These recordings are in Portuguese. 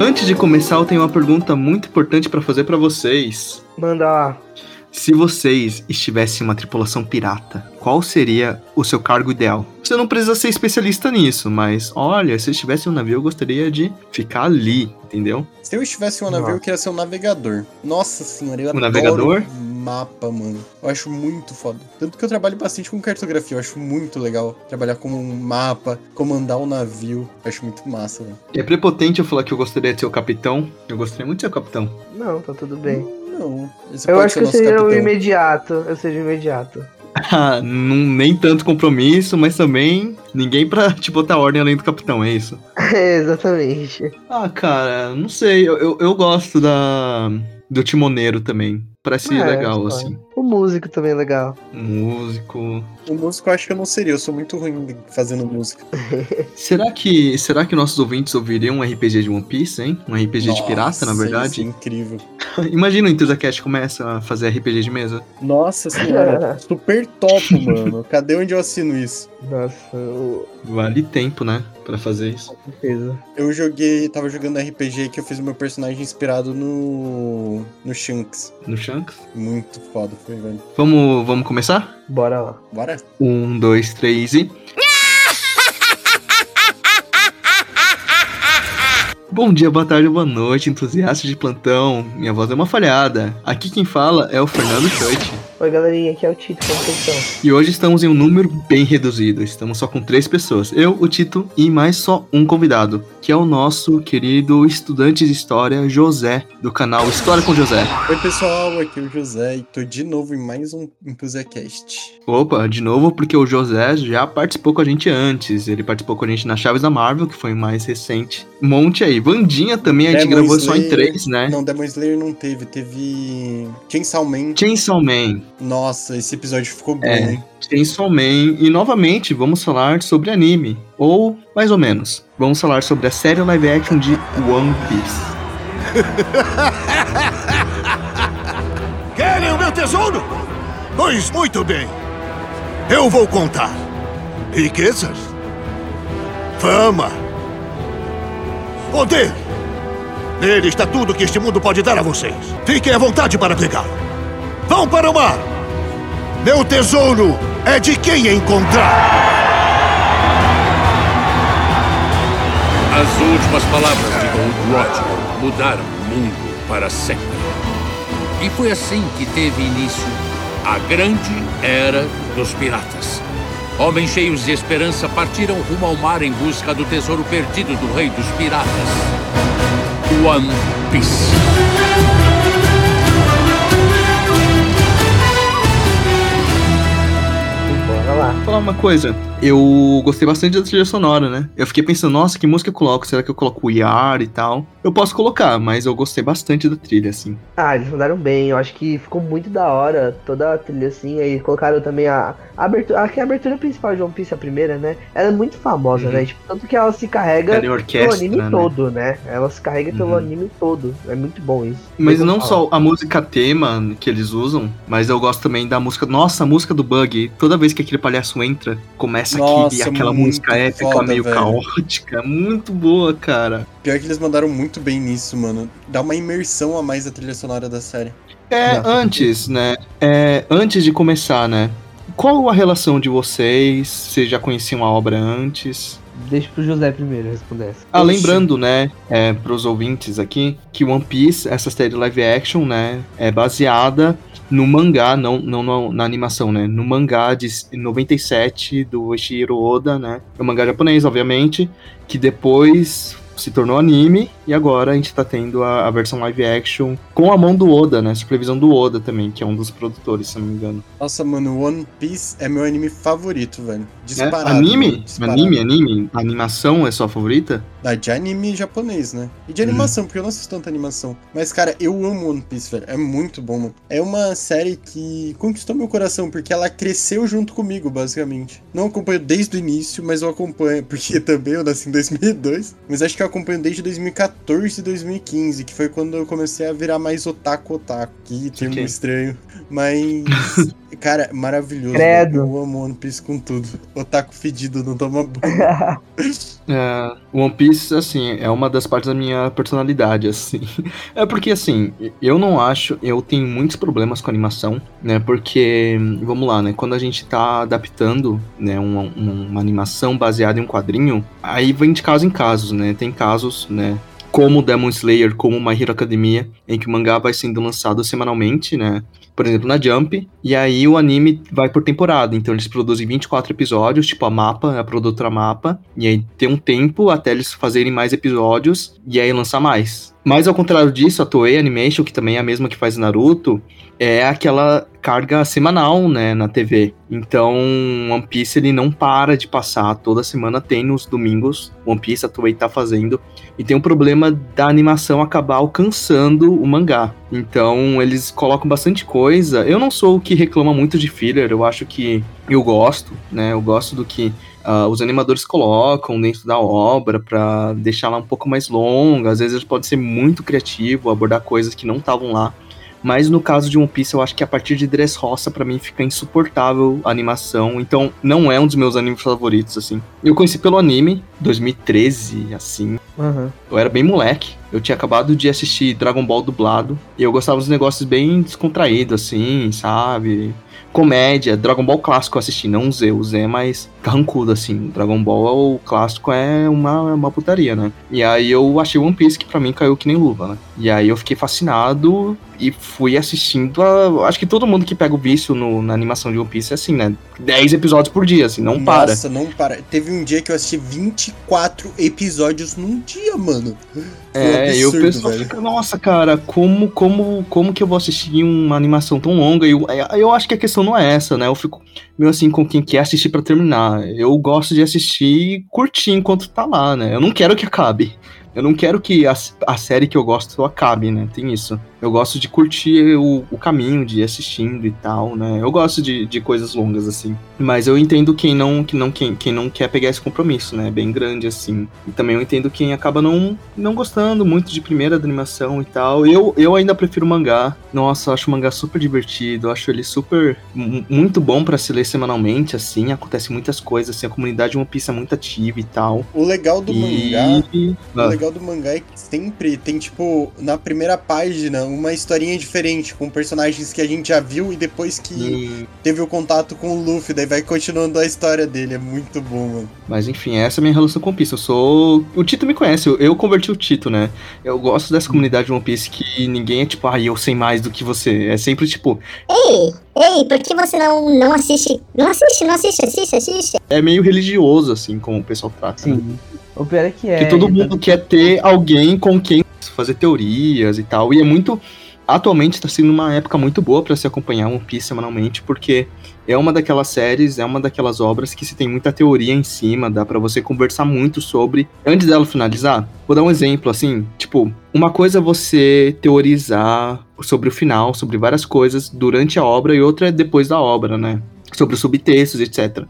Antes de começar, eu tenho uma pergunta muito importante para fazer para vocês. Manda lá. Se vocês estivessem em uma tripulação pirata, qual seria o seu cargo ideal? Você não precisa ser especialista nisso, mas olha, se eu estivesse em um navio, eu gostaria de ficar ali, entendeu? Se eu estivesse em um navio, eu queria ser um navegador. Nossa senhora, eu Um adoro navegador? mapa, mano. Eu acho muito foda. Tanto que eu trabalho bastante com cartografia, eu acho muito legal trabalhar com um mapa, comandar um navio. Eu acho muito massa, velho. É prepotente eu falar que eu gostaria de ser o capitão. Eu gostaria muito de ser o capitão. Não, tá tudo bem. Não, esse Eu acho que eu seria o capitão. imediato. Eu seja o imediato. Ah, não, nem tanto compromisso, mas também ninguém pra te botar ordem além do capitão, é isso? Exatamente. Ah, cara, não sei. Eu, eu, eu gosto da do timoneiro também. Parece É, legal, assim. Músico também é legal. Músico. O músico eu acho que eu não seria, eu sou muito ruim fazendo música. Será que será que nossos ouvintes ouviriam um RPG de One Piece, hein? Um RPG de pirata, na Nossa, verdade? Isso é incrível. Imagina o EntusiaCast começa a fazer RPG de mesa. Nossa senhora, super top, mano. Cadê onde eu assino isso? Nossa, o- Vale tempo, né? Pra fazer isso. com certeza. Eu joguei, tava jogando RPG que eu fiz o meu personagem inspirado no no Shanks. No Shanks. Muito foda, foi, velho. Vamos, vamos começar? Bora lá. Bora? Um, dois, três e. Bom dia, boa tarde, boa noite, entusiastas de plantão. Minha voz é uma falhada. Aqui quem fala é o Fernando Schoit. Oi, galerinha, aqui é o Tito, como vocês estão? E hoje estamos em um número bem reduzido. Estamos só com três pessoas. Eu, o Tito e mais só um convidado, que é o nosso querido estudante de história, José, do canal História com José. Oi, pessoal, aqui é o José e tô de novo em mais um Enthusiacast. Opa, de novo, porque o José já participou com a gente antes. Ele participou com a gente na Chaves da Marvel, que foi mais recente. Monte aí. Vandinha também, a gente Demon gravou só em Slayer. três, né? Não, Demon Slayer não teve, teve Chainsaw Man. Chainsaw Man. Nossa, esse episódio ficou bom, É. hein? Chainsaw Man. E novamente, vamos falar sobre anime. Ou, mais ou menos, vamos falar sobre a série live action de One Piece. Querem o meu tesouro? Pois muito bem. Eu vou contar. Riquezas. Fama. Poder. Nele está tudo que este mundo pode dar a vocês. Fiquem à vontade para pegá-lo. Vão para o mar. Meu tesouro é de quem encontrar. As últimas palavras de Gold Roger mudaram o mundo para sempre. E foi assim que teve início a grande era dos piratas. Homens cheios de esperança partiram rumo ao mar em busca do tesouro perdido do rei dos piratas, One Piece. Bora lá. Vou falar uma coisa. Eu gostei bastante da trilha sonora, né? Eu fiquei pensando, nossa, que música eu coloco? Será que eu coloco o Yar e tal? Eu posso colocar, mas eu gostei bastante da trilha, assim. Ah, eles mandaram bem, eu acho que ficou muito da hora toda a trilha assim, aí colocaram também a, a abertura, acho que a abertura principal de One Piece, a primeira, né? Ela é muito famosa, Uhum. né? Tipo, tanto que ela se carrega Ela é pelo anime né? todo, né? Ela se carrega pelo Uhum. anime todo, é muito bom isso. Mas não falar. só a música tema que eles usam, mas eu gosto também da música. Nossa, a música do Bug. Toda vez que aquele palhaço entra, começa Nossa, aquela música épica, foda, meio velho. caótica. Muito boa, cara. Pior que eles mandaram muito bem nisso, mano. Dá uma imersão a mais da trilha sonora da série. É, Nossa, antes, né? É, antes de começar, né? Qual a relação de vocês? Vocês já conheciam a obra antes? Deixa pro José primeiro responder essa. Ah, lembrando, né, é, pros ouvintes aqui, que One Piece, essa série live action, né, é baseada no mangá, não, não, não na animação, né, no mangá de 97 do Eiichiro Oda, né, é um mangá japonês, obviamente, que depois se tornou anime e agora a gente tá tendo a, a versão live action com a mão do Oda, né, supervisão do Oda também, que é um dos produtores, se não me engano. Nossa, mano, One Piece é meu anime favorito, velho. É? Disparado. Anime? mano, disparado. Anime, anime? A animação é sua favorita? Ah, de anime japonês, né? E de animação, porque eu não assisto tanta animação. Mas, cara, eu amo One Piece, velho. É muito bom, mano. É uma série que conquistou meu coração, porque ela cresceu junto comigo, basicamente. Não acompanho desde o início, mas eu acompanho, porque também eu nasci em 2002. Mas acho que eu acompanho desde 2014 e 2015, que foi quando eu comecei a virar mais otaku otaku. Que termo Ok. estranho. Mas, cara, maravilhoso. Credo. Eu amo One Piece com tudo. Otaku fedido, não toma banho. É, One Piece, assim, é uma das partes da minha personalidade, assim. É porque, assim, eu não acho, eu tenho muitos problemas com animação, né? Porque, vamos lá, né? Quando a gente tá adaptando, né, uma, uma animação baseada em um quadrinho, aí vem de caso em casos, né? Tem casos, né? Como Demon Slayer, como My Hero Academia, em que o mangá vai sendo lançado semanalmente, né? Por exemplo, na Jump, e aí o anime vai por temporada. Então eles produzem 24 episódios, tipo a Mapa, a produtora Mapa, e aí tem um tempo até eles fazerem mais episódios e aí lançar mais. Mas ao contrário disso, a Toei Animation, que também é a mesma que faz Naruto, é aquela carga semanal, né, na TV. Então, One Piece ele não para de passar, toda semana tem nos domingos, One Piece a Toei tá fazendo, e tem um problema da animação acabar alcançando o mangá. Então, eles colocam bastante coisa. Eu não sou o que reclama muito de filler, eu acho que eu gosto, né, eu gosto do que ah, os animadores colocam dentro da obra pra deixar ela um pouco mais longa. Às vezes eles podem ser muito criativo, abordar coisas que não estavam lá. Mas no caso de One Piece, eu acho que a partir de Dressrosa, pra mim, fica insuportável a animação. Então, não é um dos meus animes favoritos, assim. Eu conheci pelo anime, 2013, assim. Aham. Eu era bem moleque. Eu tinha acabado de assistir Dragon Ball dublado. E eu gostava dos negócios bem descontraídos, assim, sabe? Comédia, Dragon Ball clássico eu assisti, não o Z. O Z é mais carrancudo, assim. Dragon Ball, o clássico, é uma, uma putaria, né? E aí eu achei One Piece que pra mim caiu que nem luva, né? E aí eu fiquei fascinado e fui assistindo a... Acho que todo mundo que pega o vício no- na animação de One Piece é assim, né? 10 episódios por dia, assim, não para. Nossa, não para. Teve um dia que eu assisti 24 episódios num dia, mano. Foi É, e o absurdo, pessoal velho. fica, nossa, cara, como, como, como que eu vou assistir uma animação tão longa? E Eu, eu acho que a questão não é essa, né? Eu fico meio assim com quem quer assistir pra terminar. Eu gosto de assistir e curtir enquanto tá lá, né? Eu não quero que acabe. Eu não quero que a, a série que eu gosto acabe, né? Tem isso. Eu gosto de curtir o, o caminho, de ir assistindo e tal, né? Eu gosto de, de coisas longas, assim. Mas eu entendo quem não, que não, quem, quem não quer pegar esse compromisso, né? Bem grande, assim. E também eu entendo quem acaba não, não gostando muito de primeira da animação e tal. Eu, eu ainda prefiro o mangá. Nossa, eu acho o mangá super divertido. Eu acho ele super. mu- muito bom pra se ler semanalmente, assim. Acontece muitas coisas, assim. A comunidade de One Piece é muito ativa e tal. O legal do e... mangá. O Ah, legal do mangá é que sempre tem, tipo, na primeira página, uma historinha diferente, com personagens que a gente já viu e depois que e- teve o contato com o Luffy, daí vai continuando a história dele. É muito bom, mano. Mas enfim, essa é a minha relação com One Piece. Eu sou. O Tito me conhece, eu, converti o Tito, né? Eu gosto dessa comunidade de One Piece que ninguém é tipo, ai, eu sei mais do que você. É sempre tipo, Ei, ei, por que você não, não assiste? Não assiste, não assiste, assiste, assiste. é meio religioso, assim, como o pessoal trata. né? O pior é que é. Que todo tá- mundo quer ter alguém com quem fazer teorias e tal. E é muito. Atualmente tá sendo uma época muito boa pra se acompanhar One Piece semanalmente, porque é uma daquelas séries, é uma daquelas obras que se tem muita teoria em cima, dá pra você conversar muito sobre. Antes dela finalizar, vou dar um exemplo assim, tipo, uma coisa é você teorizar sobre o final, sobre várias coisas durante a obra e outra é depois da obra, né? Sobre os subtextos, etc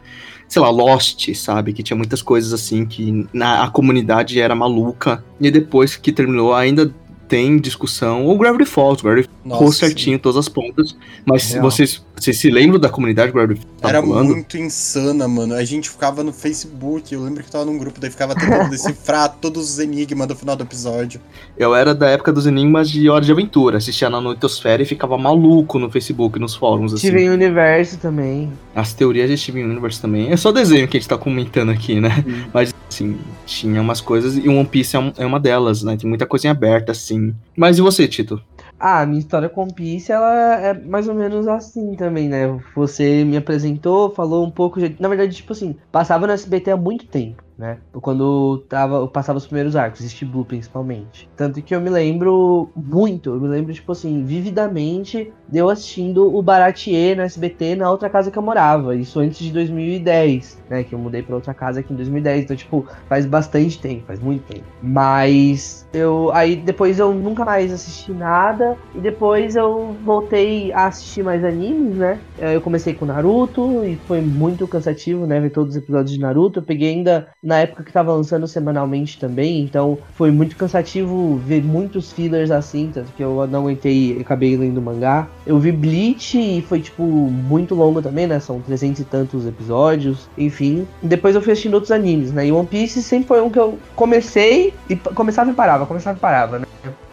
sei lá, Lost, sabe? Que tinha muitas coisas assim que na, a comunidade era maluca. E depois que terminou, ainda tem discussão. Ou Gravity Falls, Gravity Falls certinho, todas as pontas. Mas Real. vocês, vocês se lembram da comunidade Gravity Falls? tá Era rolando? muito insana, mano. A gente ficava no Facebook, eu lembro que tava num grupo, daí ficava tentando decifrar todos os enigmas do final do episódio. Eu era da época dos enigmas de Hora de Aventura. Assistia na Noitosfera e ficava maluco no Facebook, nos fóruns, assim. Steven Universo também. As teorias de Steven Universe também. É só desenho que a gente tá comentando aqui, né? Mas, assim, tinha umas coisas. E o One Piece é, um- é uma delas, né? Tem muita coisa em aberta, assim. Mas e você, Tito? Ah, a minha história com One Piece, ela é mais ou menos assim também, né? Você me apresentou, falou um pouco. Na verdade, tipo assim, passava no SBT há muito tempo, né? Quando tava, eu passava os primeiros arcos, East Blue principalmente. Tanto que eu me lembro muito, eu me lembro, tipo assim, vividamente de eu assistindo o Baratier no SBT na outra casa que eu morava. Isso antes de 2010, né? Que eu mudei pra outra casa aqui em 2010. Então, tipo, faz bastante tempo, faz muito tempo. Mas eu. Aí depois eu nunca mais assisti nada. E depois eu voltei a assistir mais animes, né? Eu comecei com Naruto e foi muito cansativo, né? Ver todos os episódios de Naruto. Eu peguei ainda na época que tava lançando semanalmente também, então foi muito cansativo ver muitos fillers assim, tanto que eu não aguentei e acabei lendo mangá. Eu vi Bleach e foi, tipo, muito longo também, né? São 300 e tantos episódios, enfim. Depois eu fui assistindo outros animes, né? E One Piece sempre foi um que eu comecei e começava e parava, começava e parava, né?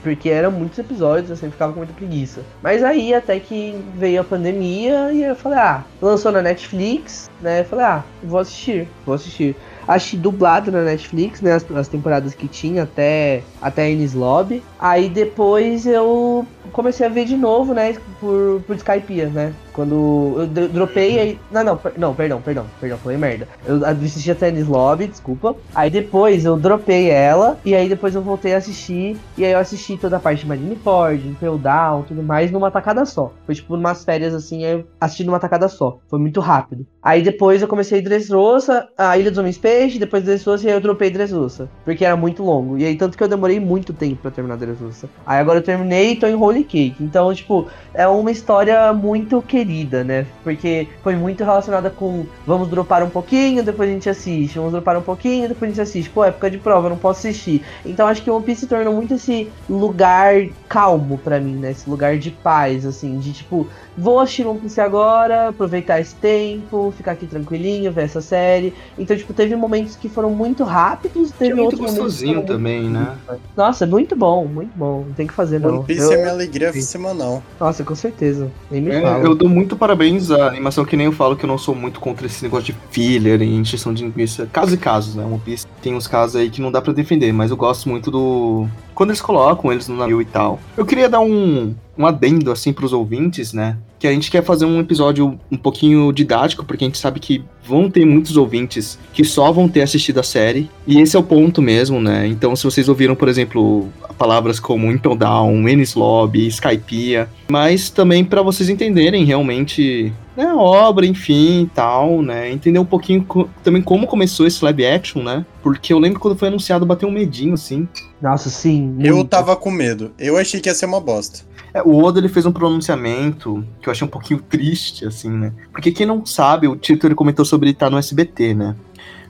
Porque eram muitos episódios, eu sempre ficava com muita preguiça. Mas aí até que veio a pandemia e eu falei, ah, lançou na Netflix, né? Eu falei, ah, vou assistir, vou assistir. Assisti dublado na Netflix, né? As, as temporadas que tinha até, até Ennis Lobby. Aí depois eu comecei a ver de novo, né? Por, por Skype, né? Quando eu dropei aí. Não, não, não, perdão, perdão, perdão, falei merda. Eu assisti a Tennis Lobby, desculpa. Aí depois eu dropei ela. E aí depois eu voltei a assistir. E aí eu assisti toda a parte de Marineford, Impel Down, tudo mais, numa tacada só. Foi tipo umas férias assim, aí eu assisti numa tacada só. Foi muito rápido. Aí depois eu comecei Dressrosa, a Ilha dos Homens Peixe, depois Dressrosa e aí eu dropei Dressrosa. Porque era muito longo. E aí tanto que eu demorei muito tempo pra terminar Dressrosa. Aí agora eu terminei e tô em Holy Cake. Então, tipo, é uma história muito querida querida, né? Porque foi muito relacionada com vamos dropar um pouquinho, depois a gente assiste, vamos dropar um pouquinho, depois a gente assiste. Pô, época de prova, não posso assistir. Então acho que One Piece se tornou muito esse lugar calmo para mim, né? Esse lugar de paz, assim, de tipo, vou assistir One Piece agora, aproveitar esse tempo, ficar aqui tranquilinho, ver essa série. Então, tipo, teve momentos que foram muito rápidos, teve é muito outros gostosinho também, muito... né? Nossa, muito bom, muito bom. Não tem que fazer, não. One Piece eu... é minha alegria semanal. Nossa, com certeza. Nem me é, fala. Eu dou muito parabéns à animação, que nem eu falo que eu não sou muito contra esse negócio de filler e encheção de linguiça. Casos e casos, né? One Piece tem uns casos aí que não dá para defender, mas eu gosto muito do. Quando eles colocam eles no navio e tal. Eu queria dar um, um adendo, assim, pros ouvintes, né? Que a gente quer fazer um episódio um pouquinho didático, porque a gente sabe que vão ter muitos ouvintes que só vão ter assistido a série. E esse é o ponto mesmo, né? Então, se vocês ouviram, por exemplo, palavras como Impel Down, Ennis Lobby, Skypiea, mas também para vocês entenderem realmente né, a obra, enfim, e tal, né? Entender um pouquinho co também como começou esse live action, né? Porque eu lembro quando foi anunciado, bateu um medinho, assim. Nossa, sim. Muito. Eu tava com medo. Eu achei que ia ser uma bosta. É, o Oda ele fez um pronunciamento que eu achei um pouquinho triste, assim, né? Porque quem não sabe, o Tito ele comentou sobre estar no SBT, né?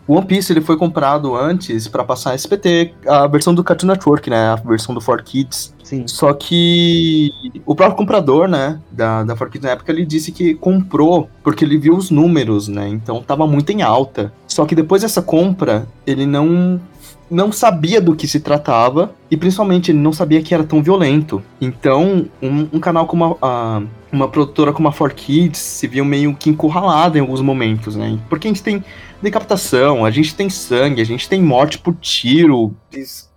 O One Piece ele foi comprado antes para passar SBT, a versão do Cartoon Network, né? A versão do 4Kids. Sim. Só que o próprio comprador, né, da, da 4Kids na época, ele disse que comprou porque ele viu os números, né? Então tava muito em alta. Só que depois dessa compra, ele não não sabia do que se tratava e principalmente ele não sabia que era tão violento. Então, um, um canal como a, a, uma produtora como a 4Kids se viu meio que encurralada em alguns momentos, né? Porque a gente tem decapitação, a gente tem sangue, a gente tem morte por tiro,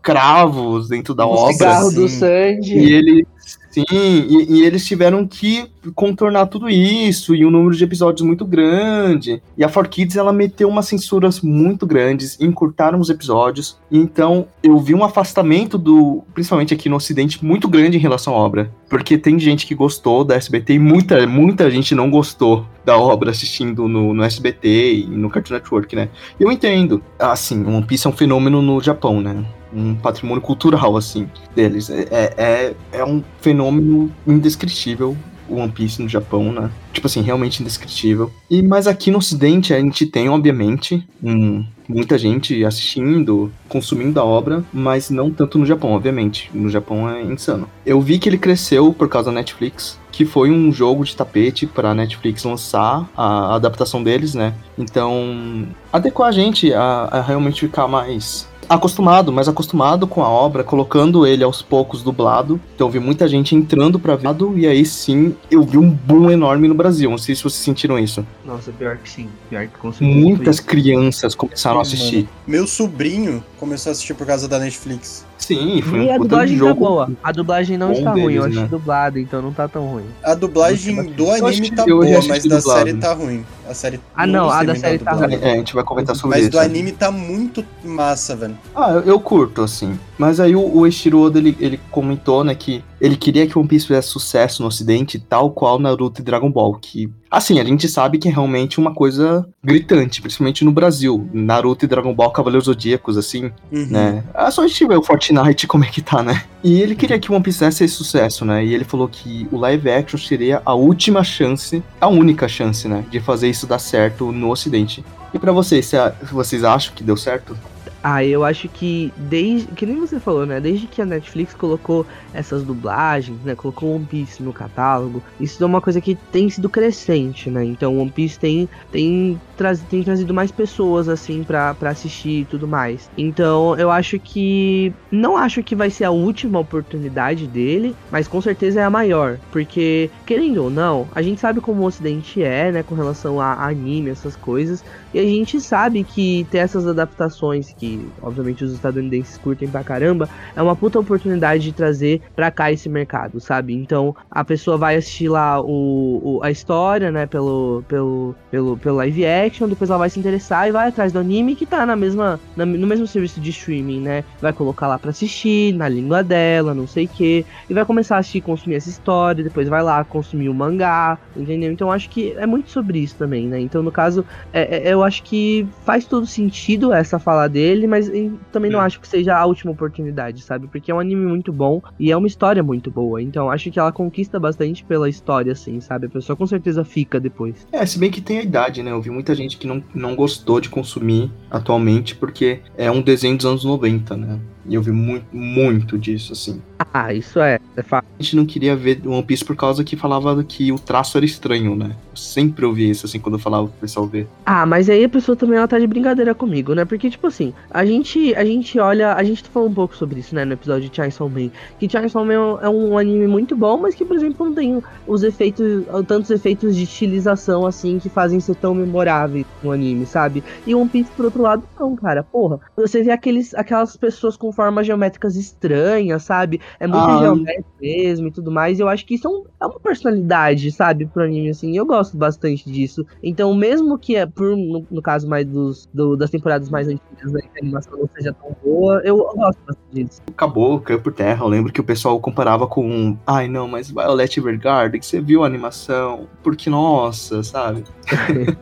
escravos dentro da o obra. Cigarro assim, do Sandy. E ele Sim, e, e, eles tiveram que contornar tudo isso, e um número de episódios muito grande. E a 4Kids, ela meteu umas censuras muito grandes, encurtaram os episódios. Então, eu vi um afastamento do, principalmente aqui no ocidente, muito grande em relação à obra. Porque tem gente que gostou da SBT e muita, muita gente não gostou da obra assistindo no, no SBT e no Cartoon Network, né? Eu entendo. Assim, One Piece é um fenômeno no Japão, né? Um patrimônio cultural, assim, deles. É, é, é um fenômeno indescritível o One Piece no Japão, né? Tipo assim, realmente indescritível. E mas aqui no Ocidente a gente tem, obviamente, um, muita gente assistindo, consumindo a obra, mas não tanto no Japão, obviamente. No Japão é insano. Eu vi que ele cresceu por causa da Netflix, que foi um jogo de tapete para Netflix lançar a adaptação deles, né? Então, adequar a gente a, a realmente ficar mais acostumado, mais acostumado com a obra, colocando ele aos poucos dublado. Então eu vi muita gente entrando pra ver, e aí sim eu vi um boom enorme no Brasil. Não sei se vocês sentiram isso. Nossa, pior que sim. Pior que com Muitas crianças começaram sim, a assistir. Mano. Meu sobrinho começou a assistir por causa da Netflix. Sim, foi e um a dublagem tá jogo tá boa. A dublagem não está deles, ruim, eu achei né? dublada, então não tá tão ruim. A dublagem do anime tá boa, mas da dublado. série tá ruim. A série Ah, não, a da série tá ruim. É, a gente vai comentar sobre Mas isso. do anime tá muito massa, velho. Ah, eu, eu curto, assim. Mas aí o, o Eiichiro Oda, ele, ele comentou, né, que ele queria que One Piece fizesse sucesso no ocidente, tal qual Naruto e Dragon Ball, que, assim, a gente sabe que é realmente uma coisa gritante, principalmente no Brasil. Naruto e Dragon Ball, Cavaleiros Zodíacos, assim, Uhum. né? É só a gente ver o Fortnite como é que tá, né? E ele queria que One Piece fizesse esse sucesso, né? E ele falou que o live action seria a última chance, a única chance, né, de fazer isso dar certo no ocidente. E pra vocês, cê- vocês acham que deu certo? Ah, eu acho que desde. Que nem você falou, né? Desde que a Netflix colocou essas dublagens, né? Colocou One Piece no catálogo, isso é uma coisa que tem sido crescente, né? Então One Piece tem, tem, tem trazido mais pessoas, assim, pra, pra assistir e tudo mais. Então eu acho que. Não acho que vai ser a última oportunidade dele, mas com certeza é a maior. Porque, querendo ou não, a gente sabe como o Ocidente é, né? Com relação a anime, essas coisas. E a gente sabe que ter essas adaptações que, obviamente, os estadunidenses curtem pra caramba, é uma puta oportunidade de trazer pra cá esse mercado, sabe? Então a pessoa vai assistir lá o, o- a história, né, pelo, pelo, pelo, pelo live action, depois ela vai se interessar e vai atrás do anime que tá na mesma, na- no mesmo serviço de streaming, né? Vai colocar lá pra assistir, na língua dela, não sei o que, e vai começar a assistir, consumir essa história, depois vai lá consumir o mangá, entendeu? Então acho que é muito sobre isso também, né? Então no caso é- é- eu acho que faz todo sentido essa fala dele, mas em- também não Sim. acho que seja a última oportunidade, sabe? Porque é um anime muito bom e é uma história muito boa. Então acho que ela conquista bastante pela história, assim, sabe? A pessoa com certeza fica depois. É, se bem que tem a idade, né? Eu vi muita gente que não, não gostou de consumir atualmente, porque é um desenho dos anos 90, né? E eu vi muito, muito disso, assim. Ah, isso é, é fato. A gente não queria ver One Piece por causa que falava que o traço era estranho, né? Eu sempre ouvi isso, assim, quando eu falava pro pessoal ver. Ah, mas aí a pessoa também ela tá de brincadeira comigo, né? Porque, tipo assim, a gente, a gente olha. A gente falou um pouco sobre isso, né? No episódio de Chainsaw Man. Que Chainsaw Man é um- é um anime muito bom, mas que, por exemplo, não tem os efeitos. tantos efeitos de estilização, assim, que fazem ser tão memoráveis no anime, sabe? E One Piece, por outro lado, não, cara. Porra, você vê aqueles, aquelas pessoas com formas geométricas estranhas, sabe? É muito Ah. geométrico mesmo e tudo mais. E eu acho que isso é, um- é uma personalidade, sabe, pro anime, assim. Eu gosto bastante disso. Então, mesmo que é por, no, no caso mais dos, do- das temporadas mais antigas, né, que a animação não seja tão boa, eu, eu gosto bastante disso. Acabou, caiu por terra. Eu lembro que o pessoal comparava com. Ai, não, mas Violet Evergarden, que você viu a animação. Porque, nossa, sabe?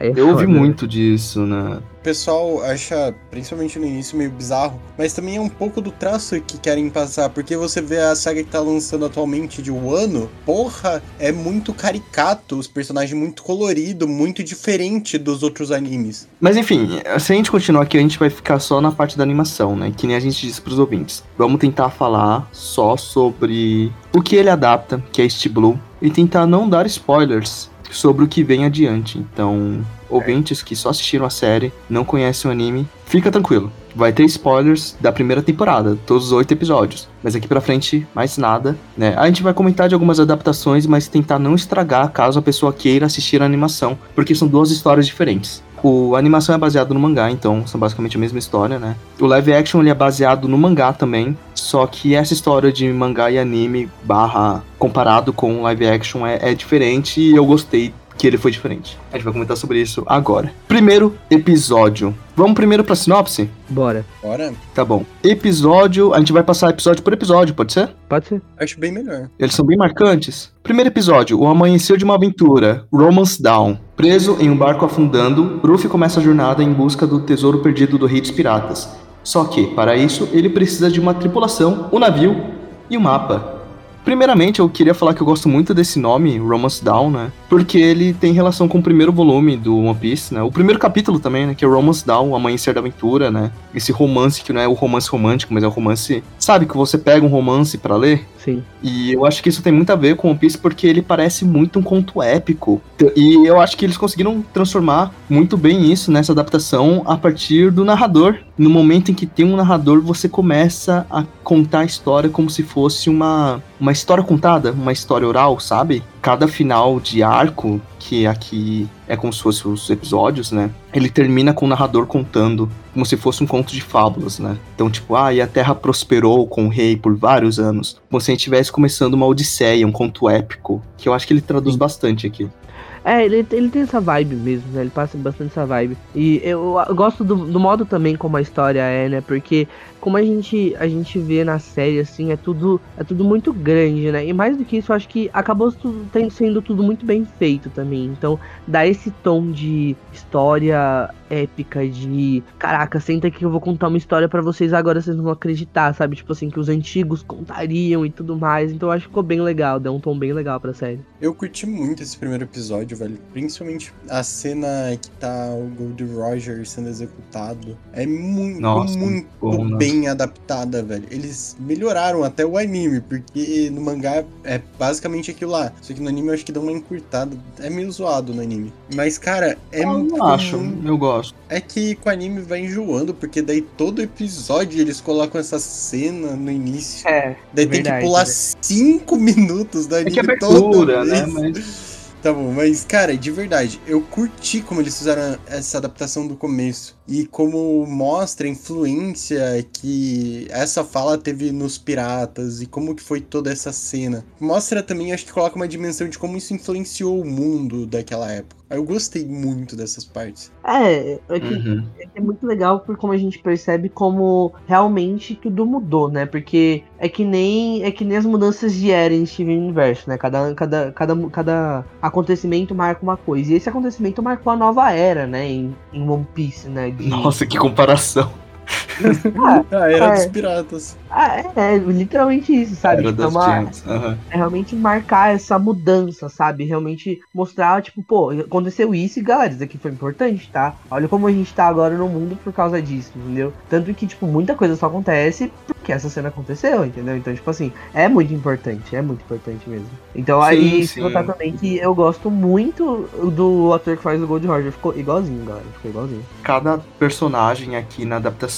Aí é Eu ouvi né? muito disso, né? O pessoal acha, principalmente no início, meio bizarro, mas também é um pouco do traço que querem passar, porque você vê a saga que tá lançando atualmente de Wano, porra, é muito caricato, os personagens muito colorido, muito diferente dos outros animes. Mas enfim, se a gente continuar aqui, a gente vai ficar só na parte da animação, né? Que nem a gente disse pros ouvintes. Vamos tentar falar só sobre o que ele adapta, que é este Blue, e tentar não dar spoilers sobre o que vem adiante. Então, ouvintes que só assistiram a série, não conhecem o anime, fica tranquilo. Vai ter spoilers da primeira temporada, todos os oito episódios. Mas aqui pra frente, mais nada, né? A gente vai comentar de algumas adaptações, mas tentar não estragar caso a pessoa queira assistir a animação, porque são duas histórias diferentes. O, a animação é baseada no mangá, então são basicamente a mesma história, né? O live action ele é baseado no mangá também, só que essa história de mangá e anime barra comparado com live action é, é diferente e eu gostei que ele foi diferente. A gente vai comentar sobre isso agora. Primeiro episódio. Vamos primeiro pra sinopse? Bora. Bora? Tá bom. Episódio, a gente vai passar episódio por episódio, pode ser? Pode ser. Acho bem melhor. Eles são bem marcantes. Primeiro episódio, o amanhecer de uma aventura, Romance Down. Preso em um barco afundando, Ruffy começa a jornada em busca do tesouro perdido do Rei dos Piratas. Só que, para isso, ele precisa de uma tripulação, um navio e um mapa. Primeiramente, eu queria falar que eu gosto muito desse nome, Romance Down, né? Porque ele tem relação com o primeiro volume do One Piece, né? O primeiro capítulo também, né? Que é Romance Down, Amanhecer da Aventura, né? Esse romance que não é o romance romântico, mas é o romance... Sabe, que você pega um romance pra ler Sim. e eu acho que isso tem muito a ver com One Piece porque ele parece muito um conto épico. E eu acho que eles conseguiram transformar muito bem isso nessa adaptação a partir do narrador. No momento em que tem um narrador, você começa a contar a história como se fosse uma, uma história contada, uma história oral, sabe? Cada final de arco, que aqui é como se fosse os episódios, né? Ele termina com o narrador contando como se fosse um conto de fábulas, né? Então, tipo, ah, e a Terra prosperou com o rei por vários anos. Como se a gente estivesse começando uma odisseia, um conto épico, que eu acho que ele traduz bastante aqui. É, ele, ele tem essa vibe mesmo, né? Ele passa bastante essa vibe. E eu, eu gosto do, do modo também como a história é, né? Porque como a gente, a gente vê na série, assim, é tudo, é tudo muito grande, né? E mais do que isso, eu acho que acabou tudo, sendo tudo muito bem feito também. Então, dá esse tom de história épica de caraca, senta aqui que eu vou contar uma história para vocês agora vocês não vão acreditar, sabe? Tipo assim, que os antigos contariam e tudo mais. Então eu acho que ficou bem legal, deu um tom bem legal pra série. Eu curti muito esse primeiro episódio, velho. Principalmente a cena que tá o Gold Roger sendo executado. É muito, Nossa, muito bom, né? Bem adaptada, velho. Eles melhoraram até o anime, porque no mangá é basicamente aquilo lá. Só que no anime eu acho que dá uma encurtada. É meio zoado no anime. Mas, cara, é eu muito. não acho, eu gosto. É que com o anime vai enjoando, porque daí todo episódio eles colocam essa cena no início. É. Daí tem que pular né? cinco minutos do É anime que é toda abertura, né? Mas Tá bom, mas cara, de verdade, eu curti como eles fizeram essa adaptação do começo e como mostra a influência que essa fala teve nos piratas e como que foi toda essa cena. Mostra também, acho que coloca uma dimensão de como isso influenciou o mundo daquela época. Eu gostei muito dessas partes. É, é que uhum. é muito legal por como a gente percebe como realmente tudo mudou, né? Porque é que nem é que nem as mudanças de era em Steven Universe, né? Cada, cada, cada, cada acontecimento marca uma coisa. E esse acontecimento marcou a nova era, né? Em, em One Piece, né? De... Nossa, que comparação. Ah, Ah, era É. dos piratas. ah, é, é, literalmente isso, sabe? Era Tipo, é das uma- Giants. aham. é realmente marcar essa mudança, sabe? Realmente mostrar, tipo, pô, aconteceu isso e galera, isso aqui foi importante, tá? Olha como a gente tá agora no mundo por causa disso, entendeu? Tanto que, tipo, muita coisa só acontece porque essa cena aconteceu, entendeu? Então, tipo assim, é muito importante, é muito importante mesmo. Então, Sim, aí, se notar também que eu gosto muito do ator que faz o Gold Roger, ficou igualzinho, galera, ficou igualzinho. Cada personagem aqui na adaptação,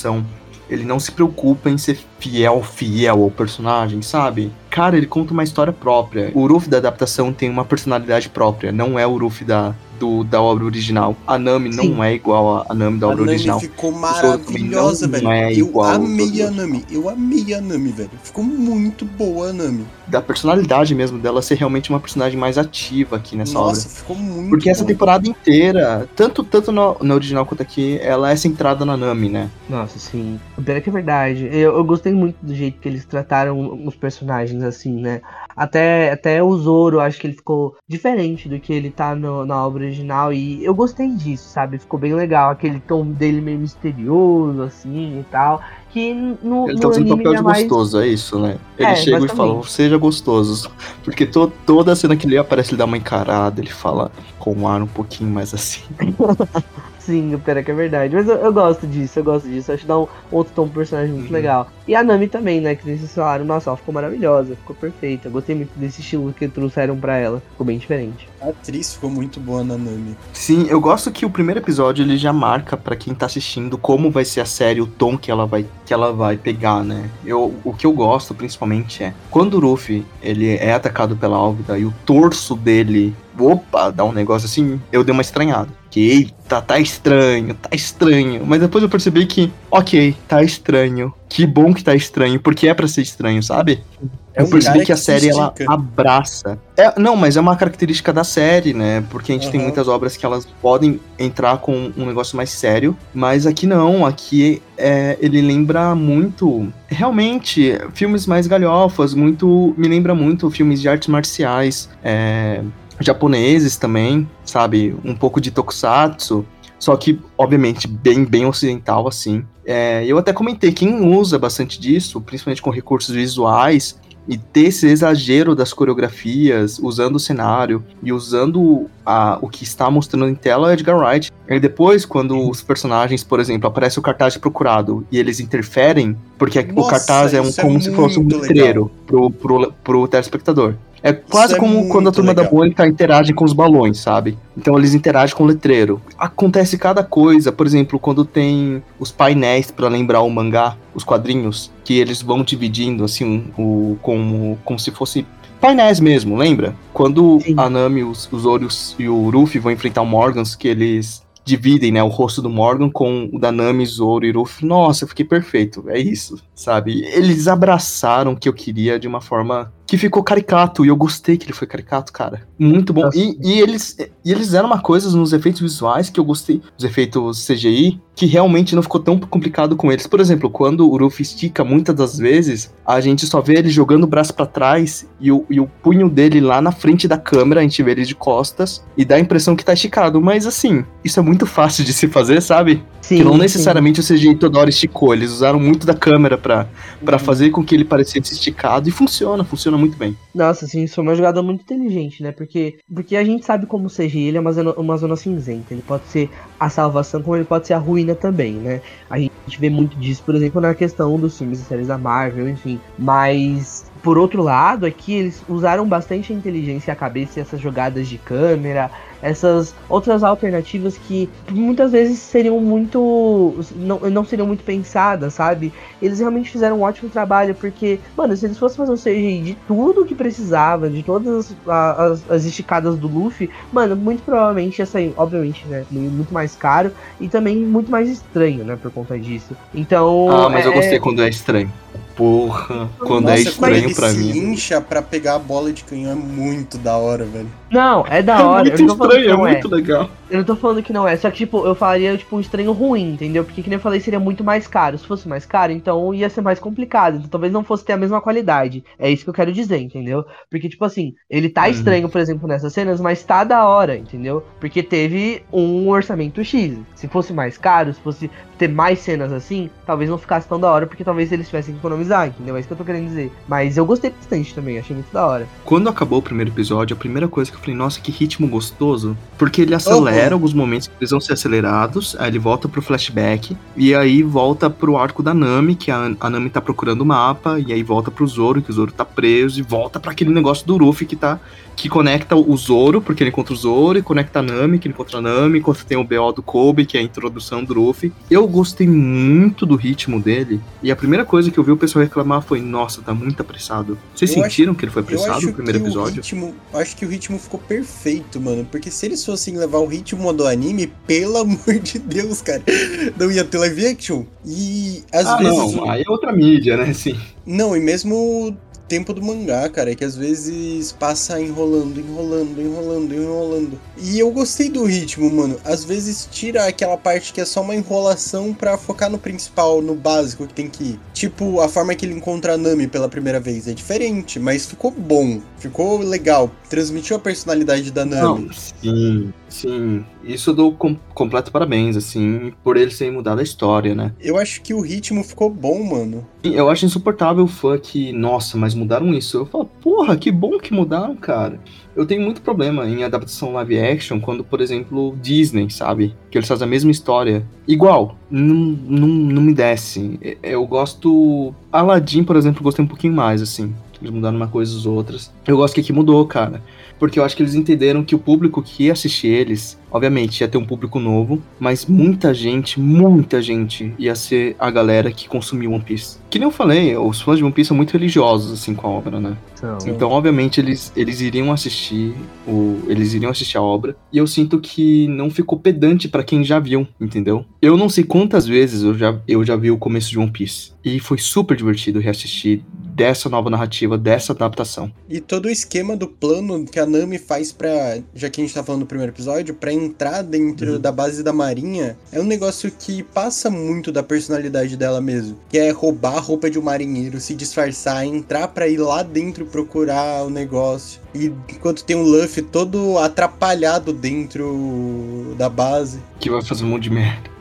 ele não se preocupa em ser fiel, fiel ao personagem, sabe? Cara, ele conta uma história própria. O Ruff da adaptação tem uma personalidade própria, não é o Ruff da, do, da obra original. A Nami Sim. não é igual a Nami da A obra Nami original. ficou maravilhosa, não velho. é eu amei a Nami. Eu amei a Nami, velho. Ficou muito boa a Nami. Da personalidade mesmo dela ser realmente uma personagem mais ativa aqui nessa obra. Nossa, ficou muito Porque essa boa. temporada inteira, tanto, tanto no, no original quanto aqui, ela é centrada na Nami, né? Nossa, sim. O pior é que é verdade. Eu, eu gostei muito do jeito que eles trataram os personagens, assim, né? Até, até o Zoro, acho que ele ficou diferente do que ele tá no- na obra original. E eu gostei disso, sabe? Ficou bem legal. Aquele tom dele meio misterioso, assim e tal. Que no, Ele no tá fazendo papel ele de é mais. gostoso, é isso, né? Ele É, chega e fala, seja gostoso. Porque to, toda cena que ele aparece, ele dá uma encarada, ele fala com um ar um pouquinho mais assim. Sim, o é que é verdade. Mas eu, eu gosto disso, eu gosto disso. Acho que dá um outro tom pro personagem muito Uhum. legal. E a Nami também, né? Que vocês falaram, nossa, ela ficou maravilhosa, ficou perfeita. Gostei muito desse estilo que trouxeram pra ela. Ficou bem diferente. A atriz ficou muito boa na Nami. Sim, eu gosto que o primeiro episódio ele já marca pra quem tá assistindo como vai ser a série, o tom que ela vai que ela vai pegar, né? Eu, o que eu gosto principalmente é quando o Ruffy ele é atacado pela Álvida e o torso dele, opa, dá um negócio assim, eu dei uma estranhada. Que eita, tá estranho, tá estranho. Mas depois eu percebi que, ok, tá estranho. Que bom que tá estranho, porque é pra ser estranho, sabe? É eu percebi cara que a série ela abraça. É, não, mas é uma característica da série, né? Porque a gente tem Aham. muitas obras que elas podem entrar com um negócio mais sério, mas aqui não. Aqui é, ele lembra muito, realmente, filmes mais galhofas, muito, me lembra muito filmes de artes marciais, é, japoneses também, sabe? Um pouco de tokusatsu. Só que, obviamente, bem, bem ocidental, assim. É, eu até comentei, quem usa bastante disso, principalmente com recursos visuais, e ter esse exagero das coreografias, usando o cenário e usando a, o que está mostrando em tela é Edgar Wright. E depois, quando os personagens, por exemplo, aparece o cartaz de procurado e eles interferem, porque o Nossa, cartaz é um, é como se fosse um letreiro pro, pro, pro telespectador. É quase é como quando a turma da legal. Mônica interage com os balões, sabe? Então eles interagem com o letreiro. Acontece cada coisa, por exemplo, quando tem os painéis pra lembrar o mangá, os quadrinhos, que eles vão dividindo assim, o, como, como se fosse painéis mesmo, lembra? Quando Sim. a Nami, os, os Orios e o Ruffy vão enfrentar o Morgans, que eles dividem, né, o rosto do Morgan com o da Nami, Zoro e Ruffy. Nossa, eu fiquei perfeito, é isso, sabe? Eles abraçaram o que eu queria de uma forma que ficou caricato, e eu gostei que ele foi caricato, cara. Muito bom. E, e eles, e eles fizeram uma coisa nos efeitos visuais que eu gostei, os efeitos CGI, que realmente não ficou tão complicado com eles. Por exemplo, quando o Ruffy estica muitas das vezes, a gente só vê ele jogando o braço pra trás e o, e o punho dele lá na frente da câmera, a gente vê ele de costas e dá a impressão que tá esticado. Mas assim, isso é muito fácil de se fazer, sabe? Sim, que não sim. necessariamente o CGI toda hora esticou, eles usaram muito da câmera pra, pra Uhum. fazer com que ele parecesse esticado e funciona, funciona muito bem. Nossa, assim, isso foi uma jogada muito inteligente, né? Porque, porque a gente sabe como CGI ele é uma zona, uma zona cinzenta. Ele pode ser a salvação, como ele pode ser a ruína também, né? A gente vê muito disso, por exemplo, na questão dos filmes e séries da Marvel, enfim. Mas, por outro lado, aqui eles usaram bastante a inteligência e a cabeça essas jogadas de câmera, essas outras alternativas que muitas vezes seriam muito. não, não seriam muito pensadas, sabe? Eles realmente fizeram um ótimo trabalho, porque, mano, se eles fossem fazer um CGI de tudo que precisava, de todas as, as, as esticadas do Luffy, mano, muito provavelmente ia sair, obviamente, né? Muito mais caro e também muito mais estranho, né? Por conta disso. Então. ah, mas eu é- gostei quando é estranho. Porra, quando é Nossa, quando estranho ele pra se mim. incha pra pegar a bola de canhão é muito da hora, velho. Não, é da É hora. muito eu não tô falando que estranho, é não é. muito legal. Eu não tô falando que não é, só que, tipo, eu falaria, tipo, um estranho ruim, entendeu? Porque, que nem eu falei, seria muito mais caro. Se fosse mais caro, então ia ser mais complicado. Então talvez não fosse ter a mesma qualidade. É isso que eu quero dizer, entendeu? Porque, tipo assim, ele tá Uhum. estranho, por exemplo, nessas cenas, mas tá da hora, entendeu? Porque teve um orçamento X. Se fosse mais caro, se fosse ter mais cenas assim, talvez não ficasse tão da hora, porque talvez eles tivessem que economizar, entendeu? É isso que eu tô querendo dizer. Mas eu gostei bastante também, achei muito da hora. Quando acabou o primeiro episódio, a primeira coisa que eu falei, nossa, que ritmo gostoso. Porque ele acelera Uhum. alguns momentos que precisam ser acelerados, aí ele volta pro flashback, e aí volta pro arco da Nami, que a, a Nami tá procurando o mapa, e aí volta pro Zoro, que o Zoro tá preso, e volta pra aquele negócio do Ruffy que tá. Que conecta o Zoro, porque ele encontra o Zoro, e conecta a Nami, que ele encontra a Nami, enquanto tem o BO do Kobe, que é a introdução do Ruffy. Eu gostei muito do ritmo dele, e a primeira coisa que eu vi o pessoal reclamar foi, nossa, tá muito apressado. Vocês Eu sentiram que ele foi apressado acho no primeiro episódio? o ritmo, eu acho que o ritmo ficou perfeito, mano. Porque se eles fossem levar o ritmo do anime, pelo amor de Deus, cara, não ia ter live action. E às ah, vezes. não, aí é outra mídia, né? Sim. Não, e mesmo tempo do mangá, cara, é que às vezes passa enrolando, enrolando, enrolando, enrolando. E eu gostei do ritmo, mano. Às vezes tira aquela parte que é só uma enrolação pra focar no principal, no básico que tem que ir. Tipo, a forma que ele encontra a Nami pela primeira vez é diferente, mas ficou bom, ficou legal, transmitiu a personalidade da Nami. Não, sim, sim. Isso eu dou com, completo parabéns, assim, por eles terem mudado a história, né? Eu acho que o ritmo ficou bom, mano. Eu acho insuportável o fã que, nossa, mas mudaram isso. Eu falo, porra, que bom que mudaram, cara. Eu tenho muito problema em adaptação live action quando, por exemplo, Disney, sabe? Que eles fazem a mesma história. Igual, não, não, não me desce. Eu gosto. Aladdin, por exemplo, gostei um pouquinho mais, assim. Eles mudaram uma coisa as outras. Eu gosto que aqui mudou, cara. Porque eu acho que eles entenderam que o público que ia assistir eles, obviamente, ia ter um público novo, mas muita gente, muita gente ia ser a galera que consumiu One Piece. Que nem eu falei, os fãs de One Piece são muito religiosos, assim, com a obra, né? Então, Então, obviamente, eles, eles iriam assistir o, eles iriam assistir a obra. E eu sinto que não ficou pedante pra quem já viu, entendeu? Eu não sei quantas vezes eu já, eu já vi o começo de One Piece. E foi super divertido reassistir dessa nova narrativa, dessa adaptação. E todo o esquema do plano que a Nami faz pra. Já que a gente tá falando do primeiro episódio, pra entrar dentro Uhum. da base da Marinha, é um negócio que passa muito da personalidade dela mesmo. Que é roubar a roupa de um marinheiro, se disfarçar, entrar pra ir lá dentro procurar o negócio. E enquanto tem um Luffy todo atrapalhado dentro da base. Que vai fazer um monte de merda.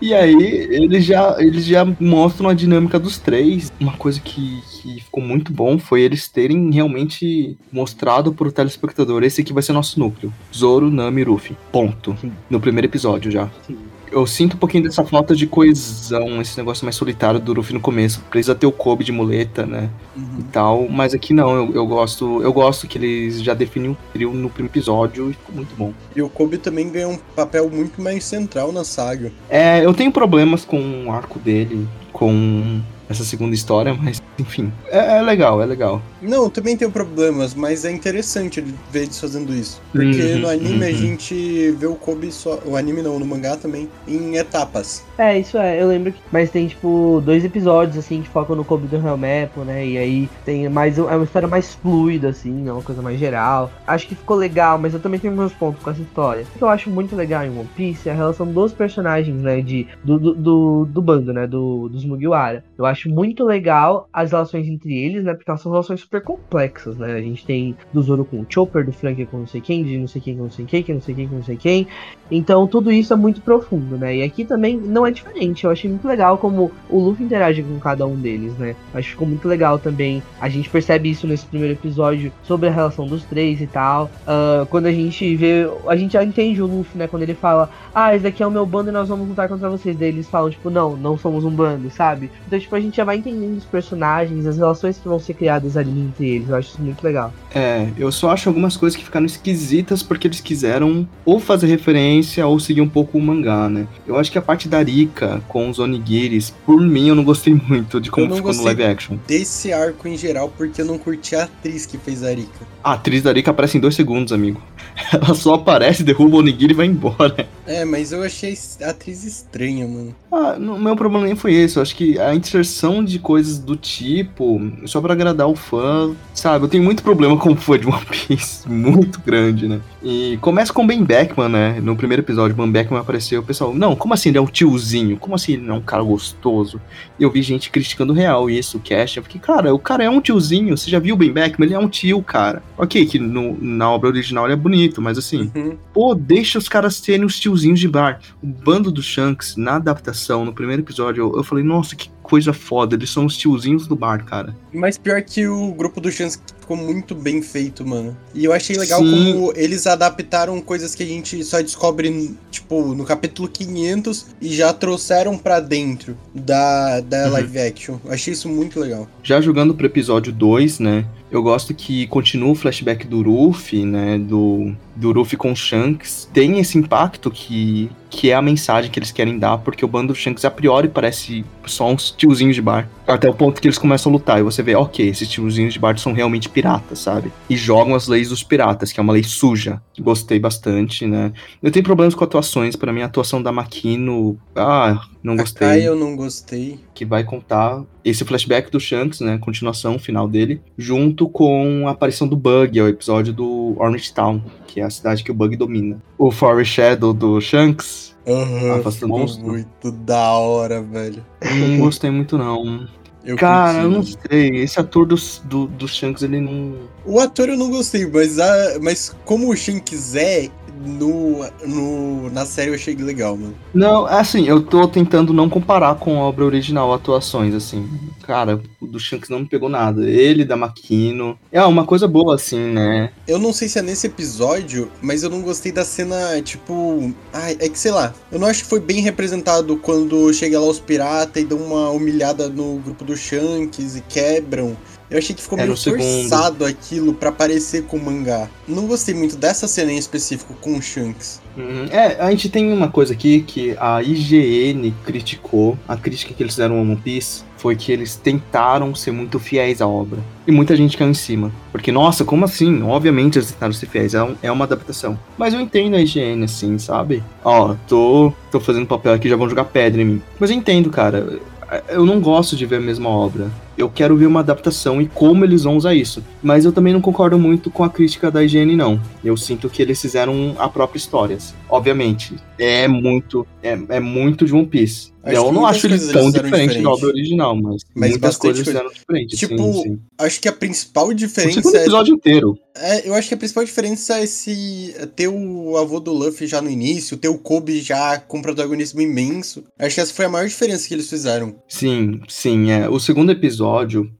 E aí, eles já, eles já mostram a dinâmica dos três. Uma coisa que, que ficou muito bom foi eles terem realmente mostrado pro telespectador: esse aqui vai ser nosso núcleo. Zoro, Nami e Luffy. Ponto. No primeiro episódio já. sim. Eu sinto um pouquinho dessa falta de coesão, esse negócio mais solitário do Luffy no começo. Precisa ter o Kobe de muleta, né? E tal. Mas aqui não, eu, eu gosto. Eu gosto que eles já definem o trio no primeiro episódio e ficou muito bom. E o Kobe também ganha um papel muito mais central na saga. É, eu tenho problemas com o arco dele, com essa segunda história, mas enfim, é, é legal, é legal. Não, também tenho problemas, mas é interessante ver eles fazendo isso. Porque Uhum, no anime a uhum. gente vê o Kobe só. O anime não, no mangá também, em etapas. É, isso é, eu lembro que. Mas tem, tipo, dois episódios, assim, que focam no Kobe do Helmepo, né? E aí tem mais. É uma história mais fluida, assim, é uma coisa mais geral. Acho que ficou legal, mas eu também tenho meus pontos com essa história. O que eu acho muito legal em One Piece é a relação dos personagens, né? De, do, do, do, do bando, né? Do, dos Mugiwara. Eu acho muito legal as relações entre eles, né? Porque elas são relações super complexas, né? A gente tem do Zoro com o Chopper, do Frank com não sei quem, de não sei quem com não sei quem, que não sei quem com não sei quem. Então tudo isso é muito profundo, né? E aqui também não é diferente. Eu achei muito legal como o Luffy interage com cada um deles, né? Acho que ficou muito legal também. A gente percebe isso nesse primeiro episódio sobre a relação dos três e tal. Ah, quando a gente vê. A gente já entende o Luffy, né? Quando ele fala, ah, esse daqui é o meu bando e nós vamos lutar contra vocês. Daí eles falam, tipo, não, não somos um bando, sabe? Então, tipo, a gente já vai entendendo os personagens, as relações que vão ser criadas ali entre eles. Eu acho isso muito legal. É, eu só acho algumas coisas que ficaram esquisitas porque eles quiseram ou fazer referência ou seguir um pouco o mangá, né? Eu acho que a parte da Rika com os onigiris, por mim, eu não gostei muito de como ficou no live action. Desse arco em geral, porque eu não curti a atriz que fez a Rika. A atriz da Rika aparece em dois segundos, amigo. Ela só aparece, derruba o onigiri e vai embora. É, mas eu achei a atriz estranha, mano. Ah, o meu problema nem foi esse. Eu acho que a inserção de coisas do tipo, só pra agradar o fã, sabe? Eu tenho muito problema com fã de One Piece, muito grande, né? E começa com o Ben Beckman, né? No primeiro episódio, o Ben Beckman apareceu, o pessoal, não, como assim ele é um tiozinho? Como assim ele não é um cara gostoso? E eu vi gente criticando real isso, o Cash. Eu fiquei, cara, o cara é um tiozinho, você já viu o Ben Beckman? Ele é um tio, cara. Ok, que no- na obra original ele é bonito, mas assim, Uhum. Pô, deixa os caras serem os tiozinhos de bar. O bando do Shanks, na adaptação, no primeiro episódio, eu, eu falei, nossa, que coisa foda. Eles são os tiozinhos do bar, cara. Mas pior que o grupo do Chance ficou muito bem feito, mano. E eu achei legal Sim. como eles adaptaram coisas que a gente só descobre, tipo, no capítulo 500 e já trouxeram pra dentro da, da Uhum. live action. Eu achei isso muito legal. Já jogando pro episódio 2, né? Eu gosto que continua o flashback do Ruffy, né? Do, do Ruffy com o Shanks. Tem esse impacto que, que é a mensagem que eles querem dar, porque o bando do Shanks a priori parece só uns tiozinhos de bar. Até o ponto que eles começam a lutar e você vê, ok, esses tiozinhos de bar são realmente piratas, sabe? E jogam as leis dos piratas, que é uma lei suja. Gostei bastante, né? Eu tenho problemas com atuações, pra mim a atuação da Makino, ah, não gostei Kai eu não gostei. que vai contar esse flashback do Shanks, né, continuação final dele, junto com a aparição do Bug, é o episódio do Orange Town, que é a cidade que o Bug domina. O Forest Shadow do Shanks, Aham, monstro. muito da hora, velho. não gostei muito não. Eu Cara, eu não sei, esse ator do, do, do Shanks, ele não... O ator eu não gostei, mas, a, mas como o Shanks é, no, no, na série eu achei legal, mano. Não, assim, eu tô tentando não comparar com a obra original, atuações, assim. Cara, o do Shanks não me pegou nada. Ele, da Makino. É uma coisa boa, assim, né? Eu não sei se é nesse episódio, mas eu não gostei da cena, tipo. Ai, é que sei lá. Eu não acho que foi bem representado quando chega lá os piratas e dão uma humilhada no grupo do Shanks e quebram. Eu achei que ficou É, meio forçado aquilo pra parecer com o mangá. Não gostei muito dessa cena em específico com o Shanks. Uhum. É, a gente tem uma coisa aqui que a IGN criticou, a crítica que eles fizeram ao One Piece foi que eles tentaram ser muito fiéis à obra. E muita gente caiu em cima. Porque, nossa, como assim? Obviamente eles tentaram ser fiéis, é, um- é uma adaptação. Mas eu entendo a IGN, assim, sabe? Ó, tô, tô fazendo papel aqui, já vão jogar pedra em mim. Mas eu entendo, cara. Eu não gosto de ver a mesma obra. Eu quero ver uma adaptação e como eles vão usar isso. Mas eu também não concordo muito com a crítica da IGN, não. Eu sinto que eles fizeram a própria história. assim. Obviamente, é muito, é, é muito de One Piece. Acho eu não acho ele tão diferente diferente. obra original, mas, Mas muitas coisas coisa. fizeram diferente. Tipo, sim, sim. Acho que a principal O diferença segundo é, episódio inteiro. é, Eu acho que a principal diferença é se ter o avô do Luffy já no início, ter o Kobe já com protagonismo imenso. Acho que essa foi a maior diferença que eles fizeram. Sim, sim, é. O segundo episódio,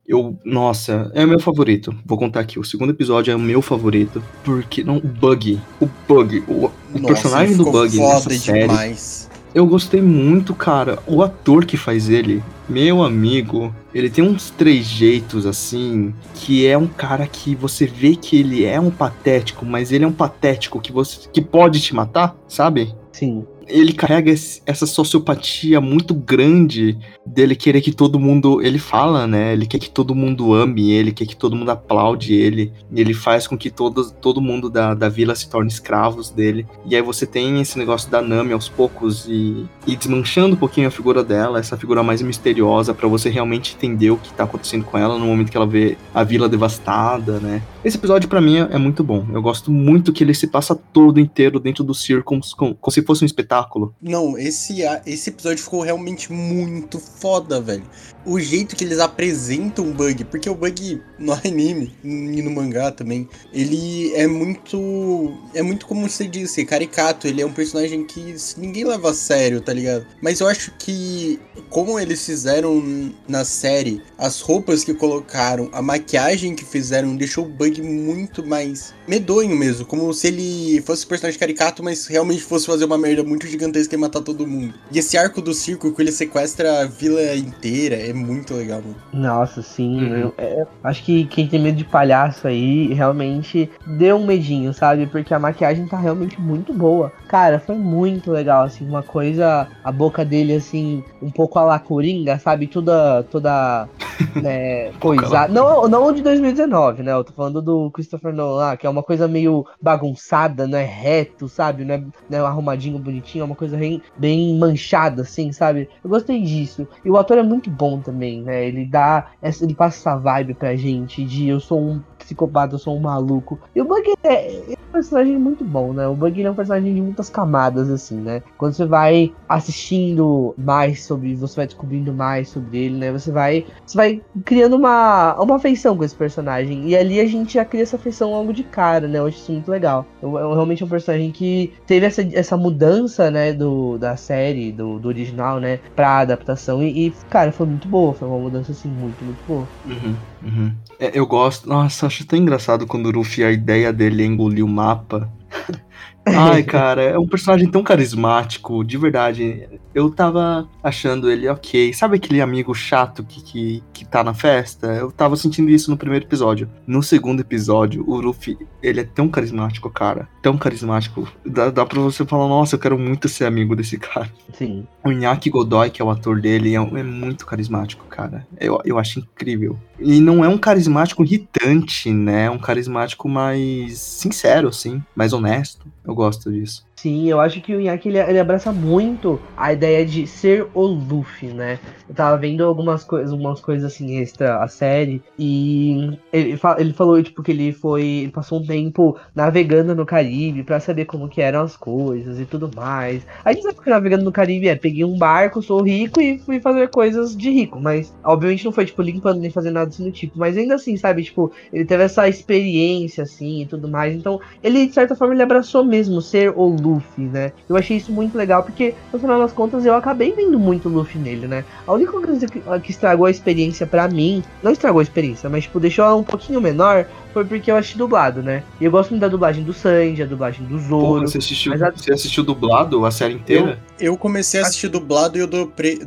eu. Nossa, é o meu favorito. Vou contar aqui. O segundo episódio é o meu favorito. Porque. Não, o Bug. O Bug. O, o Nossa, personagem do Bug nessa série. demais. Eu gostei muito, cara. O ator que faz ele, meu amigo, ele tem uns trejeitos assim, que é um cara que você vê que ele é um patético, mas ele é um patético que você que pode te matar, sabe? Sim. Ele carrega essa sociopatia muito grande dele querer que todo mundo. Ele fala, né? Ele quer que todo mundo ame ele, quer que todo mundo aplaude ele. Ele faz com que todo, todo mundo da, da vila se torne escravos dele. E aí você tem esse negócio da Nami aos poucos e, e desmanchando um pouquinho a figura dela, essa figura mais misteriosa, pra você realmente entender o que tá acontecendo com ela no momento que ela vê a vila devastada, né? Esse episódio pra mim é, muito bom. Eu gosto muito que ele se passa todo inteiro dentro do circo como- como se fosse um espetáculo. Não, esse, esse episódio ficou realmente muito foda, velho. O jeito que eles apresentam o Bug, porque o Bug no anime e no mangá também, ele é muito. É muito como você disse, caricato. Ele é um personagem que ninguém leva a sério, tá ligado? Mas eu acho que, como eles fizeram na série, as roupas que colocaram, a maquiagem que fizeram, deixou o Bug muito mais medonho mesmo. Como se ele fosse um personagem caricato, mas realmente fosse fazer uma merda muito gigantesca e matar todo mundo. E esse arco do circo que ele sequestra a vila inteira é muito legal, mano. Nossa, sim. Uhum. eu- é, acho que quem tem medo de palhaço aí realmente deu um medinho, sabe? Porque a maquiagem tá realmente muito boa. Cara, foi muito legal, assim, uma coisa, a boca dele, assim, um pouco a la Coringa, sabe? Toda, toda, né, coisa. Não, não o de 2019, né? Eu tô falando do Christopher Nolan, que é uma coisa meio bagunçada, não é reto, sabe? Não é, não é arrumadinho, bonitinho, é uma coisa bem, bem manchada, assim, sabe? Eu gostei disso. E o ator é muito bom também, né? Ele dá, essa, ele passa essa vibe pra gente de eu sou um psicopata, eu sou um maluco. E o Bug é, é um personagem muito bom, né? O Bug é um personagem de muitas camadas, assim, né? Quando você vai assistindo mais sobre, você vai descobrindo mais sobre ele, né? Você vai, você vai criando uma, uma afeição com esse personagem. E ali a gente já cria essa afeição logo de cara, né? Eu acho isso muito legal. Eu realmente é um personagem que teve essa, essa mudança, né, do, da série, do, do original, né, pra adaptação. E, e, cara, foi muito boa. Foi uma mudança, assim, muito, muito boa. Uhum, uhum. É, eu gosto. Nossa, acho tão engraçado quando o Luffy, a ideia dele é engolir o mapa. Ai, cara, é um personagem tão carismático, de verdade. Eu tava achando ele ok. Sabe aquele amigo chato que, que, que tá na festa? Eu tava sentindo isso no primeiro episódio. No segundo episódio, o Luffy, ele é tão carismático, cara. Tão carismático. Dá, dá pra você falar, nossa, eu quero muito ser amigo desse cara. Sim. O Inaki Godoy, que é o ator dele, é, é muito carismático, cara. Eu, eu acho incrível. E não é um carismático irritante, né? É um carismático mais sincero, assim, mais honesto. Eu gosto disso. Sim, eu acho que o Inaki ele, ele abraça muito a ideia de ser o Luffy, né? Eu tava vendo algumas coisas, algumas coisas assim extra a série e ele, ele falou tipo que ele foi, passou um tempo navegando no Caribe pra saber como que eram as coisas e tudo mais. A gente sabe que navegando no Caribe é peguei um barco, sou rico e fui fazer coisas de rico, mas obviamente não foi tipo limpando nem fazendo nada assim do tipo, mas ainda assim, sabe, tipo, ele teve essa experiência assim e tudo mais. Então, ele de certa forma ele abraçou mesmo ser o Luffy, né? Eu achei isso muito legal, porque no final das contas eu acabei vendo muito Luffy nele, né? A única coisa que, que estragou a experiência pra mim, não estragou a experiência, mas tipo, deixou ela um pouquinho menor, foi porque eu achei dublado, né? E eu gosto muito da dublagem do Sanji, a dublagem do Porra, Zoro. você assistiu, mas a- você assistiu dublado a série inteira? Eu comecei a assistir dublado e eu dropei,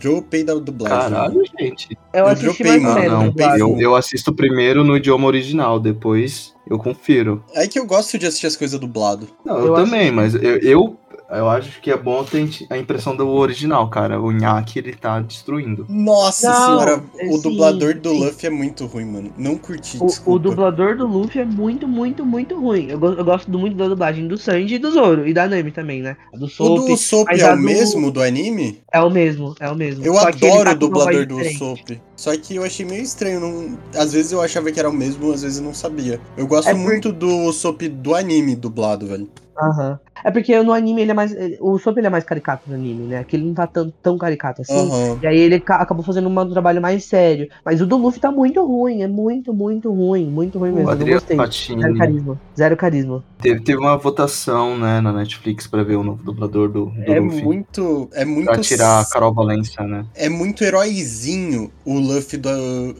dropei da dublagem. Caralho, gente. Eu, eu assisti dropei, mais não. dublado. Eu, eu assisto primeiro no idioma original, depois eu confiro. É que eu gosto de assistir as coisas dublado. Não, eu, Eu também, mas eu, eu, eu acho que é bom ter a impressão do original, cara. O Nhaque, ele tá destruindo. Nossa Não, senhora, é o sim, dublador do sim. Luffy é muito ruim, mano. Não curti, O, desculpa. o dublador do Luffy é muito, muito, muito ruim. Eu, go- eu gosto do- muito da dublagem do Sanji e do Zoro. E da Nami também, né? Do O Soap do Soap é o do- mesmo do anime? é o mesmo, é o mesmo. Eu Só adoro tá o dublador do. Soap. Só que eu achei meio estranho. Não... Às vezes eu achava que era o mesmo, às vezes eu não sabia. Eu gosto É por- muito do Soap do anime dublado, velho. Aham. É porque no anime ele é mais. O Soap ele é mais caricato no anime, né? Aqui ele não tá tão, tão caricato assim. Aham. E aí ele ca- acabou fazendo um trabalho mais sério. Mas o do Luffy tá muito ruim, é muito, muito ruim. Muito ruim O mesmo. Eu não Adriano gostei. Patini Zero carisma. Zero carisma. teve, teve uma votação, né, na Netflix pra ver o novo dublador do, do É Luffy. muito. É muito. Pra tirar a Carol Valência, né? É muito heróizinho o Luffy do,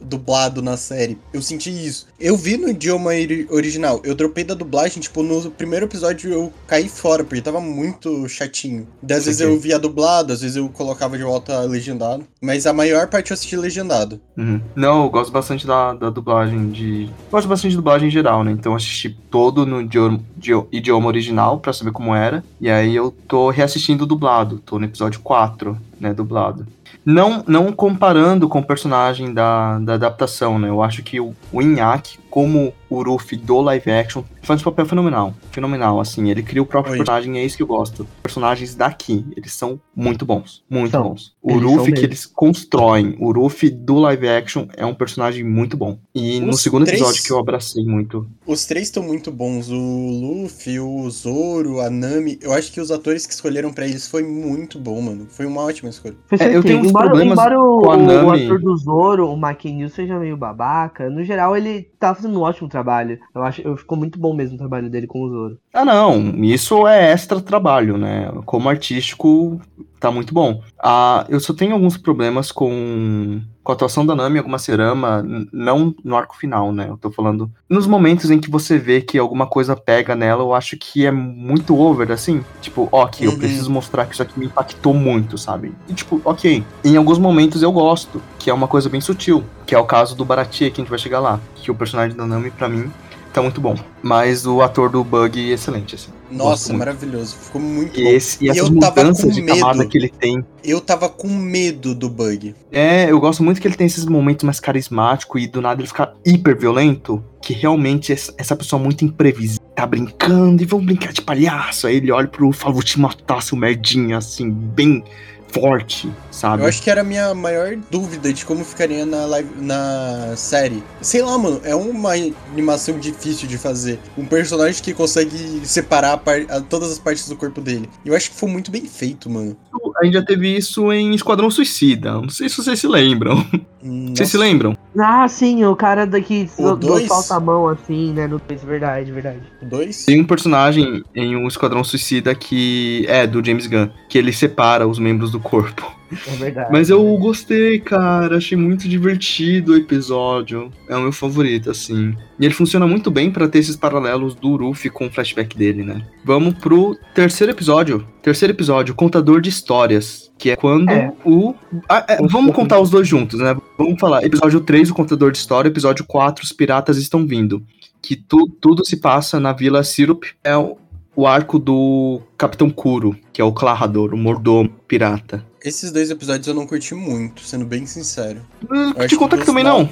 dublado na série. Eu senti isso. Eu vi no idioma ori- original. Eu dropei da dublagem, tipo, no primeiro episódio eu caí fora, porque tava muito chatinho. Daí, às vezes eu via dublado, às vezes eu colocava de volta legendado. Mas a maior parte eu assisti legendado. Uhum. Não, eu gosto bastante da, da dublagem de. Gosto bastante de dublagem em geral, né? Então eu assisti todo no idioma, dio- idioma original pra saber como era. E aí eu tô reassistindo dublado. Tô no episódio 4, né, dublado. Não, não comparando com o personagem da, da adaptação, né? Eu acho que o, o Inaki, como o Ruffy do live action, faz um papel fenomenal. Fenomenal, assim. Ele cria o próprio Oi. personagem, é isso que eu gosto. Personagens daqui, eles são muito bons. Muito São. bons. O Ruffy que eles constroem, o Ruffy do live action é um personagem muito bom. E no Os segundo três- episódio que eu abracei muito. Os três estão muito bons. O Luffy, o Zoro, a Nami. Eu acho que os atores que escolheram pra eles foi muito bom, mano. Foi uma ótima escolha. É, eu tenho uns embora, problemas embora o, com a o Nami. ator do Zoro, o McKinney, seja meio babaca, no geral ele tá fazendo um ótimo trabalho. Eu acho que ficou muito bom mesmo o trabalho dele com o Zoro. Ah, não, isso é extra trabalho, né? Como artístico, tá muito bom. Ah, eu só tenho alguns problemas com, com a atuação da Nami alguma cerama, não no arco final, né? Eu tô falando nos momentos em que você vê que alguma coisa pega nela, eu acho que é muito over, assim. Tipo, ok, eu Uhum. preciso mostrar que isso aqui me impactou muito, sabe? E tipo, ok. Em alguns momentos eu gosto, que é uma coisa bem sutil, que é o caso do Baratie, que a gente vai chegar lá. Que o personagem da Nami, pra mim, tá muito bom. Mas o ator do Bug, excelente, assim. Nossa, maravilhoso. Ficou muito E, bom. esse, e E essas mudanças com de medo. camada que ele tem. Eu tava com medo do bug. É, eu gosto muito que ele tem esses momentos mais carismáticos e do nada ele fica hiper violento. Que realmente essa essa pessoa muito imprevisível. Tá brincando e vamos brincar de palhaço. Aí ele olha pro fala, vou te matar, seu merdinha, assim, bem forte, sabe? Eu acho que era a minha maior dúvida de como ficaria na, live, na série. Sei lá, mano, é uma animação difícil de fazer. Um personagem que consegue separar a par- a- todas as partes do corpo dele. Eu acho que foi muito bem feito, mano. A gente já teve isso em Esquadrão Suicida. Não sei se vocês se lembram. Vocês se Nossa. lembram? Ah, sim, o cara daqui O do, dois? solta a mão assim, né? No verdade, verdade. Dois? Tem um personagem em um Esquadrão Suicida que é do James Gunn, que ele separa os membros do corpo. É verdade. Mas eu gostei, cara. Achei muito divertido o episódio. É o meu favorito, assim. E ele funciona muito bem pra ter esses paralelos do Ruffy com o flashback dele, né? Vamos pro terceiro episódio. Terceiro episódio, Contador de Histórias. Que é quando É. o. Ah, é, vamos contar os dois juntos, né? Vamos falar. Episódio 3, o Contador de História. Episódio 4, os piratas estão vindo. Que tu- tudo se passa na Vila Sirup. É o, o arco do Capitão Kuro, que é o Clarrador, o mordomo pirata. Esses dois episódios eu não curti muito, sendo bem sincero. Hum, Eu te contar que dos também não.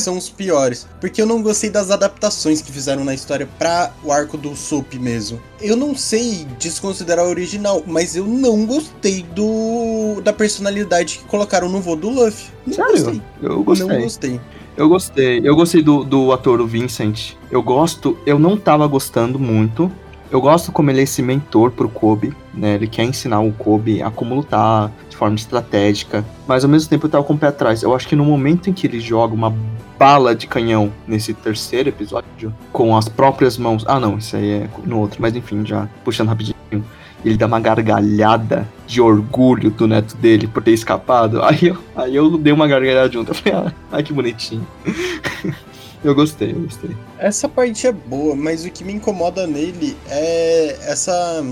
São os piores. Porque eu não gostei das adaptações que fizeram na história pra o arco do Soap mesmo. Eu não sei desconsiderar o original, mas eu não gostei do da personalidade que colocaram no voo do Luffy. Não Sério? gostei. Eu Não gostei. gostei. Eu gostei. Eu gostei do, do ator, o Vincent. Eu gosto. Eu não tava gostando muito. Eu gosto como ele é esse mentor pro Kobe, né? Ele quer ensinar o Kobe a como lutar de forma estratégica. Mas ao mesmo tempo eu tava com o pé atrás. Eu acho que no momento em que ele joga uma bala de canhão nesse terceiro episódio, com as próprias mãos. Ah, não, isso aí é no outro. Mas enfim, já puxando rapidinho. Ele dá uma gargalhada de orgulho do neto dele por ter escapado. Aí eu, aí eu dei uma gargalhada junto. Eu falei, ah, ai que bonitinho. eu gostei, eu gostei. Essa parte é boa, mas o que me incomoda nele é essa.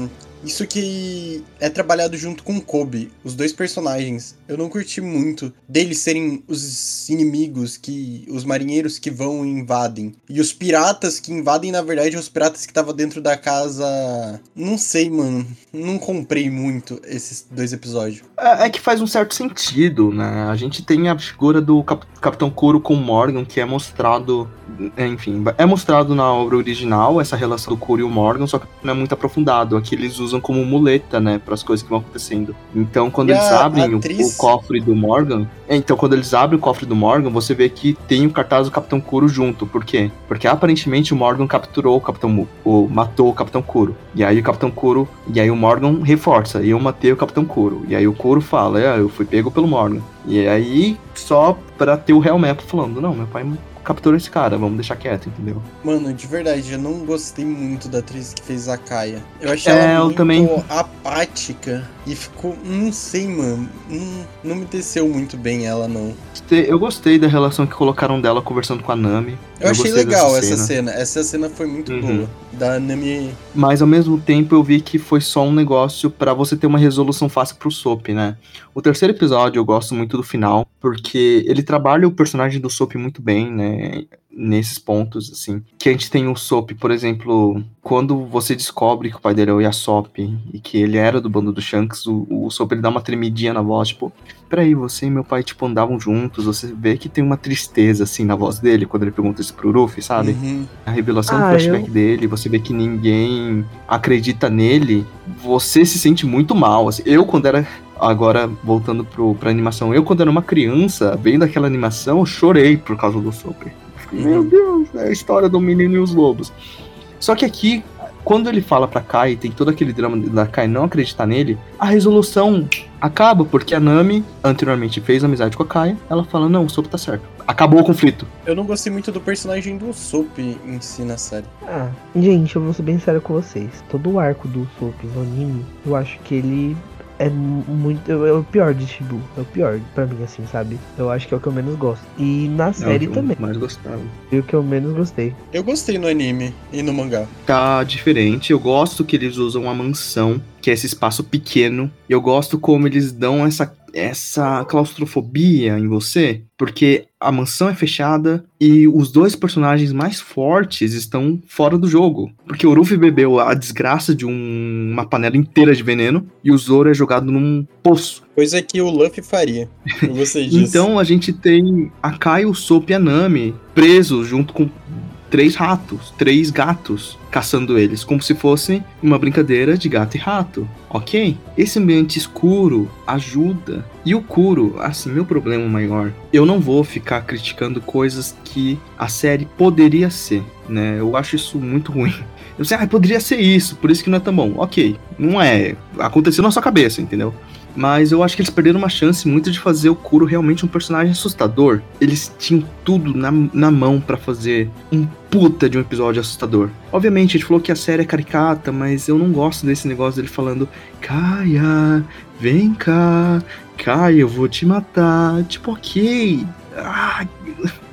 Isso que é trabalhado junto com o Kobe, os dois personagens. Eu não curti muito deles serem os inimigos que. os marinheiros que vão e invadem. E os piratas que invadem, na verdade, os piratas que estavam dentro da casa. Não sei, mano. Não comprei muito esses dois episódios. É, é que faz um certo sentido, né? A gente tem a figura do Cap- Capitão Kuro com o Morgan, que é mostrado. é, Enfim, é mostrado na obra original, essa relação do Kuro e o Morgan, só que não é muito aprofundado. Aqui eles usam como muleta, né, para as coisas que vão acontecendo. Então, quando E eles a abrem o- atriz- o, cofre do Morgan. é, Então, quando eles abrem o cofre do Morgan, você vê que tem o cartaz do Capitão Kuro junto. Por quê? Porque aparentemente o Morgan capturou o Capitão ou matou o Capitão Kuro. E aí o Capitão Kuro. E aí o Morgan reforça. E eu matei o Capitão Kuro. E aí o Kuro fala: É, eu fui pego pelo Morgan. E aí, só pra ter o Real Map falando: Não, meu pai capturou esse cara, vamos deixar quieto, entendeu? Mano, de verdade, eu não gostei muito da atriz que fez a Kaia. Eu achei É, ela muito também. apática e ficou. Não sei, mano. Não, não me desceu muito bem ela, não. Eu gostei da relação que colocaram dela conversando com a Nami. Eu, achei gostei legal essa cena. Essa cena foi muito Uhum. boa. Da Nami. Mas ao mesmo tempo eu vi que foi só um negócio pra você ter uma resolução fácil pro Soap, né? O terceiro episódio eu gosto muito do final, porque ele trabalha o personagem do Soap muito bem, né? Nesses pontos, assim. Que a gente tem o Sop, por exemplo, quando você descobre que o pai dele é o Yasop e que ele era do bando do Shanks, o, o Sop ele dá uma tremidinha na voz, tipo, peraí, você e meu pai, tipo, andavam juntos, você vê que tem uma tristeza, assim, na voz dele, quando ele pergunta isso pro Ruffy, sabe? Uhum. A revelação do Ah, flashback eu- dele, você vê que ninguém acredita nele, você se sente muito mal. assim. Eu, quando era. Agora, voltando pro, pra animação, eu, quando era uma criança, vendo aquela animação, eu chorei por causa do Super. Uhum. Meu Deus, é a história do menino e os lobos. Só que aqui, quando ele fala pra Kai, tem todo aquele drama da Kai não acreditar nele, a resolução acaba, porque a Nami anteriormente fez amizade com a Kai, ela fala, não, o Sop tá certo. Acabou o conflito. Eu não gostei muito do personagem do Soap em si na série. Ah, gente, eu vou ser bem sério com vocês. Todo o arco do Soap no anime, eu acho que ele é mu- muito. É o pior de Shibu. É o pior pra mim, assim, sabe? Eu acho que é o que eu menos gosto. E na série É o que eu também. mais gostava. Foi o que eu menos gostei. Eu gostei no anime e no mangá. tá diferente. Eu gosto que eles usam a mansão, que é esse espaço pequeno. Eu gosto como eles dão essa, essa claustrofobia em você, porque a mansão é fechada e os dois personagens mais fortes estão fora do jogo. Porque o Ruffy bebeu a desgraça de um- uma panela inteira de veneno e o Zoro é jogado num poço. Coisa que o Luffy faria. Eu gostei disso. Então a gente tem a Kai, o Sop e a Nami presos junto com três ratos, três gatos, caçando eles, como se fosse uma brincadeira de gato e rato. Ok? Esse ambiente escuro ajuda. E o Kuro, assim, meu problema maior, eu não vou ficar criticando coisas que a série poderia ser, né? Eu acho isso muito ruim. Eu sei, ah, poderia ser isso, por isso que não é tão bom. Ok, não é. Aconteceu na sua cabeça, entendeu? Mas eu acho que eles perderam uma chance muito de fazer o Kuro realmente um personagem assustador. Eles tinham tudo na, na mão pra fazer um puta de um episódio assustador. Obviamente, a gente falou que a série é caricata, mas eu não gosto desse negócio dele falando: Kaia, vem cá, Kaia, eu vou te matar. Tipo, ok. Ah,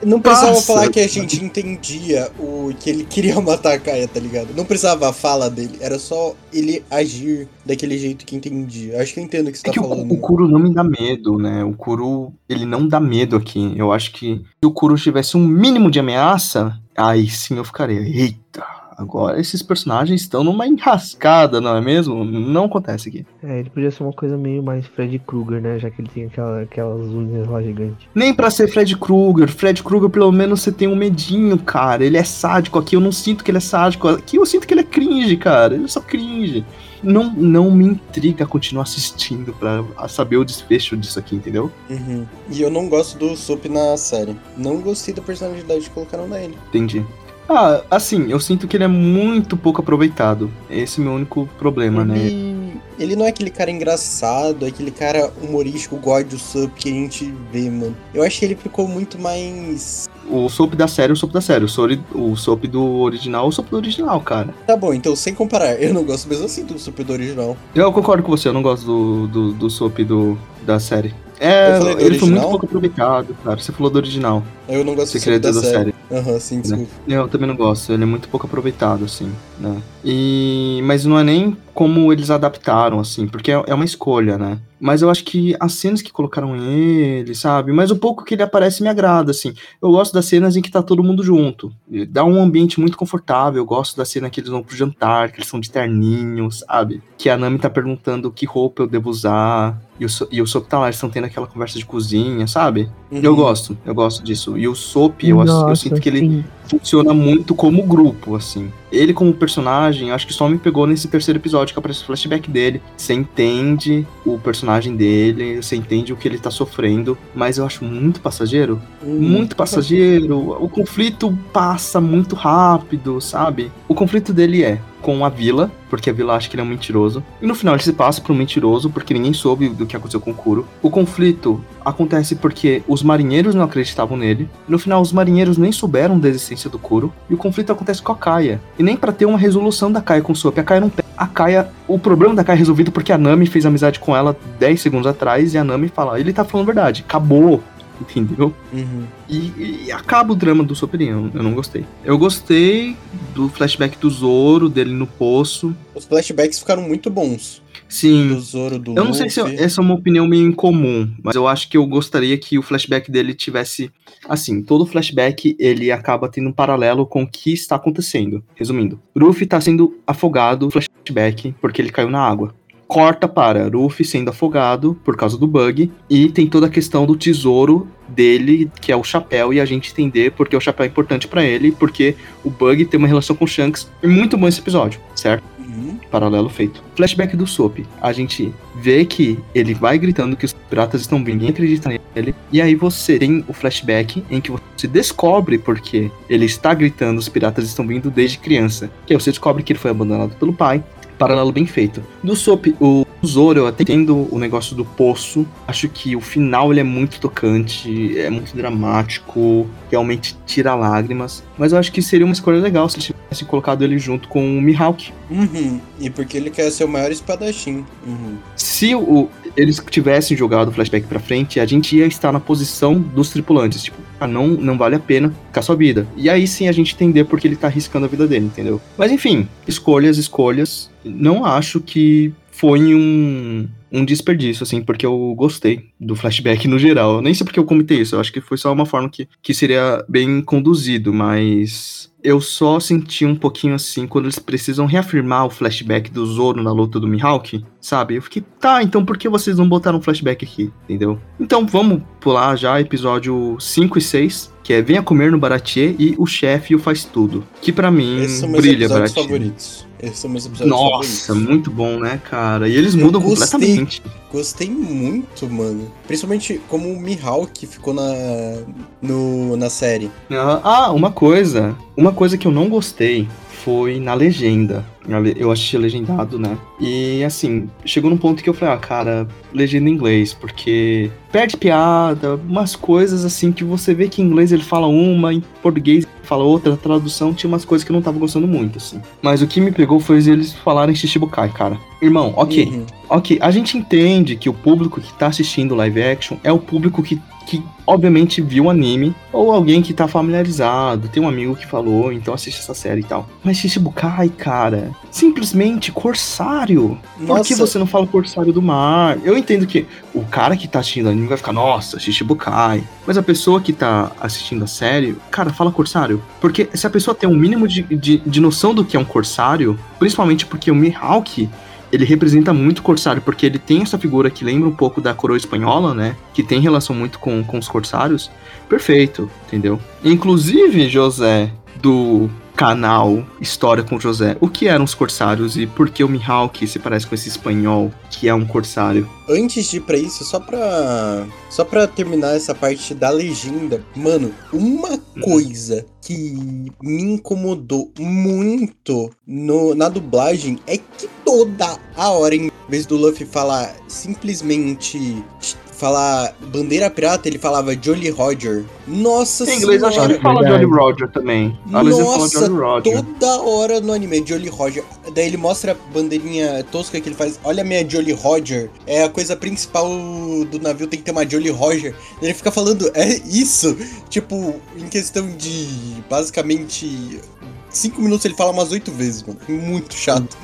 Não precisava Passa. falar que a gente entendia o que ele queria matar a Kaia, tá ligado? Não precisava a fala dele, era só ele agir daquele jeito que entendia. Acho que eu entendo o que você É tá que o, falando. o Kuro não me dá medo, né? O Kuro, ele não dá medo aqui. Eu acho que se o Kuro tivesse um mínimo de ameaça, aí sim eu ficaria, eita, agora esses personagens estão numa enrascada, não é mesmo? Não acontece aqui. É, ele podia ser uma coisa meio mais Freddy Krueger, né? Já que ele tem aquela, aquelas unhas lá gigantes. Nem pra ser Fred Krueger. Fred Krueger, pelo menos, você tem um medinho, cara. Ele é sádico. Aqui eu não sinto que ele é sádico. Aqui eu sinto que ele é cringe, cara. Ele é só cringe. Não, não me intriga continuar assistindo pra saber o desfecho disso aqui, entendeu? Uhum. E eu não gosto do Soap na série. Não gostei da personalidade que colocaram nele. Entendi. Ah, assim, eu sinto que ele é muito pouco aproveitado. Esse é o meu único problema, né? Ele... ele não é aquele cara engraçado, é aquele cara humorístico, God do Soap que a gente vê, mano. Eu acho que ele ficou muito mais. O soap da série, o soap da série. O, sori- o soap do original, o soap do original, cara. Tá bom, então sem comparar, eu não gosto mesmo assim do Soap do original. Eu concordo com você, eu não gosto do, do, do soap do, da série. É, ele foi muito original? pouco aproveitado, cara. Você falou do original. Eu não gosto Você dizer da da série. Aham, sim, desculpa. Eu também não gosto, ele é muito pouco aproveitado, assim, né? E... Mas não é nem como eles adaptaram, assim, porque é é uma escolha, né? Mas eu acho que as cenas que colocaram ele, sabe? Mas o pouco que ele aparece me agrada, assim. Eu gosto das cenas em que tá todo mundo junto. E Dá um ambiente muito confortável. Eu gosto da cena que eles vão pro jantar, que eles são de terninho, sabe? Que a Nami tá perguntando que roupa eu devo usar. E o, So- e o Sop tá lá, eles estão tendo aquela conversa de cozinha, sabe? Uhum. Eu gosto, eu gosto disso. E o Sop, eu, eu sinto que ele sim. funciona muito como grupo, assim. Ele como personagem, eu acho que só me pegou nesse terceiro episódio que aparece o flashback dele. Você entende o personagem dele, você entende o que ele tá sofrendo, mas eu acho muito passageiro. Muito passageiro. O conflito passa muito rápido, sabe? O conflito dele é com a vila, porque a vila acha que ele é um mentiroso. E no final ele se passa por um mentiroso, porque ninguém soube do que aconteceu com o Kuro. O conflito acontece porque os marinheiros não acreditavam nele. No final, os marinheiros nem souberam da existência do Kuro. E o conflito acontece com a Kaia. E nem pra ter uma resolução da Kaia com o Sop. A Kaia não tem. A Kaia. O problema da Kaia é resolvido porque a Nami fez amizade com ela 10 segundos atrás. E a Nami fala: ele tá falando a verdade. Acabou. Entendeu? Uhum. E, e acaba o drama do Soperinho, eu não gostei. Eu gostei do flashback do Zoro, dele no poço. Os flashbacks ficaram muito bons. Sim. do Zoro, do Eu não sei se eu- Luffy. essa é uma opinião meio incomum, mas eu acho que eu gostaria que o flashback dele tivesse. Assim, todo flashback ele acaba tendo um paralelo com o que está acontecendo. Resumindo, Ruffy está sendo afogado, flashback, porque ele caiu na água. Corta para Ruffy sendo afogado por causa do bug, e tem toda a questão do tesouro dele, que é o chapéu, e a gente entender porque o chapéu é importante para ele, porque o bug tem uma relação com o Shanks. E muito bom esse episódio, certo? Uhum. paralelo feito. Flashback do Soap. A gente vê que ele vai gritando que os piratas estão vindo, ninguém acredita nele. E aí você tem o flashback em que você descobre porque ele está gritando os piratas estão vindo desde criança. Que aí você descobre que ele foi abandonado pelo pai. Paralelo bem feito. Do Soap, o Zoro, eu até entendo o negócio do poço. Acho que o final ele é muito tocante, é muito dramático, realmente tira lágrimas. Mas eu acho que seria uma escolha legal se eles tivessem colocado ele junto com o Mihawk. Uhum. E porque ele quer ser o maior espadachim. Uhum. se o- eles tivessem jogado o flashback pra frente, a gente ia estar na posição dos tripulantes. Tipo, não, não vale a pena ficar sua vida. E aí sim a gente entender porque ele tá arriscando a vida dele, entendeu? Mas enfim, escolhas, escolhas. Não acho que foi um, um desperdício, assim, porque eu gostei do flashback no geral. Eu nem sei porque eu comentei isso, eu acho que foi só uma forma que, que seria bem conduzido, mas. Eu só senti um pouquinho assim quando eles precisam reafirmar o flashback do Zoro na luta do Mihawk, sabe? Eu fiquei, tá, então por que vocês não botaram um flashback aqui, entendeu? Então vamos pular já episódio 5 e 6, que é Venha Comer no Baratier e O Chefe o Faz Tudo. Que pra mim Esses são meus brilha episódios Baratier. favoritos. Esses são meus episódios Nossa, favoritos. muito bom, né, cara? E eles Eu mudam gostei. completamente. Gostei muito, mano. Principalmente como o Mihawk ficou na, no, na série. Ah, Ah, uma coisa. Uma coisa que eu não gostei foi na legenda. Eu assisti legendado, né? E assim, chegou num ponto que eu falei, ah, cara, legenda em inglês, porque perde piada, umas coisas assim que você vê que em inglês ele fala uma, em português ele fala outra, a tradução tinha umas coisas que eu não tava gostando muito, assim. Mas o que me pegou foi eles falarem Shishibukai, cara. Irmão, ok. Uhum. Ok, a gente entende que o público que tá assistindo live action é o público que, que obviamente viu o anime, ou alguém que tá familiarizado, tem um amigo que falou, então assiste essa série e tal. Mas Shishibukai, cara, simplesmente corsário. Por que Nossa. você não fala corsário do mar? Eu entendo que o cara que tá assistindo anime vai ficar, nossa, Shishibukai. Mas a pessoa que tá assistindo a série, cara, fala corsário. Porque se a pessoa tem um mínimo de, de, de noção do que é um corsário, principalmente porque o Mihawk, ele representa muito o corsário, porque ele tem essa figura que lembra um pouco da coroa espanhola, né? Que tem relação muito com, com os corsários. Perfeito, entendeu? Inclusive, José, do canal História com José, o que eram os corsários e por que o Mihawk se parece com esse espanhol que é um corsário? Antes de ir pra isso, só pra. Só pra terminar essa parte da legenda, mano, uma coisa que me incomodou muito no, na dublagem é que toda a hora, em vez do Luffy falar simplesmente. Falar bandeira pirata, ele falava Jolly Roger. Nossa Em inglês, eu acho que senhora. ele fala Verdade. Jolly Roger também. A Nossa, Jolly Roger. toda hora no anime, Jolly Roger. Daí ele mostra a bandeirinha tosca que ele faz. Olha a minha Jolly Roger. É a coisa principal do navio, tem que ter uma Jolly Roger. Ele fica falando, é isso. Tipo, em questão de basicamente. Cinco minutos ele fala umas oito vezes, mano. Muito chato.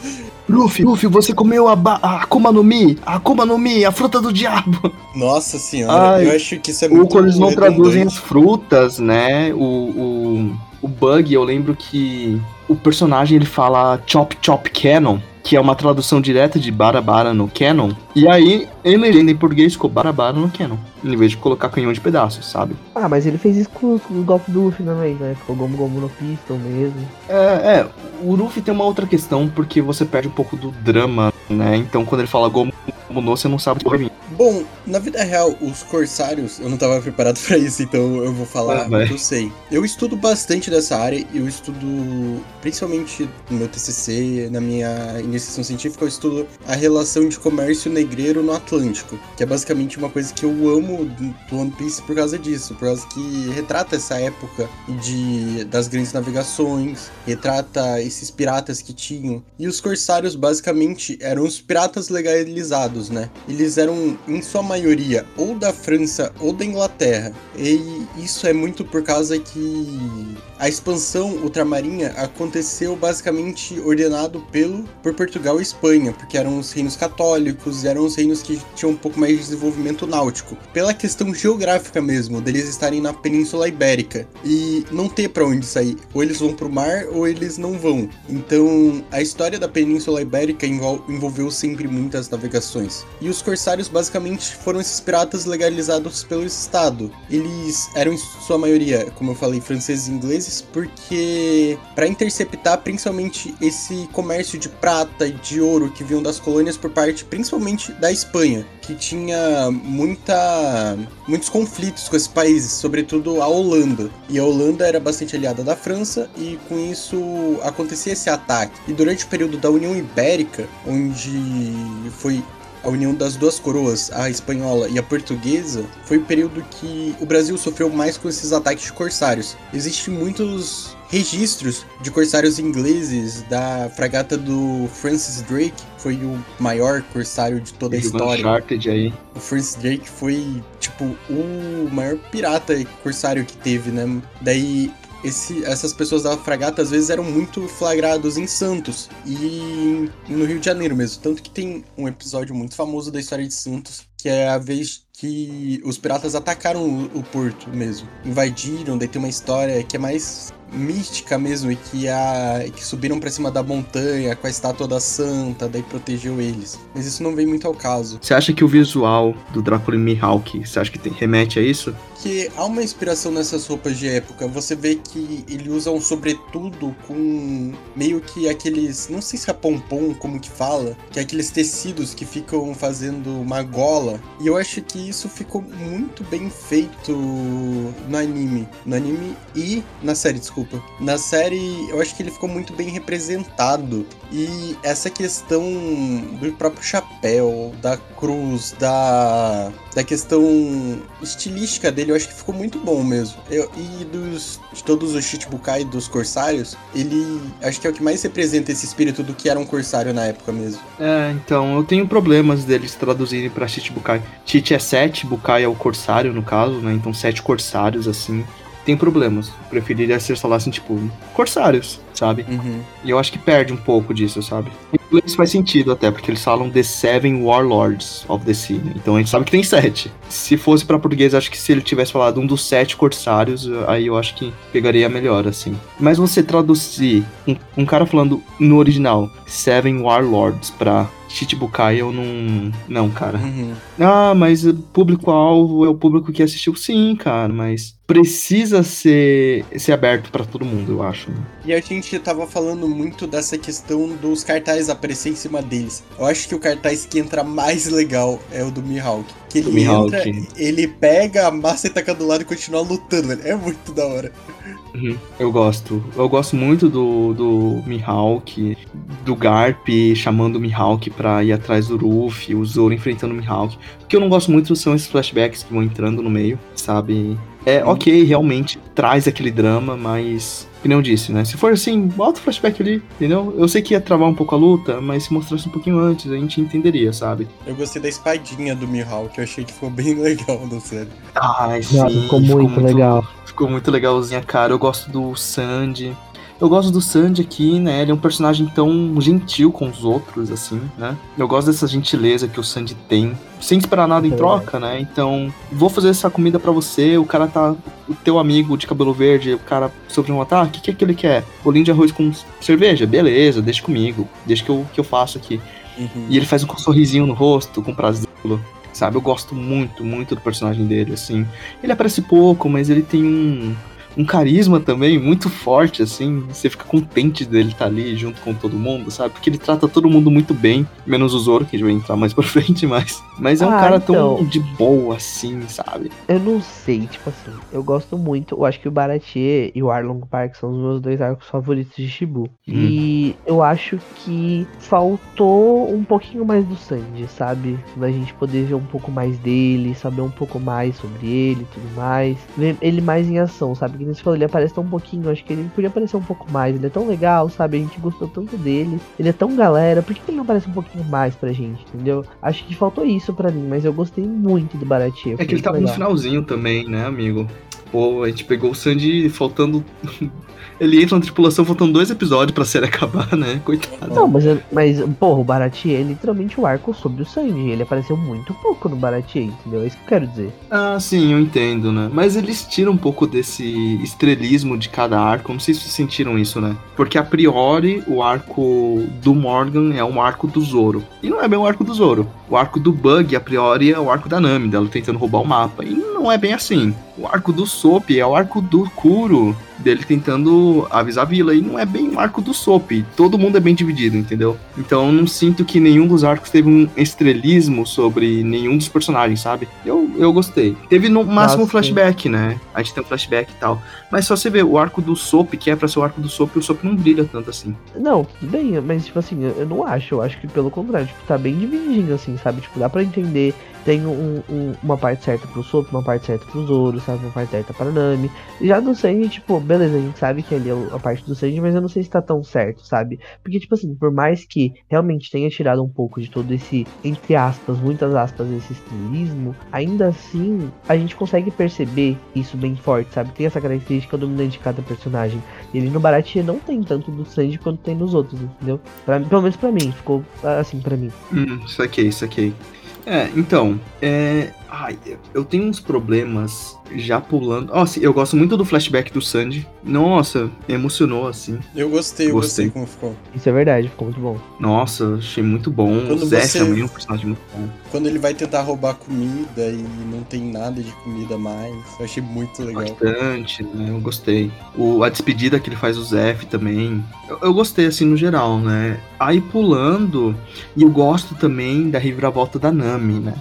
Luffy, Luffy, você comeu a, ba- a Akuma no Mi, a Akuma no Mi, a fruta do diabo. Nossa senhora, Ai, eu acho que isso é Ou muito quando eles não traduzem as frutas, né? O, o, o Bug, eu lembro que o personagem ele fala Chop Chop Cannon, que é uma tradução direta de Barabara no Canon. E aí, em legenda em português, ficou Barabara no Canon, em vez de colocar canhão de pedaços, sabe? Ah, mas ele fez isso com, com o golpe do Luffy também, né? Ficou Gomu Gomu no Pistol mesmo. É, é, o Luffy tem uma outra questão, porque você perde um pouco do drama, né? Então, quando ele fala Gomu no, você não sabe vai vir. Bom, na vida real, os corsários, eu não tava preparado pra isso, então eu vou falar Ah, eu sei. Eu estudo bastante dessa área, eu estudo, principalmente no meu TCC, na minha iniciação científica, eu estudo a relação de comércio negreiro no Atlântico, que é basicamente uma coisa que eu amo do One Piece por causa disso, por causa que retrata essa época de das grandes navegações, retrata esses piratas que tinham. E os corsários basicamente eram os piratas legalizados, né? Eles eram em sua maioria ou da França ou da Inglaterra. E isso é muito por causa que a expansão ultramarinha aconteceu basicamente ordenado pelo por Portugal e Espanha, porque eram os reinos católicos, eram os reinos que tinham um pouco mais de desenvolvimento náutico, pela questão geográfica mesmo, deles estarem na Península Ibérica e não ter para onde sair, ou eles vão pro mar ou eles não vão. Então, a história da Península Ibérica envol envolveu sempre muitas navegações. E os corsários basicamente foram esses piratas legalizados pelo Estado. Eles eram em sua maioria, como eu falei, franceses e ingleses, porque para interceptar principalmente esse comércio de prata e de ouro que vinham das colônias por parte principalmente da Espanha, que tinha muita muitos conflitos com esses países, sobretudo a Holanda. E a Holanda era bastante aliada da França e com isso acontecia esse ataque. E durante o período da União Ibérica, onde foi a união das duas coroas, a espanhola e a portuguesa, foi o período que o Brasil sofreu mais com esses ataques de corsários. Existem muitos registros de corsários ingleses da fragata do Francis Drake, foi o maior corsário de toda a história. Aí. O Francis Drake foi, tipo, o maior pirata corsário que teve, né? Daí esse, essas pessoas da fragata às vezes eram muito flagrados em Santos e no Rio de Janeiro mesmo. Tanto que tem um episódio muito famoso da história de Santos, que é a vez que os piratas atacaram o, o porto mesmo. Invadiram, daí tem uma história que é mais mística mesmo e que a que subiram para cima da montanha com a estátua da santa, daí protegeu eles. Mas isso não vem muito ao caso. Você acha que o visual do Drácula e Mihawk, você acha que tem, remete a isso? Que há uma inspiração nessas roupas de época. Você vê que ele usa um sobretudo com meio que aqueles, não sei se é pompom, como que fala, que é aqueles tecidos que ficam fazendo uma gola. E eu acho que isso ficou muito bem feito no anime, no anime e na série, desculpa. Na série, eu acho que ele ficou muito bem representado. E essa questão do próprio chapéu, da cruz, da, da questão estilística dele, eu acho que ficou muito bom mesmo. Eu, e dos, de todos os Chichibukai dos Corsários, ele acho que é o que mais representa esse espírito do que era um Corsário na época mesmo. É, então, eu tenho problemas deles traduzirem pra Chichibukai. Chichi é sete, Bukai é o Corsário, no caso, né? Então, sete Corsários, assim tem problemas. Preferiria se eles falassem, tipo, corsários, sabe? Uhum. E eu acho que perde um pouco disso, sabe? Em inglês faz sentido até, porque eles falam The Seven Warlords of the Sea. Né? Então a gente sabe que tem sete. Se fosse pra português, acho que se ele tivesse falado um dos sete corsários, aí eu acho que pegaria melhor, assim. Mas você traduzir um, um cara falando no original Seven Warlords pra Chichibukai eu não. Não, cara. Uhum. Ah, mas o público-alvo é o público que assistiu, sim, cara, mas precisa ser, ser aberto pra todo mundo, eu acho. né? E a gente tava falando muito dessa questão dos cartazes aparecer em cima deles. Eu acho que o cartaz que entra mais legal é o do Mihawk. Que Do ele Mihawk. entra, ele pega, amassa e taca do lado e continua lutando. É muito da hora. Uhum. Eu gosto. Eu gosto muito do, do Mihawk, do Garp chamando o Mihawk pra ir atrás do Ruffy, o Zoro enfrentando o Mihawk. O que eu não gosto muito são esses flashbacks que vão entrando no meio, sabe? É ok, realmente traz aquele drama, mas. Que nem eu disse, né? Se for assim, bota o flashback ali, entendeu? Eu sei que ia travar um pouco a luta, mas se mostrasse um pouquinho antes, a gente entenderia, sabe? Eu gostei da espadinha do Mihawk, eu achei que ficou bem legal na série. Ai, Nossa, ficou muito legal. Ficou muito legalzinha, cara. Eu gosto do Sandy. Eu gosto do Sandy aqui, né? Ele é um personagem tão gentil com os outros, assim, né? Eu gosto dessa gentileza que o Sandy tem, sem esperar nada em É. troca, né? Então, vou fazer essa comida pra você. O cara tá. O teu amigo de cabelo verde, o cara sofreu um ataque. O que, que é que ele quer? Bolinho de arroz com cerveja? Beleza, deixa comigo. Deixa que eu, que eu faço aqui. Uhum. E ele faz um sorrisinho no rosto, com prazer. Sabe? Eu gosto muito, muito do personagem dele, assim. Ele aparece pouco, mas ele tem um, um carisma também muito forte, assim. Você fica contente dele estar ali junto com todo mundo, sabe? Porque ele trata todo mundo muito bem, menos o Zoro, que a gente vai entrar mais pra frente, mas. Mas é um Ah, cara tão então. de boa, assim, sabe? Eu não sei, tipo assim, eu gosto muito, eu acho que o Baratie e o Arlong Park são os meus dois arcos favoritos de Shibu. E eu acho que faltou um pouquinho mais do Sanji, sabe? Da gente poder ver um pouco mais dele, saber um pouco mais sobre ele e tudo mais. Ver ele mais em ação, sabe? Que você falou, ele aparece tão um pouquinho, acho que ele podia aparecer um pouco mais. Ele é tão legal, sabe? A gente gostou tanto dele. Ele é tão galera, por que ele não aparece um pouquinho mais pra gente, entendeu? Acho que faltou isso pra mim, mas eu gostei muito do Baratie. É que ele tava no finalzinho também, né, amigo? Pô, a gente pegou o Sandy faltando. Ele entra na tripulação faltando dois episódios pra série acabar, né? Coitado. Não, mas, mas porra, o Baratier é literalmente o arco sobre o Sanji. Ele apareceu muito pouco no Baratier, entendeu? É isso que eu quero dizer. Ah, sim, eu entendo, né? Mas eles tiram um pouco desse estrelismo de cada arco. Não sei se vocês sentiram isso, né? Porque a priori o arco do Morgan é um arco do Zoro. E não é bem o arco do Zoro. O arco do Bug, a priori, é o arco da Nami, dela tentando roubar o mapa. E não é bem assim. O arco do Sop é o arco do Kuro, dele tentando avisar a vila. E não é bem o arco do Sop. Todo mundo é bem dividido, entendeu? Então eu não sinto que nenhum dos arcos teve um estrelismo sobre nenhum dos personagens, sabe? Eu, eu gostei. Teve no máximo Nossa, flashback, né? A gente tem um flashback e tal. Mas só você vê o arco do Sop, que é pra ser o arco do Sop, o Sop não brilha tanto assim. Não, tudo bem, mas tipo assim, eu, eu não acho. Eu acho que pelo contrário, tipo, tá bem divididinho, assim, sabe? Tipo, dá pra entender. Tem um, um- uma parte certa pro Sop, uma parte certa pro Zoro, sabe? Uma parte certa pra Nami. Já do Sanji, tipo, beleza, a gente sabe que ali é a parte do Sanji, mas eu não sei se tá tão certo, sabe? Porque, tipo assim, por mais que realmente tenha tirado um pouco de todo esse, entre aspas, muitas aspas, esse estilismo, ainda assim, a gente consegue perceber isso bem forte, sabe? Tem essa característica dominante de cada personagem. Ele no Baratie não tem tanto do Sanji quanto tem nos outros, entendeu? Pra, pelo menos pra mim, ficou assim pra mim. Hum, saquei, saquei. É, então, é. Ai, eu tenho uns problemas já pulando. Nossa, eu gosto muito do flashback do Sandy. Nossa, emocionou assim. Eu gostei, eu Gostei. gostei como ficou. Isso é verdade, ficou muito bom. Nossa, achei muito bom. Quando o Zé você- também é um personagem muito bom. Quando ele vai tentar roubar comida e não tem nada de comida mais, eu achei muito legal. Bastante, né? Eu gostei. O, a despedida que ele faz do Zef também. Eu, eu gostei, assim, no geral, né? Aí pulando, e eu gosto também da reviravolta da Nami, né?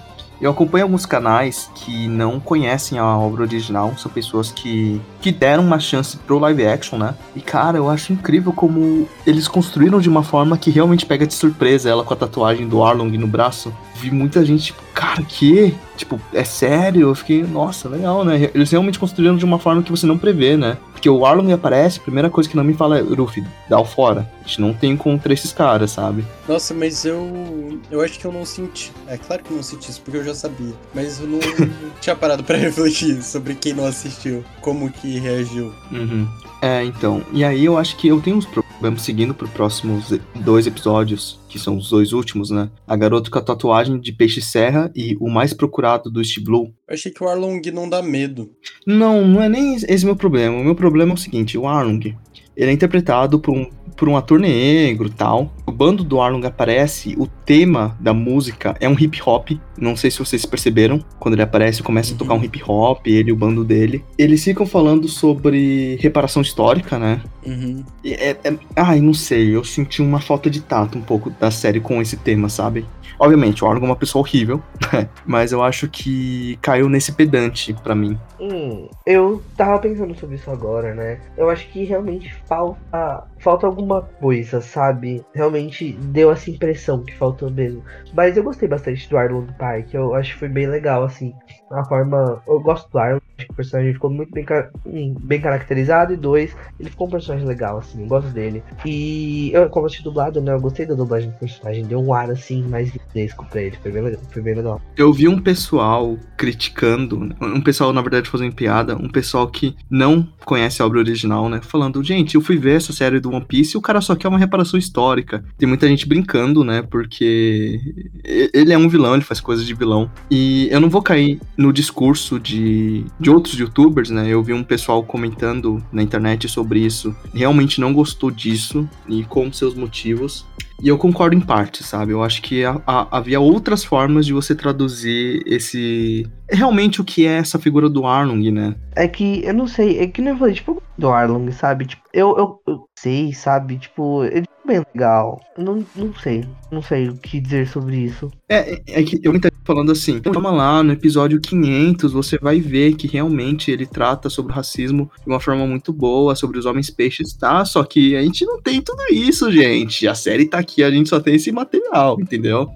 Eu acompanho alguns canais que não conhecem a obra original, são pessoas que, que deram uma chance pro live action, né? E cara, eu acho incrível como eles construíram de uma forma que realmente pega de surpresa ela com a tatuagem do Arlong no braço. Vi muita gente, tipo, cara, que? Tipo, é sério? Eu fiquei, nossa, legal, né? Eles realmente construíram de uma forma que você não prevê, né? Porque o Arlong aparece, a primeira coisa que não me fala é, Ruffy, dá o fora. A gente não tem contra esses caras, sabe? Nossa, mas eu. Eu acho que eu não senti. É claro que eu não senti isso, porque eu já sabia. Mas eu não tinha parado pra refletir sobre quem não assistiu, como que reagiu. Uhum. É, então. E aí eu acho que eu tenho uns problemas seguindo pro próximos e- dois episódios, que são os dois últimos, né? A garota com a tatuagem de peixe serra e o mais procurado do East Blue. Eu achei que o Arlong não dá medo. Não, não é nem esse meu problema. O meu problema é o seguinte, o Arlong, ele é interpretado por um, por um ator negro tal. O bando do Arlong aparece, o tema da música é um hip hop. Não sei se vocês perceberam. Quando ele aparece, começa a tocar um hip hop, ele e o bando dele. Eles ficam falando sobre reparação histórica, né? Uhum. E É, é- ai, não sei, eu senti uma falta de tato um pouco da série com esse tema, sabe? Obviamente, o Arlong é uma pessoa horrível, mas eu acho que caiu nesse pedante pra mim. Hum, eu tava pensando sobre isso agora, né? Eu acho que realmente falta falta alguma coisa, sabe? Realmente deu essa impressão que faltou mesmo. Mas eu gostei bastante do Arlong Park, eu acho que foi bem legal, assim. A forma. Eu gosto do Arlong, acho que o personagem ficou muito bem, hum, bem caracterizado. E dois, ele ficou um personagem legal, assim, eu gosto dele. E eu, como eu assisti dublado, né? Eu gostei da dublagem do personagem, deu um ar assim, mais vinesco pra ele, foi bem legal. Foi bem legal. Eu vi um pessoal criticando, um pessoal, na verdade, fazendo piada, um pessoal que não conhece a obra original, né? Falando, gente, eu fui ver essa série do One Piece e o cara só quer uma reparação histórica. Tem muita gente brincando, né? Porque ele é um vilão, ele faz coisas de vilão. E eu não vou cair no discurso de, de outros youtubers, né? Eu vi um pessoal comentando na internet sobre isso. Realmente não gostou disso e com seus motivos. E eu concordo em parte, sabe? Eu acho que a- a- havia outras formas de você traduzir esse. Realmente o que é essa figura do Arlong, né? É que, eu não sei, é que nem eu falei, tipo, do Arlong, sabe? Tipo, eu, eu, eu sei, sabe? Tipo, ele é bem legal. Não, não sei, não sei o que dizer sobre isso. É, é- que eu gente falando assim, toma lá, no episódio 500 você vai ver que realmente ele trata sobre o racismo de uma forma muito boa, sobre os homens peixes, tá? Só que a gente não tem tudo isso, gente. A série tá aqui, a gente só tem esse material, entendeu?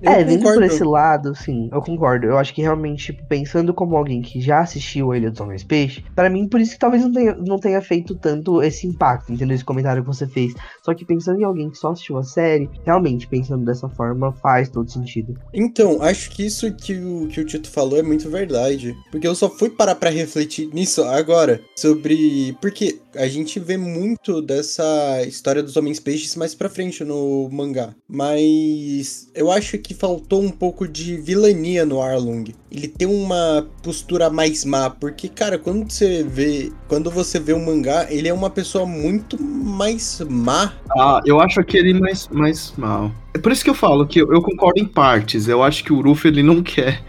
Eu é, vendo por esse lado, sim, eu concordo. Eu acho que realmente, tipo, pensando como alguém que já assistiu a Ilha dos Homens Peixe, pra mim, por isso que talvez não tenha, não tenha feito tanto esse impacto, entendeu? Esse comentário que você fez. Só que pensando em alguém que só assistiu a série, realmente, pensando dessa forma, faz todo sentido. Então, acho que isso que o, que o Tito falou é muito verdade. Porque eu só fui parar pra refletir nisso agora. Sobre. Porque a gente vê muito dessa história dos homens peixes mais pra frente no mangá. Mas eu acho que faltou um pouco de vilania no Arlong. Ele tem uma postura mais má. Porque, cara, quando você vê. Quando você vê o mangá, ele é uma pessoa muito mais má. Ah, eu acho aquele mais, mais mal. É por isso que eu falo que eu, eu concordo em partes. Eu acho que o Ruff ele não quer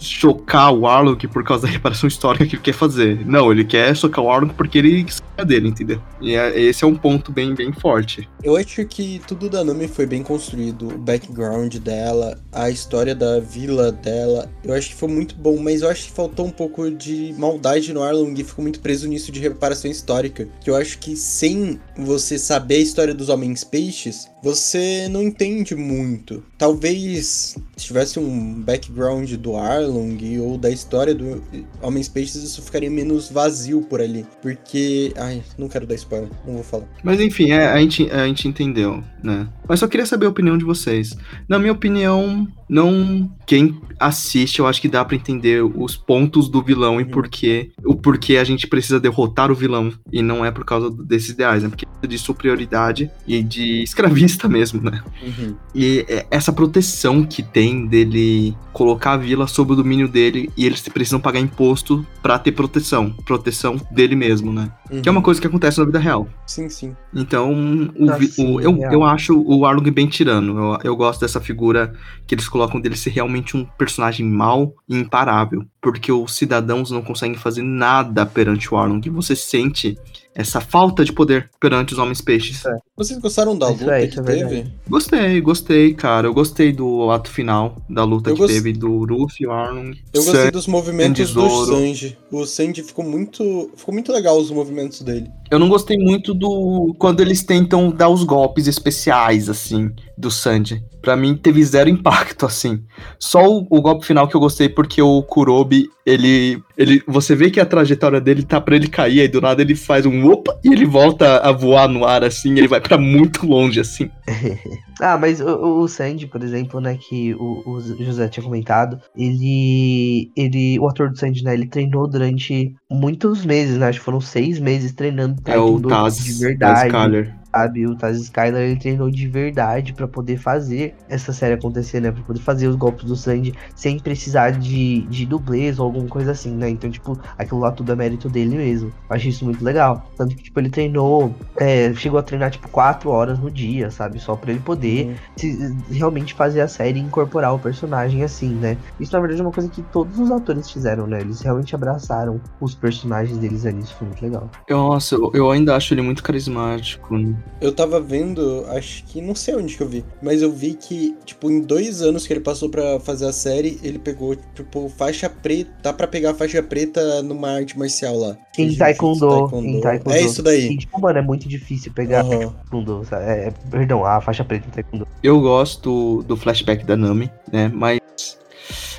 chocar o Arlong por causa da reparação histórica que ele quer fazer. Não, ele quer chocar o Arlong porque ele é dele, entendeu? E é- esse é um ponto bem, bem forte. Eu acho que tudo da Nami foi bem construído, o background dela, a história da vila dela, eu acho que foi muito bom, mas eu acho que faltou um pouco de maldade no Arlong e ficou muito preso nisso de reparação histórica, que eu acho que sem você saber a história dos Homens Peixes, você não entende muito. Talvez se tivesse um background do Arlong ou da história do Homens Peixes, isso ficaria menos vazio por ali, porque, ai, não quero dar spoiler, não vou falar. Mas enfim, é, a, gente, a gente entendeu, né? Mas só queria saber a opinião de vocês. Na minha opinião, não. Quem assiste, eu acho que dá pra entender os pontos do vilão e porquê, o porquê a gente precisa derrotar o vilão. E não é por causa desses ideais, né? Porque é de superioridade e de escravista mesmo, né? Uhum. E é essa proteção que tem dele colocar a vila sob o domínio dele e eles precisam pagar imposto pra ter proteção. Proteção dele mesmo, né? Que é uma coisa que acontece na vida real. Sim, sim. Então, o, vi- sim, o- eu, real. eu acho o Arlong bem tirano. Eu, eu gosto dessa figura que eles colocam dele ser realmente um personagem mau e imparável. Porque os cidadãos não conseguem fazer nada perante o Arlong. Você sente essa falta de poder perante os homens peixes. É. Vocês gostaram da luta é, que é teve? Gostei, gostei, cara. Eu gostei do ato final da luta Eu que gost- teve do Ruffy, o Arlong. Eu gostei dos movimentos do. Sanji. O Sanji ficou muito. Ficou muito legal os movimentos dele. Eu não gostei muito do quando eles tentam dar os golpes especiais, assim, do Sanji. Pra mim teve zero impacto, assim. Só o, o golpe final que eu gostei porque o Kurobi, ele, ele. Você vê que a trajetória dele tá pra ele cair, aí do nada ele faz um opa e ele volta a voar no ar, assim, ele vai pra muito longe, assim. Ah, mas o, o- por exemplo, né, que o, o José tinha comentado, ele, ele, o ator do Sandy, né, ele treinou durante muitos meses, né, acho que foram seis meses treinando É o Taz, de Taz verdade, Skyler. Sabe? O Taz Skyler, ele treinou de verdade pra poder fazer essa série acontecer, né, pra poder fazer os golpes do Sandy sem precisar de, de dublês ou alguma coisa assim, né, então, tipo, aquilo lá tudo é mérito dele mesmo. Eu achei isso muito legal. Tanto que, tipo, ele treinou, é, chegou a treinar, tipo, quatro horas no dia, sabe? Só pra ele poder se- realmente fazer a série e incorporar o personagem assim, né? Isso na verdade é uma coisa que todos os atores fizeram, né? Eles realmente abraçaram os personagens deles ali, isso foi muito legal. Nossa, eu, eu ainda acho ele muito carismático. né? Eu tava vendo, acho que não sei onde que eu vi, mas eu vi que, tipo, em dois anos que ele passou pra fazer a série, ele pegou, tipo, faixa preta. Dá pra pegar faixa preta numa arte marcial lá. Em Jiu-jitsu, Taekwondo, em Taekwondo. É isso daí. E, tipo, mano, é muito difícil pegar Aham. Taekwondo, sabe? É, é- perdão, a faixa preta em Taekwondo. Eu gosto do flashback da Nami, né? Mas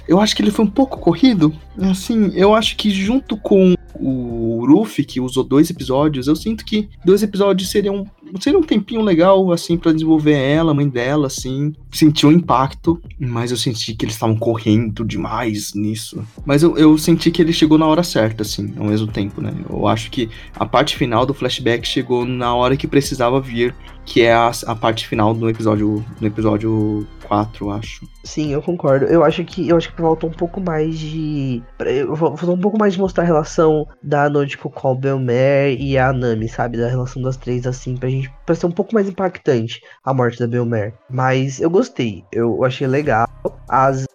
eu acho que ele foi um pouco corrido. Assim, eu acho que junto com o Ruffy, que usou dois episódios, eu sinto que dois episódios seriam, seria um tempinho legal, assim, pra desenvolver ela, a mãe dela, assim. Senti um impacto, mas eu senti que eles estavam correndo demais nisso. Mas eu, eu senti que ele chegou na hora certa, assim, ao mesmo tempo, né? Eu acho que a parte final do flashback chegou na hora que precisava vir que é a, a parte final do episódio no episódio 4, eu acho. Sim, eu concordo. Eu acho que eu acho que faltou um pouco mais de. Faltou um pouco mais de mostrar a relação da Nautico com o Belmer e a Nami, sabe? Da relação das três, assim, pra gente. Pra ser um pouco mais impactante a morte da Belmer. Mas eu gostei. Eu achei legal. As,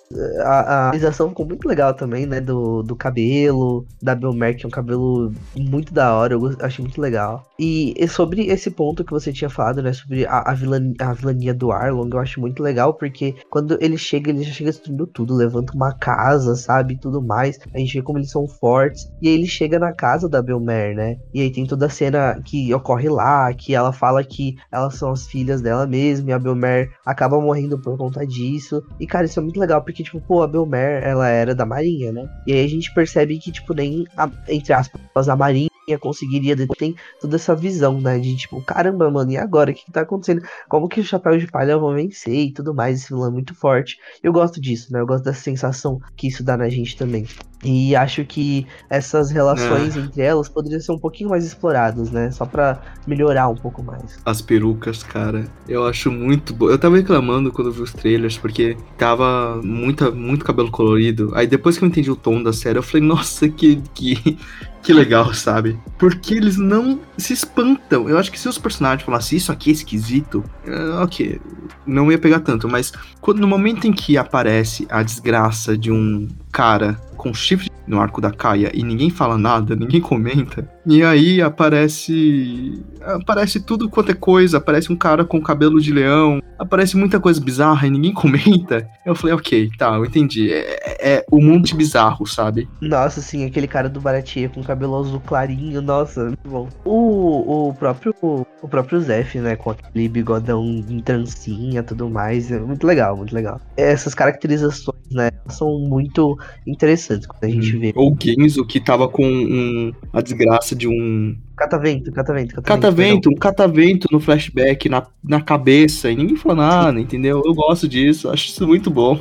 a, a realização ficou muito legal também, né? Do, do cabelo, da Belmer, que é um cabelo muito da hora. Eu achei muito legal. E, e sobre esse ponto que você tinha falado, né? Sobre a, a, vilania, a vilania do Arlong, eu acho muito legal, porque quando ele chega, ele já chega destruindo tudo, levanta uma casa, sabe? Tudo mais. A gente vê como eles são fortes. E aí ele chega na casa da Belmer, né? E aí tem toda a cena que ocorre lá, que ela fala que elas são as filhas dela mesma, e a Belmer acaba morrendo por conta disso. E, cara, isso é muito legal, porque, tipo, pô, a Belmer, ela era da Marinha, né? E aí a gente percebe que, tipo, nem, a, entre aspas, a Marinha conseguiria tem toda essa visão, né? De tipo, caramba, mano, e agora? O que, que tá acontecendo? Como que os chapéus de palha vão vencer e tudo mais? Esse vilão é muito forte. Eu gosto disso, né? Eu gosto dessa sensação que isso dá na gente também. E acho que essas relações é. entre elas poderiam ser um pouquinho mais exploradas, né? Só pra melhorar um pouco mais. As perucas, cara, eu acho muito bom. Eu tava reclamando quando vi os trailers, porque tava muita, muito cabelo colorido. Aí depois que eu entendi o tom da série, eu falei, nossa, que, que, que legal, sabe? Porque eles não se espantam. Eu acho que se os personagens falassem isso aqui é esquisito, é, ok, não ia pegar tanto. Mas quando, no momento em que aparece a desgraça de um cara com chifre no arco da Caia e ninguém fala nada, ninguém comenta. E aí aparece. Aparece tudo quanto é coisa. Aparece um cara com cabelo de leão. Aparece muita coisa bizarra e ninguém comenta. Eu falei, ok, tá, eu entendi. É, é o mundo de bizarro, sabe? Nossa, sim, aquele cara do Baratie com cabelo azul clarinho, nossa, muito bom. O, o próprio. O próprio Zef, né? Com aquele bigodão em trancinha tudo mais. É muito legal, muito legal. Essas caracterizações, né? São muito interessantes quando a gente hum. vê. Ou Genzo que tava com um, a desgraça de um. Catavento, catavento, catavento. Catavento, um catavento no flashback na, na cabeça e ninguém fala nada, entendeu? Eu gosto disso, acho isso muito bom.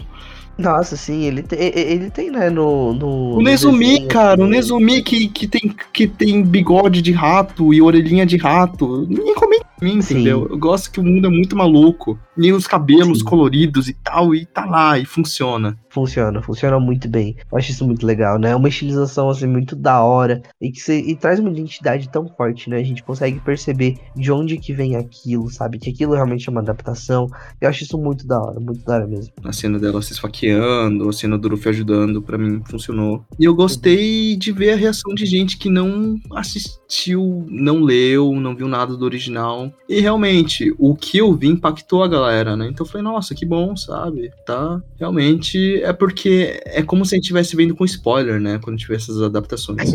Nossa, sim, ele tem, ele tem, né, no. no o Nezumi, cara, o Nezumi que, que, tem, que tem bigode de rato e orelhinha de rato. Ninguém comenta mim, entendeu? Sim. Eu gosto que o mundo é muito maluco. E os cabelos Sim. coloridos e tal, e tá lá, e funciona. Funciona, funciona muito bem. Eu acho isso muito legal, né? É uma estilização, assim, muito da hora. E que cê, e traz uma identidade tão forte, né? A gente consegue perceber de onde que vem aquilo, sabe? Que aquilo realmente é uma adaptação. Eu acho isso muito da hora, muito da hora mesmo. A cena dela se esfaqueando, a cena do Luffy ajudando, para mim funcionou. E eu gostei de ver a reação de gente que não assistiu, não leu, não viu nada do original. E realmente, o que eu vi impactou a galera, né? Então eu falei, nossa, que bom, sabe? Tá? Realmente é porque é como se a gente estivesse vendo com spoiler, né? Quando tiver essas adaptações.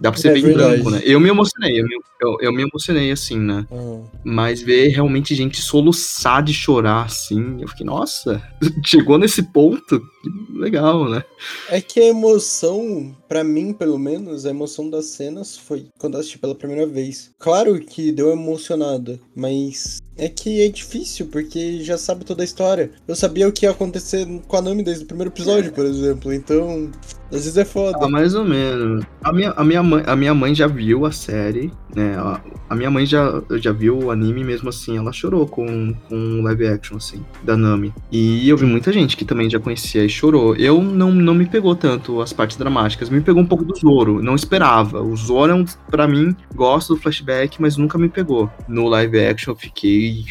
Dá pra ser é bem verdade. branco, né? Eu me emocionei, eu me, eu, eu me emocionei assim, né? Uhum. Mas ver realmente gente soluçar de chorar assim, eu fiquei, nossa, chegou nesse ponto, que legal, né? É que a emoção, para mim, pelo menos, a emoção das cenas foi quando assisti pela primeira vez. Claro que deu emocionada, mas é que é difícil, porque já sabe toda a história. Eu sabia o que ia acontecer com a Nami desde o primeiro episódio, por exemplo, então. Às vezes é foda. Ah, mais ou menos. A minha, a minha, mãe, a minha mãe já viu a série, né? A, a minha mãe já, já viu o anime mesmo assim. Ela chorou com, com live action, assim, da Nami. E eu vi muita gente que também já conhecia e chorou. Eu não, não me pegou tanto as partes dramáticas. Me pegou um pouco do Zoro. Não esperava. O Zoro é um, pra mim, gosto do flashback, mas nunca me pegou. No live action eu fiquei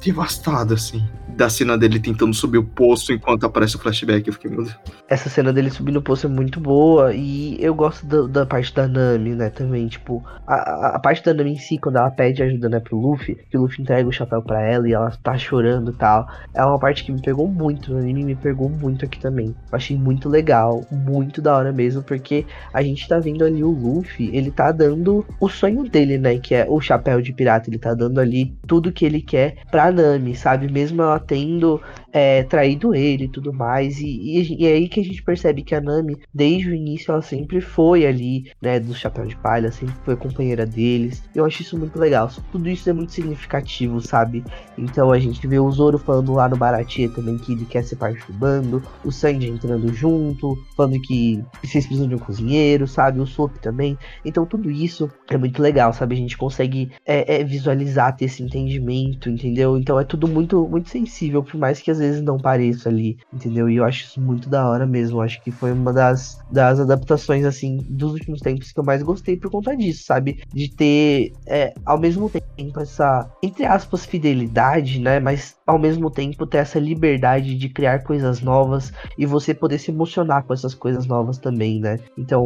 devastado, assim. Da cena dele tentando subir o poço enquanto aparece o flashback. Eu fiquei, meu Deus. Essa cena dele subindo o poço é muito boa. E eu gosto da, parte da Nami, né? Também, tipo, a, a, parte da Nami em si, quando ela pede ajuda, né, pro Luffy, que o Luffy entrega o chapéu pra ela e ela tá chorando e tal. É uma parte que me pegou muito. O anime me pegou muito aqui também. Eu achei muito legal, muito da hora mesmo, porque a gente tá vendo ali o Luffy, ele tá dando o sonho dele, né? Que é o chapéu de pirata. Ele tá dando ali tudo que ele quer pra Nami, sabe? Mesmo ela tendo é, traído ele e tudo mais. E, e, e, é aí que a gente percebe que a Nami, desde o início, ela sempre foi ali, né, do Chapéu de Palha, sempre foi companheira deles. Eu acho isso muito legal. Tudo isso é muito significativo, sabe? Então a gente vê o Zoro falando lá no Baratie também que ele quer ser parte do bando, o Sanji entrando junto, falando que vocês precisam de um cozinheiro, sabe? O Sop também. Então tudo isso é muito legal, sabe? A gente consegue é, é, visualizar, ter esse entendimento, entendeu? Então é tudo muito, muito sensível, por mais que as vezes não pareça ali, entendeu? E eu acho isso muito da hora mesmo. Eu acho que foi uma das, das adaptações, assim, dos últimos tempos que eu mais gostei por conta disso, sabe? De ter, é, ao mesmo tempo, essa, entre aspas, fidelidade, né? Mas ao mesmo tempo ter essa liberdade de criar coisas novas e você poder se emocionar com essas coisas novas também, né? Então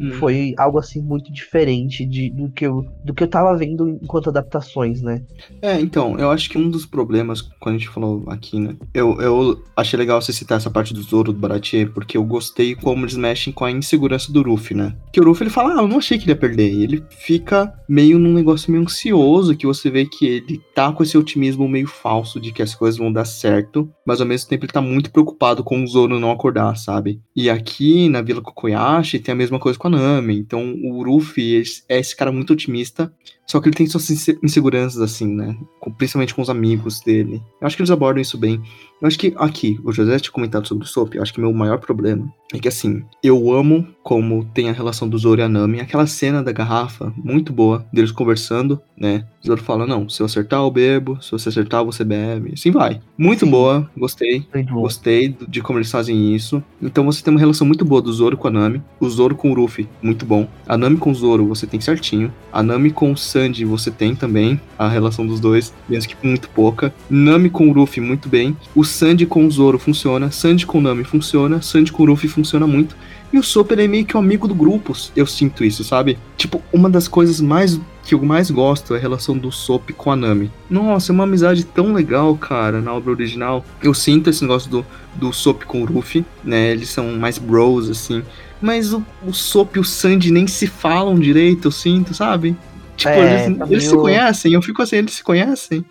Hum. foi algo assim muito diferente de, do, que eu, do que eu tava vendo enquanto adaptações, né? É, então, eu acho que um dos problemas, quando a gente falou aqui, né? Eu, eu achei legal você citar essa parte do Zoro, do Baratier, porque eu gostei como eles mexem com a insegurança do Ruffy, né? Que o Ruffy, ele fala, ah, eu não achei que ele ia perder. E ele fica meio num negócio meio ansioso, que você vê que ele tá com esse otimismo meio falso de que as coisas vão dar certo, mas ao mesmo tempo ele tá muito preocupado com o Zoro não acordar, sabe? E aqui na Vila Kokoyashi tem a mesma coisa com a Nami. Então o Ruffy é esse cara muito otimista, só que ele tem suas inse- inseguranças, assim, né? Com- principalmente com os amigos dele. Eu acho que eles abordam isso bem. Eu acho que aqui, o José tinha comentado sobre o Soap, eu acho que meu maior problema é que, assim, eu amo como tem a relação do Zoro e a Nami. Aquela cena da garrafa, muito boa, deles conversando, né? O Zoro fala, não, se eu acertar, eu bebo, se você acertar, você bebe. Assim vai. Muito Sim. boa, gostei. Gostei de como eles fazem isso. Então você tem uma relação muito boa do Zoro com a Nami. O Zoro com o Ruffy, muito bom. A Nami com o Zoro você tem certinho. A Nami com o Sanji você tem também. A relação dos dois, mesmo que muito pouca. Nami com o Ruffy, muito bem. O Sanji com o Zoro funciona. Sanji com o Nami funciona. Sanji com o Ruffy funciona muito. E o Super é meio que o amigo do grupo. Eu sinto isso, sabe? Tipo, uma das coisas mais que eu mais gosto é a relação do Sop com a Nami. Nossa, é uma amizade tão legal, cara, na obra original. Eu sinto esse negócio do, do Sop com o Ruffy, né? Eles são mais bros, assim. Mas o, o Sop e o Sandy nem se falam direito, eu sinto, sabe? Tipo, É, eles, tá eles se conhecem, eu fico assim, eles se conhecem.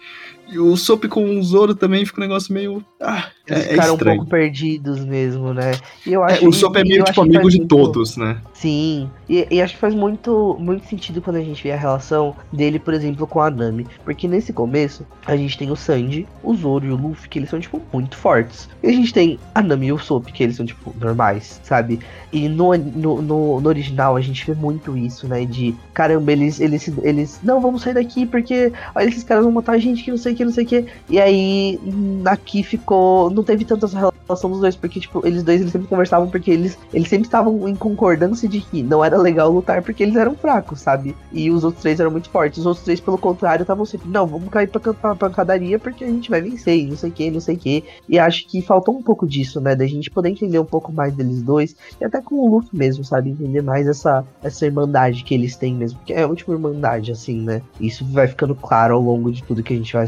O Sop com o Zoro também fica um negócio meio. Ah, Eles é, é ficaram um pouco perdidos mesmo, né? E eu É, acho o Sop é meio tipo amigo de muito- todos, né? Sim, e, e acho que faz muito, muito sentido quando a gente vê a relação dele, por exemplo, com a Nami. Porque nesse começo, a gente tem o Sanji, o Zoro e o Luffy, que eles são, tipo, muito fortes. E a gente tem a Nami e o Sop, que eles são, tipo, normais, sabe? E no, no, no, no original a gente vê muito isso, né? De caramba, eles, eles, eles. Não, vamos sair daqui porque olha, esses caras vão matar a gente, que não sei o que, não sei o que. E aí, aqui ficou. Não teve tanta relação dos dois, porque, tipo, eles dois eles sempre conversavam porque eles, eles sempre estavam em concordância de que não era legal lutar porque eles eram fracos, sabe? E os outros três eram muito fortes. Os outros três, pelo contrário, estavam sempre, não, vamos cair pra, pra pancadaria porque a gente vai vencer, e não sei o que, não sei o que. E acho que faltou um pouco disso, né? Da gente poder entender um pouco mais deles dois. E até com o Luffy mesmo, sabe? Entender mais essa, essa irmandade que eles têm mesmo. Porque é a última irmandade, assim, né? Isso vai ficando claro ao longo de tudo que a gente vai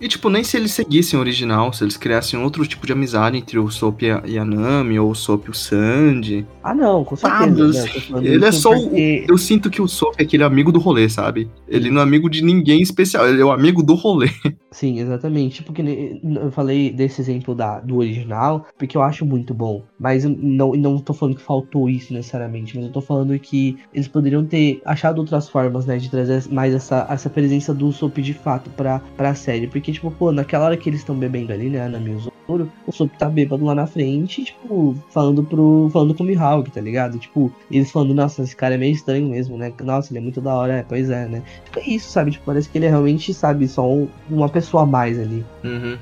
E tipo, nem se eles seguissem o original, se eles criassem outro tipo de amizade entre o Sop e a, Nami, ou o Sop e o Sanji. Ah, não, com certeza. Né? falando ele é só o, porque- Eu sinto que o Sop é aquele amigo do rolê, sabe? Ele não é amigo de ninguém especial, ele é o amigo do rolê. Sim, exatamente. Tipo eu falei desse exemplo da, do original, porque eu acho muito bom. Mas não, não tô falando que faltou isso necessariamente, mas eu tô falando que eles poderiam ter achado outras formas, né, de trazer mais essa, essa presença do Sop de fato pra, pra série. Porque, tipo, pô, naquela hora que eles estão bebendo ali, né, na Zoro, o Sop tá bêbado lá na frente, tipo, falando pro. falando com o Mihawk, tá ligado? Tipo, eles falando, nossa, esse cara é meio estranho mesmo, né? Nossa, ele é muito da hora, é, pois é, né? Tipo, é isso, sabe? Tipo, parece que ele é realmente, sabe, só um- uma pessoa a mais ali. Uhum.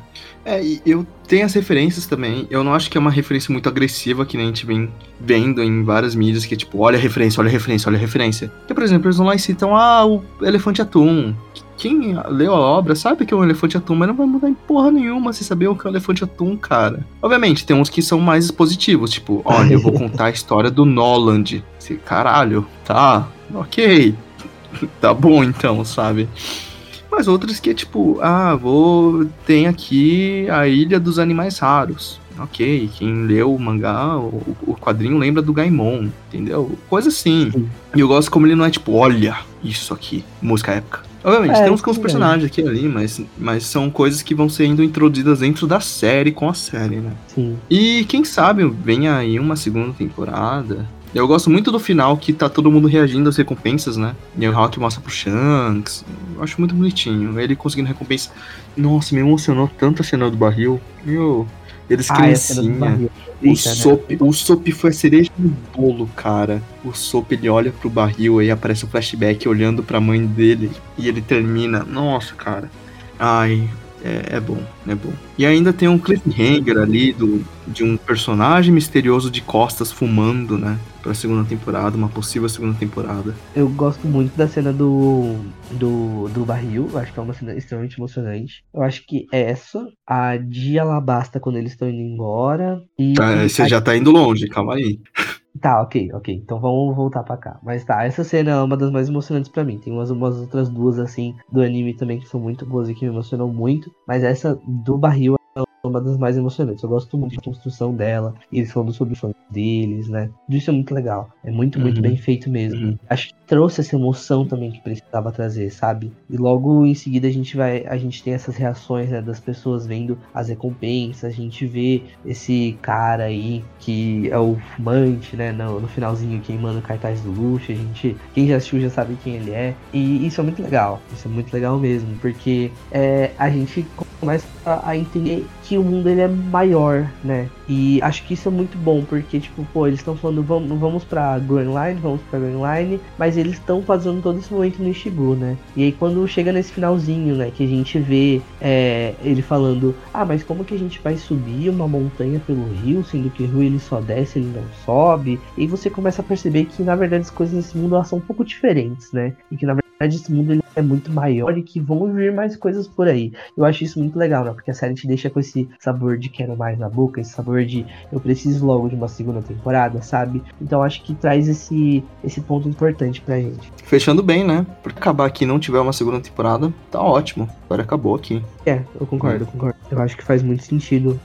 É, e eu tenho as referências também. Eu não acho que é uma referência muito agressiva, que nem a gente vem vendo em várias mídias, que é tipo, olha a referência, olha a referência, olha a referência. Que, por exemplo, eles vão lá e citam, ah, o elefante atum. Quem leu a obra sabe que é um elefante atum, mas não vai mudar em porra nenhuma se saber o que é um elefante atum, cara. Obviamente, tem uns que são mais expositivos, tipo, olha, eu vou contar a história do Noland. Caralho, tá, ok. tá bom então, sabe? Mas outras que é tipo, ah, vou. Tem aqui a Ilha dos Animais Raros. Ok, quem leu o mangá, o, o quadrinho lembra do Gaimon, entendeu? Coisa assim. Sim. E eu gosto como ele não é tipo, olha, isso aqui, música épica. Obviamente, É, tem uns com os sim, personagens aqui e ali, mas, mas são coisas que vão sendo introduzidas dentro da série com a série, né? Sim. E quem sabe venha aí uma segunda temporada. Eu gosto muito do final que tá todo mundo reagindo às recompensas, né? E o Hawk mostra pro Shanks. Eu acho muito bonitinho. Ele conseguindo recompensa. Nossa, me emocionou tanto a cena do barril. Meu. Eles Ah, do criancinha. O Eita, né? Sop, o Sop foi a cereja no bolo, cara. O Sop ele olha pro barril aí aparece um flashback olhando pra mãe dele e ele termina. Nossa, cara. Ai, É, é bom, é bom. E ainda tem um cliffhanger ali do, de um personagem misterioso de costas fumando, né? Pra segunda temporada, uma possível segunda temporada. Eu gosto muito da cena do, do, do barril, eu acho que é uma cena extremamente emocionante. Eu acho que essa, a de Alabasta quando eles estão indo embora. E Tá, você a- já tá indo longe, calma aí. Tá, ok, ok. Então vamos voltar pra cá. Mas tá, essa cena é uma das mais emocionantes pra mim. Tem umas, umas outras duas, assim, do anime também que são muito boas e que me emocionam muito. Mas essa do barril é uma das mais emocionantes. Eu gosto muito da construção dela. Eles falando sobre os sonhos deles, né? Tudo isso é muito legal. É muito, muito Uhum. bem feito mesmo. Uhum. Acho que trouxe essa emoção também que precisava trazer, sabe? E logo em seguida a gente vai. A gente tem essas reações, né, das pessoas vendo as recompensas. A gente vê esse cara aí que é o fumante, né? No, no finalzinho queimando cartaz do luxo. A gente. Quem já assistiu já sabe quem ele é. E isso é muito legal. Isso é muito legal mesmo. Porque é, a gente começa a, a entender que o mundo ele é maior, né? E acho que isso é muito bom, porque, tipo, pô, eles estão falando, vamos, vamos pra Grand Line, vamos pra Grand Line, mas eles estão fazendo todo esse momento no Ishibu, né? E aí quando chega nesse finalzinho, né, que a gente vê é, ele falando, ah, mas como que a gente vai subir uma montanha pelo rio, sendo que o rio ele só desce, ele não sobe? E você começa a perceber que, na verdade, as coisas nesse mundo são um pouco diferentes, né? E que, na verdade, esse mundo ele é muito maior e que vão vir mais coisas por aí. Eu acho isso muito legal, né? Porque a série te deixa com esse sabor de quero mais na boca, esse sabor de eu preciso logo de uma segunda temporada, sabe? Então acho que traz esse, esse ponto importante pra gente. Fechando bem, né? Por acabar aqui e não tiver uma segunda temporada, tá ótimo. Agora acabou aqui. É, eu concordo, eu concordo. Eu acho que faz muito sentido.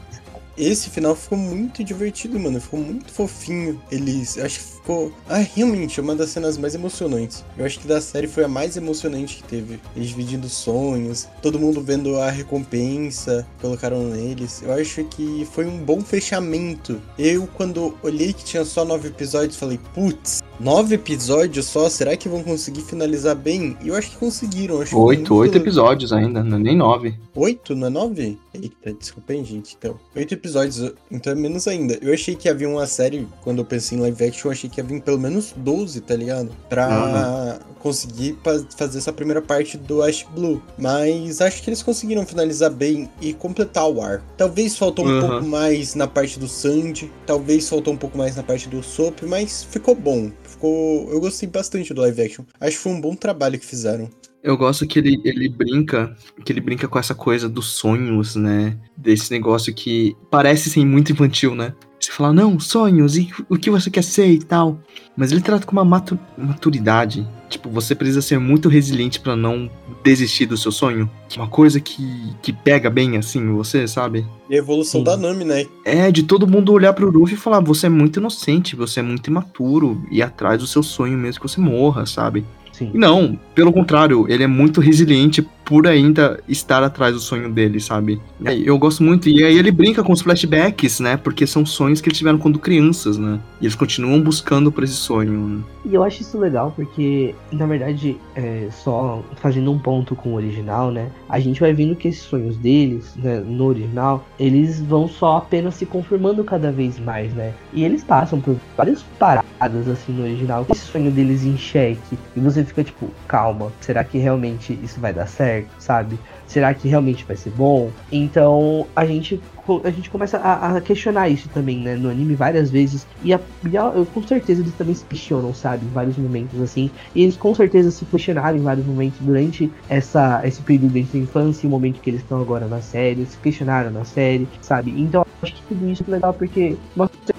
Esse final ficou muito divertido, mano. Ficou muito fofinho. Eles. Eu acho que ficou. Ah, realmente, é uma das cenas mais emocionantes. Eu acho que da série foi a mais emocionante que teve. Eles dividindo sonhos, todo mundo vendo a recompensa, colocaram neles. Eu acho que foi um bom fechamento. Eu, quando olhei que tinha só nove episódios, falei, putz, nove episódios só? Será que vão conseguir finalizar bem? E eu acho que conseguiram. Acho que Oito, muito oito episódios ainda, não é nem nove. Oito, não é nove? Eita, desculpa aí, gente. Então, oito episódios, então é menos ainda. Eu achei que havia uma série, quando eu pensei em live action, eu achei que ia vir pelo menos 12, tá ligado? Pra conseguir pa- fazer essa primeira parte do Ash Blue. Mas acho que eles conseguiram finalizar bem e completar o ar. Talvez faltou um Uhum. pouco mais na parte do Sandy, talvez faltou um pouco mais na parte do Soap, mas ficou bom. Ficou. Eu gostei bastante do live action. Acho que foi um bom trabalho que fizeram. Eu gosto que ele, ele brinca, que ele brinca com essa coisa dos sonhos, né? Desse negócio que parece ser muito infantil, né? Você fala, não, sonhos, e o que você quer ser e tal. Mas ele trata com uma matu- maturidade. Tipo, você precisa ser muito resiliente pra não desistir do seu sonho. Uma coisa que, que pega bem, assim, você, sabe? E a evolução Sim. da Nami, né? É, de todo mundo olhar pro Luffy e falar, você é muito inocente, você é muito imaturo, e atrás do seu sonho mesmo que você morra, sabe? Sim. E não, pelo contrário, ele é muito resiliente por ainda estar atrás do sonho dele, sabe? Eu gosto muito, e aí ele brinca com os flashbacks, né? Porque são sonhos que eles tiveram quando crianças, né? E eles continuam buscando por esse sonho. né? E eu acho isso legal porque, na verdade, é, só fazendo um ponto com o original, né? A gente vai vendo que esses sonhos deles, né, no original, eles vão só apenas se confirmando cada vez mais, né? E eles passam por várias paradas, assim, no original, esse sonho deles em xeque. E você fica tipo, calma, será que realmente isso vai dar certo, sabe? Será que realmente vai ser bom? Então a gente a gente começa a, a questionar isso também, né, no anime várias vezes e, a, e a- eu- com certeza eles também se questionam, sabe, em vários momentos assim. E eles com certeza se questionaram em vários momentos durante essa esse período entre a infância e o momento que eles estão agora na série, se questionaram na série, sabe? Então acho que tudo isso é legal porque mostra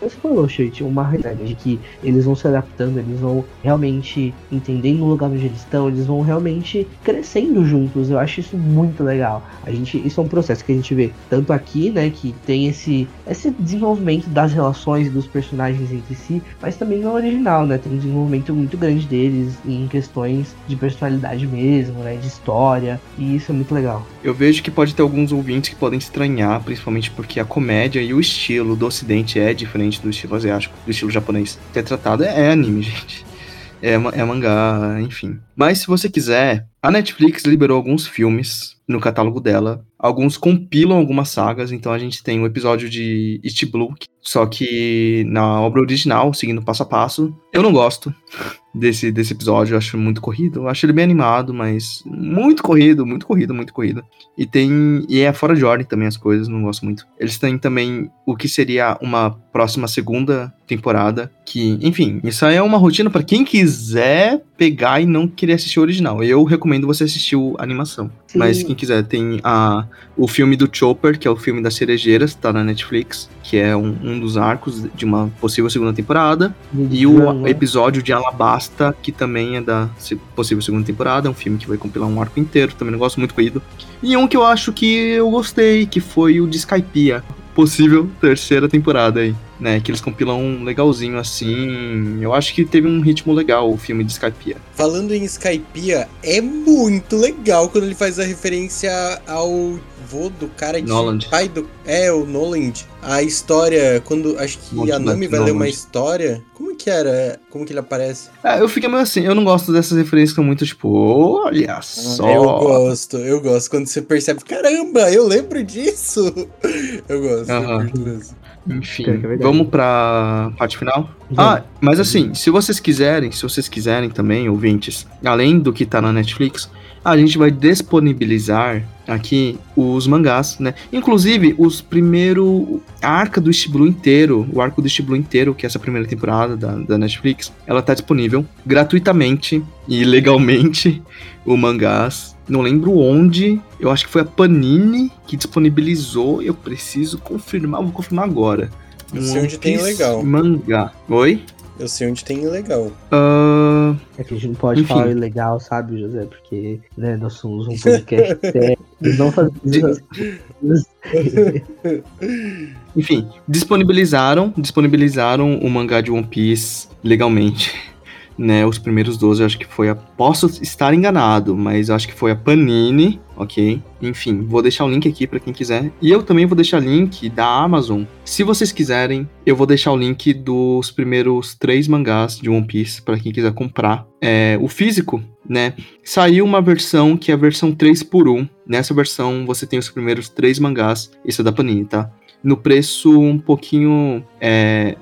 você falou, Chute, uma realidade de que eles vão se adaptando, eles vão realmente entendendo o lugar onde eles estão, eles vão realmente crescendo juntos. Eu acho isso muito legal. A gente, isso é um processo que a gente vê tanto aqui, né, que tem esse esse desenvolvimento das relações dos personagens entre si, mas também no original, né, tem um desenvolvimento muito grande deles em questões de personalidade mesmo, né, de história, e isso é muito legal. Eu vejo que pode ter alguns ouvintes que podem estranhar, principalmente porque a comédia e o estilo do ocidente é diferente do estilo asiático, do estilo japonês. Que é tratado é, é anime, gente. É, é mangá, enfim. Mas se você quiser, a Netflix liberou alguns filmes no catálogo dela. Alguns compilam algumas sagas, então a gente tem o episódio de East Blue, Só que na obra original, seguindo passo a passo, eu não gosto desse, desse episódio, eu acho muito corrido. Eu acho ele bem animado, mas muito corrido, muito corrido, muito corrido. E tem. E é fora de ordem também as coisas, não gosto muito. Eles têm também o que seria uma próxima segunda temporada. Que, enfim, isso aí é uma rotina para quem quiser pegar e não querer assistir o original. Eu recomendo você assistir a animação. Sim. Mas quem quiser, tem a, o filme do Chopper, que é o filme das cerejeiras, tá na Netflix, que é um, um dos arcos de uma possível segunda temporada. E o episódio de Alabasta, que também é da se- possível segunda temporada, é um filme que vai compilar um arco inteiro, também não gosto muito corrido. E um que eu acho que eu gostei, que foi o de Skypiea, possível terceira temporada aí, né? Que eles compilam um legalzinho assim. Eu acho que teve um ritmo legal o filme de Skypiea. Falando em Skypiea, é muito legal quando ele faz a referência ao vô do cara de Noland. pai do é o Noland. A história quando acho que Monte a Nami vai ler uma Noland. história. Como que era? Como que ele aparece? É, eu fiquei meio assim, eu não gosto dessas referências que são muito tipo, olha só. Eu gosto, eu gosto quando você percebe, caramba, eu lembro disso. Eu gosto, eu Aham. curto mesmo. Enfim, é vamos pra parte final? Ah, mas assim, se vocês quiserem, se vocês quiserem também, ouvintes, além do que tá na Netflix, a gente vai disponibilizar aqui os mangás, né? Inclusive, os primeiro a arca do Blue inteiro, o arco do Blue inteiro, que é essa primeira temporada da, da Netflix, ela tá disponível gratuitamente e legalmente o mangás. Não lembro onde, eu acho que foi a Panini que disponibilizou, eu preciso confirmar, vou confirmar agora. Eu sei onde tem legal. Mangá. Oi? Eu sei onde tem legal. Ah, É que a gente não pode Enfim. falar ilegal, sabe, José? Porque, né, nós somos um podcast sério. Não fazemos. enfim, disponibilizaram, disponibilizaram o mangá de One Piece legalmente. Né, os primeiros 12, eu acho que foi a. Posso estar enganado, mas eu acho que foi a Panini, ok? Enfim, vou deixar o link aqui pra quem quiser. E eu também vou deixar link da Amazon. Se vocês quiserem, eu vou deixar o link dos primeiros três mangás de One Piece pra quem quiser comprar. É, o físico, né? Saiu uma versão que é a versão 3 por 1 Nessa versão você tem os primeiros três mangás. Isso é da Panini, tá? No preço um pouquinho. É,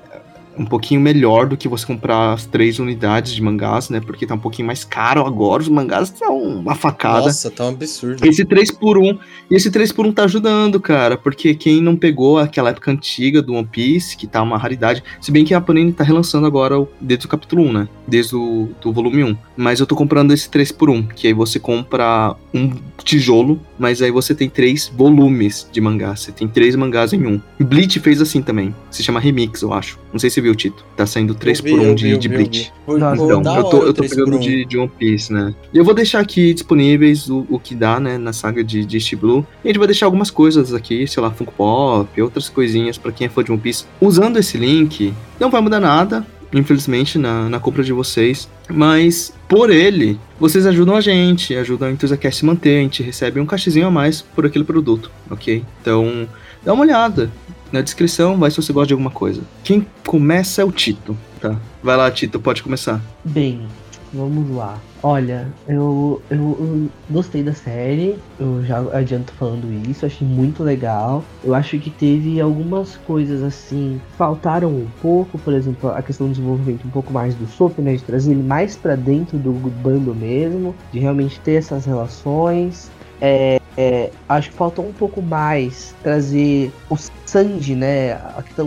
um pouquinho melhor do que você comprar as três unidades de mangás, né? Porque tá um pouquinho mais caro agora. Os mangás são uma facada. Nossa, tá um absurdo. Esse 3 por 1 e esse 3 por 1 tá ajudando, cara, porque quem não pegou aquela época antiga do One Piece, que tá uma raridade, se bem que a Panini tá relançando agora desde o capítulo 1, né? Desde o do volume 1. Mas eu tô comprando esse 3 por 1 que aí você compra um tijolo, mas aí você tem três volumes de mangá. Você tem três mangás em um. E Bleach fez assim também. Se chama Remix, eu acho. Não sei se você viu o Tito. Tá saindo 3 Eu vi, por 1 eu de, vi, de Bleach. Então, eu tô, eu tô 3 pegando por 1. de, de One Piece, né? E eu vou deixar aqui disponíveis o, o que dá, né, na saga de, de East Blue. E a gente vai deixar algumas coisas aqui, sei lá, Funko Pop, outras coisinhas pra quem é fã de One Piece. Usando esse link, não vai mudar nada, infelizmente, na, na compra de vocês. Mas, por ele, vocês ajudam a gente, ajudam a EnthusiaCast se manter, a gente recebe um cachezinho a mais por aquele produto, ok? Então, dá uma olhada. Na descrição vai se você gosta de alguma coisa. Quem começa é o Tito, tá? Vai lá, Tito, pode começar. Bem, vamos lá. Olha, eu, eu, eu gostei da série, eu já adianto falando isso, achei muito legal. Eu acho que teve algumas coisas assim, faltaram um pouco, por exemplo, a questão do desenvolvimento um pouco mais do Sop, né, de trazer ele mais pra dentro do bando mesmo, de realmente ter essas relações. É, é, acho que faltou um pouco mais trazer o Sanji, né?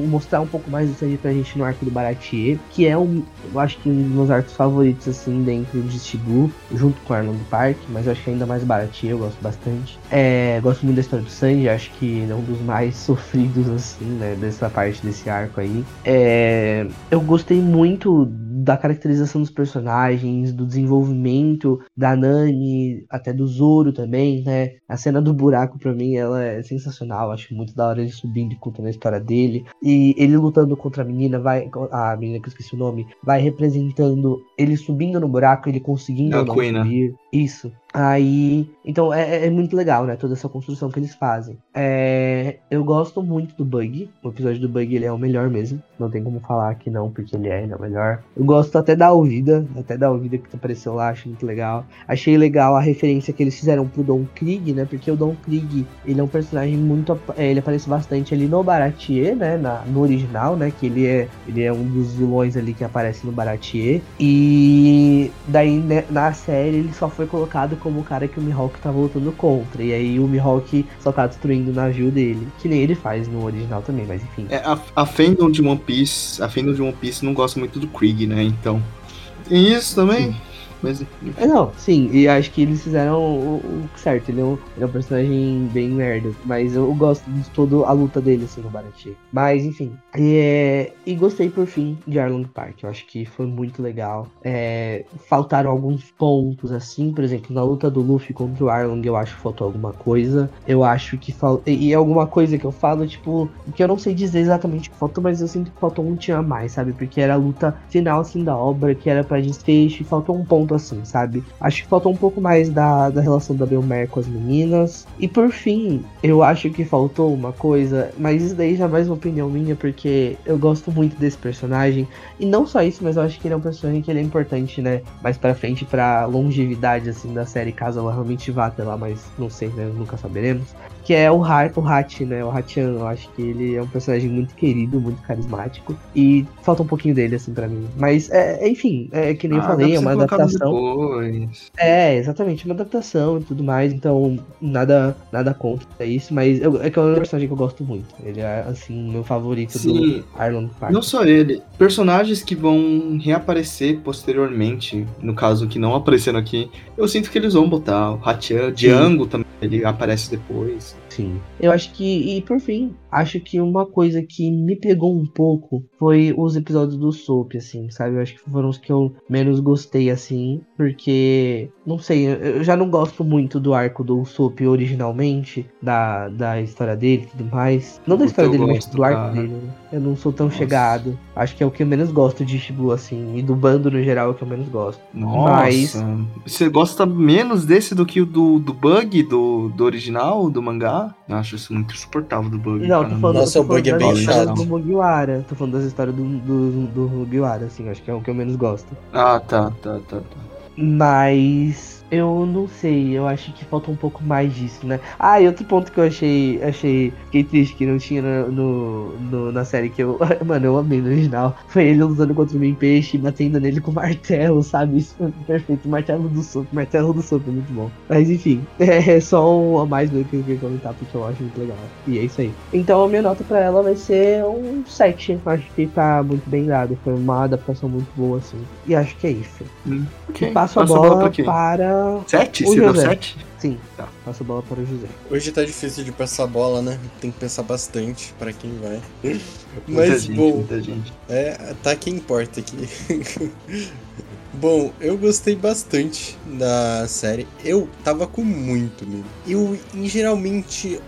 Mostrar um pouco mais do Sanji pra gente no arco do Baratier, que é um, eu acho que um dos meus arcos favoritos, assim, dentro de Shibu, junto com Arnold Park, mas acho que ainda mais Baratier, eu gosto bastante. É, gosto muito da história do Sanji, acho que é um dos mais sofridos, assim, né? Dessa parte desse arco aí. É, eu gostei muito da caracterização dos personagens, do desenvolvimento da Nami, até do Zoro também, né? A cena do buraco pra mim ela é sensacional, acho muito da hora ele subindo e contando a história dele. E ele lutando contra a menina, vai a menina que eu esqueci o nome, vai representando ele subindo no buraco, ele conseguindo É não Queen, né? subir. Isso. Aí, então é, é muito legal, né? Toda essa construção que eles fazem. É, eu gosto muito do Bug. O episódio do Bug ele é o melhor mesmo. Não tem como falar que não, porque ele é, ele é o melhor. Eu gosto até da ouvida, até da ouvida que apareceu lá, acho muito legal. Achei legal a referência que eles fizeram pro Don Krieg, né? Porque o Don Krieg, ele é um personagem muito. é, Ele aparece bastante ali no Baratier, né? Na, no original, né? Que ele é, ele é um dos vilões ali que aparece no Baratier. E daí né, na série ele só foi colocado como o cara que o Mihawk tá voltando contra. E aí o Mihawk só tá destruindo o navio dele. Que nem ele faz no original também, mas enfim. É, a, a fandom de One Piece, a fandom de One Piece não gosta muito do Krieg, né? Então. Tem isso também. Mas, É, não, sim, e acho que eles fizeram o, o certo. Ele é, um, ele é um personagem bem merda, mas eu gosto de toda a luta dele, assim, no Baratie. Mas, enfim. E, é, e gostei, por fim, de Arlong Park. Eu acho que foi muito legal. É, faltaram alguns pontos, assim, por exemplo, na luta do Luffy contra o Arlong, eu acho que faltou alguma coisa. Eu acho que faltou. E, e alguma coisa que eu falo, tipo, que eu não sei dizer exatamente o que faltou, mas eu sinto que faltou um tinha mais, sabe? Porque era a luta final, assim, da obra, que era pra desfecho, e faltou um ponto assim, sabe? Acho que faltou um pouco mais da, da relação da Belmer com as meninas. E por fim, eu acho que faltou uma coisa, mas isso daí já é mais uma opinião minha, porque eu gosto muito desse personagem. E não só isso, mas eu acho que ele é um personagem que ele é importante, né? Mais pra frente, pra longevidade, assim, da série, caso ela realmente vá até lá, mas não sei, né? Nunca saberemos. Que é o Hat, o Hat, né? O Hatian, eu acho que ele é um personagem muito querido, muito carismático. E falta um pouquinho dele, assim, pra mim. Mas, é, enfim, é que nem eu Ah, falei, dá é uma adaptação. depois. É, exatamente, uma adaptação e tudo mais, então nada nada contra isso, mas eu, é que é um personagem que eu gosto muito. Ele é, assim, meu favorito Sim. do Arlong Park. Não só ele, personagens que vão reaparecer posteriormente, no caso que não apareceram aqui, eu sinto que eles vão botar o Hatian, Django também, ele aparece depois. Sim. Eu acho que, e por fim, acho que uma coisa que me pegou um pouco foi os episódios do Soap, assim, sabe? Eu acho que foram os que eu menos gostei, assim, porque, não sei, eu- já não gosto muito do arco do Soap originalmente, da, da história dele e tudo mais. Não da história dele, mas gosto, do arco cara. dele, né? Eu não sou tão Nossa. chegado. Acho que é o que eu menos gosto de Shibu, assim, e do bando no geral é o que eu menos gosto. Nossa, Mas- você gosta menos desse do que o do, do Bug, do, do original, do mangá? Eu acho isso muito insuportável do Bug. Não, cara. tô falando, Nossa, tô o bug falando é das bem histórias chato. do Mugiwara. Tô falando das histórias do, do, do Mugiwara, assim, acho que é o que eu menos gosto. Ah, tá, tá, tá, tá. Mas eu não sei, eu acho que falta um pouco mais disso, né? Ah, e outro ponto que eu achei, achei, fiquei triste que não tinha no, no- na série que eu, mano, eu amei no original, foi ele lutando contra o Min Peixe e batendo nele com martelo, sabe? Isso foi perfeito, martelo do soco, martelo do soco, é muito bom. Mas enfim, é só um a mais do que eu queria comentar porque eu acho muito legal. E é isso aí. Então a minha nota pra ela vai ser um 7, acho que tá muito bem dado, foi uma adaptação muito boa, assim. E acho que é isso. Ok, E passo a passa bola, pra quem? para. Sete? o Você deu sete? Sim, Tá. passo a bola para o José. Hoje tá difícil de passar a bola, né? Tem que pensar bastante pra quem vai. Muita Mas, gente, bom, muita gente. é, tá quem importa aqui. Bom, eu gostei bastante da série. Eu tava com muito medo. Eu, em geralmente,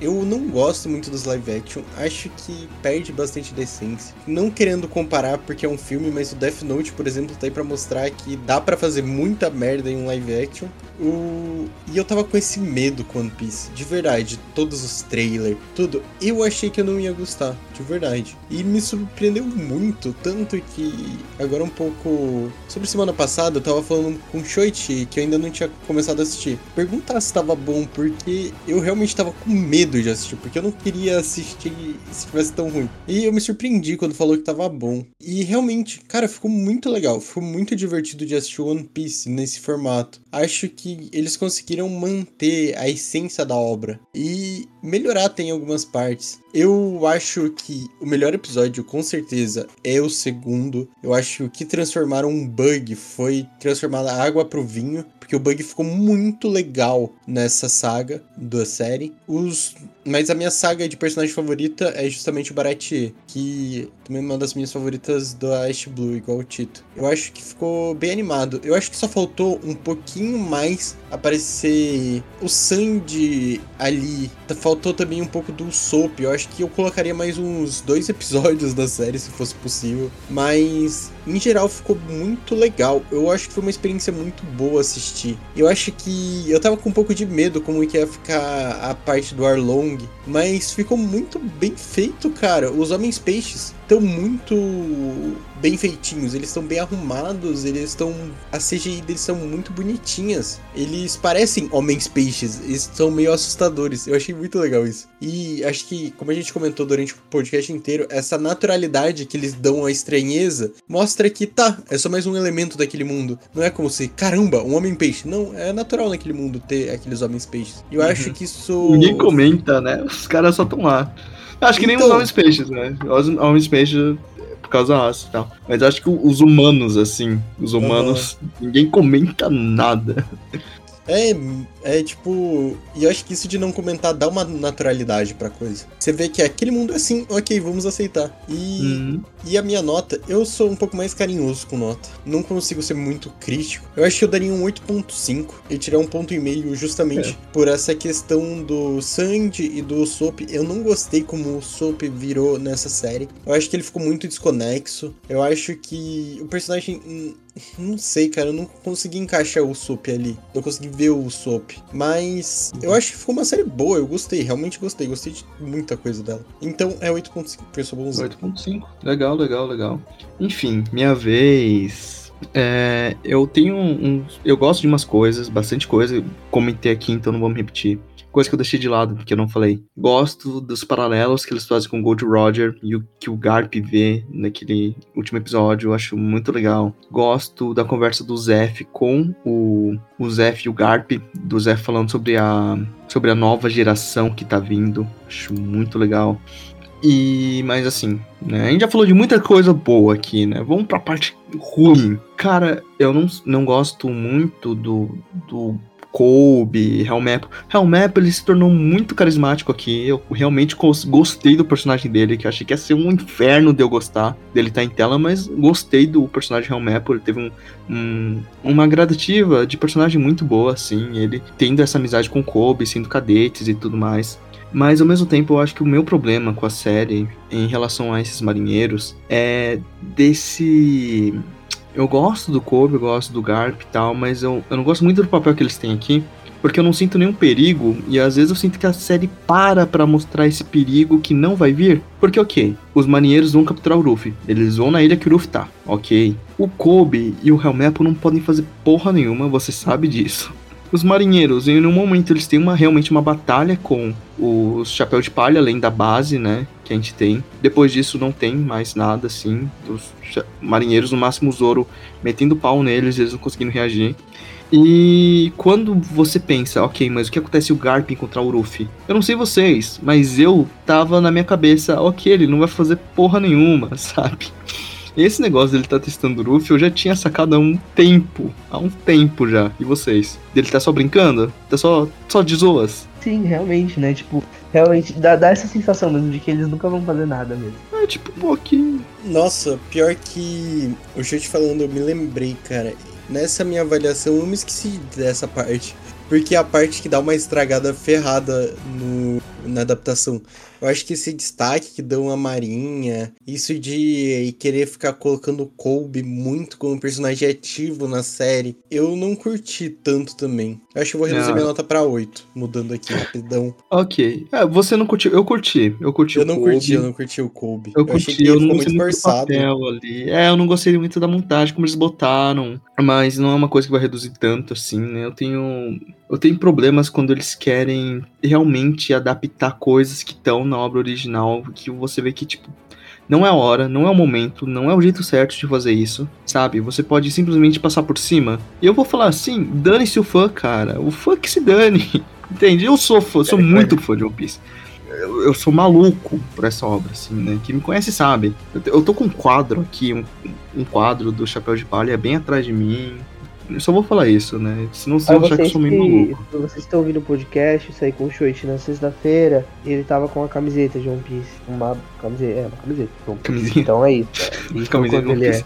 eu não gosto muito dos live action. Acho que perde bastante da essência. Não querendo comparar porque é um filme, mas o Death Note, por exemplo, tá aí pra mostrar que dá pra fazer muita merda em um live action. O... E eu tava com esse medo com One Piece, de verdade. Todos os trailers, tudo. Eu achei que eu não ia gostar, de verdade. E me surpreendeu muito, tanto que agora um pouco. Sobre semana passada, eu tava falando com o Shoichi, que eu ainda não tinha começado a assistir. Perguntar se tava bom, porque eu realmente tava com medo de assistir, porque eu não queria assistir se tivesse tão ruim. E eu me surpreendi quando falou que tava bom. E realmente, cara, ficou muito legal. Ficou muito divertido de assistir One Piece nesse formato. Acho que eles conseguiram manter a essência da obra e melhorar até em algumas partes. Eu acho que o melhor episódio, com certeza, é o segundo. Eu acho que o que transformaram um bug foi transformar a água pro vinho, porque o bug ficou muito legal nessa saga da série. Os mas a minha saga de personagem favorita é justamente o Baratier, que também é uma das minhas favoritas do Ash Blue, igual o Tito. Eu acho que ficou bem animado. Eu acho que só faltou um pouquinho mais aparecer o Sandy ali. Faltou também um pouco do Soap. Eu acho que eu colocaria mais uns dois episódios da série, se fosse possível. Mas, em geral, ficou muito legal. Eu acho que foi uma experiência muito boa assistir. Eu acho que eu tava com um pouco de medo como que ia ficar a parte do Arlong, mas ficou muito bem feito, cara. Os Homens Peixes estão muito bem feitinhos, eles estão bem arrumados, eles estão. A CGI deles são muito bonitinhas. Eles parecem homens peixes, eles são meio assustadores. Eu achei muito legal isso. E acho que, como a gente comentou durante o podcast inteiro, essa naturalidade que eles dão à estranheza mostra que tá, é só mais um elemento daquele mundo. Não é como se, caramba, um homem peixe. Não, é natural naquele mundo ter aqueles homens peixes. E eu Uhum. acho que isso. Ninguém comenta, né? Os caras só estão lá. Acho que nem Então- os homens peixes, né? Os homens peixes por causa da raça e tal. Mas acho que os humanos, assim, os humanos, ninguém comenta nada. É, é tipo. E eu acho que isso de não comentar dá uma naturalidade pra coisa. Você vê que aquele mundo é assim, ok, vamos aceitar. E, Hum, e a minha nota, eu sou um pouco mais carinhoso com nota. Não consigo ser muito crítico. Eu acho que eu daria um 8.5 e tirar um ponto e meio justamente por essa questão do Sandy e do Soap. Eu não gostei como o Soap virou nessa série. Eu acho que ele ficou muito desconexo. Eu acho que o personagem. Não sei, cara, eu não consegui encaixar o Soap ali. Não consegui ver o Soap. Mas eu acho que ficou uma série boa. Eu gostei, realmente gostei. Gostei de muita coisa dela. Então é 8.5, porque eu bonzinho. 8.5. Legal, legal, legal. Enfim, minha vez. É, eu tenho um. Eu gosto de umas coisas, bastante coisa. Comentei aqui, então não vou me repetir. Coisa que eu deixei de lado, que eu não falei. Gosto dos paralelos que eles fazem com o Gold Roger e o que o Garp vê naquele último episódio. Eu acho muito legal. Gosto da conversa do Zef com o, o Zef e o Garp. Do Zef falando sobre a, sobre a nova geração que tá vindo. Acho muito legal. E, mas assim, né? A gente já falou de muita coisa boa aqui, né? Vamos pra parte ruim. Cara, eu não, não gosto muito do, do Kobe, Helmap. Helmap, ele se tornou muito carismático aqui. Eu realmente gostei do personagem dele, que eu achei que ia ser um inferno de eu gostar dele estar em tela, mas gostei do personagem Helmap. Ele teve um, um- uma gradativa de personagem muito boa, assim. Ele tendo essa amizade com Kobe, sendo cadetes e tudo mais. Mas ao mesmo tempo, eu acho que o meu problema com a série em relação a esses marinheiros é desse. Eu gosto do Kobe, eu gosto do Garp e tal, mas eu, eu não gosto muito do papel que eles têm aqui, porque eu não sinto nenhum perigo, e às vezes eu sinto que a série para pra mostrar esse perigo que não vai vir. Porque, ok, os marinheiros vão capturar o Luffy, eles vão na ilha que o Luffy tá, ok. O Kobe e o Helmepo não podem fazer porra nenhuma, você sabe disso. Os marinheiros, em um momento, eles têm uma, realmente uma batalha com os Chapéu de Palha, além da base, né? Que a gente tem. Depois disso, não tem mais nada, assim. Os marinheiros, no máximo, o Zoro metendo pau neles, eles não conseguindo reagir. E quando você pensa, ok, mas o que acontece se o Garp encontrar o Luffy? Eu não sei vocês, mas eu tava na minha cabeça, ok, ele não vai fazer porra nenhuma, sabe? Esse negócio dele tá testando o Luffy eu já tinha sacado há um tempo. Há um tempo já. E vocês? Dele tá só brincando? Tá só, só de zoas? Sim, realmente, né? Tipo, realmente dá, dá essa sensação mesmo de que eles nunca vão fazer nada mesmo. É tipo, pô, que. Nossa, pior que o te falando, eu me lembrei, cara. Nessa minha avaliação, eu me esqueci dessa parte. Porque é a parte que dá uma estragada ferrada no, na adaptação. Eu acho que esse destaque que dão a Marinha, isso de querer ficar colocando o Colby muito como personagem ativo na série, eu não curti tanto também. Eu acho que eu vou reduzir Não. minha nota pra 8, mudando aqui rapidão. Ok. É, você não curtiu. Eu curti. Eu curti Eu o não Kobe. curti, eu não curti o Colby. Eu achei curti, que eu não muito gostei muito do forçado. ali. É, eu não gostei muito da montagem, como eles botaram. Mas não é uma coisa que vai reduzir tanto, assim, né? Eu tenho. Eu tenho problemas quando eles querem realmente adaptar coisas que estão na obra original, que você vê que, tipo, não é a hora, não é o momento, não é o jeito certo de fazer isso, sabe? Você pode simplesmente passar por cima. E eu vou falar assim, dane-se o fã, cara. O fã que se dane. Entende? Eu sou fã, sou muito fã de One Piece. Eu, eu sou maluco por essa obra, assim, né? Quem me conhece sabe. Eu, eu tô com um quadro aqui, um, um quadro do Chapéu de Palha bem atrás de mim. Eu só vou falar isso, né? Senão vocês Pra vão achar que eu sou meio maluco. vocês estão ouvindo o podcast, isso aí com o Shoichi na sexta-feira, ele tava com uma camiseta de One Piece. Uma camiseta, é, uma camiseta. One Piece. Então é isso. Isso Camiseta quando de One ele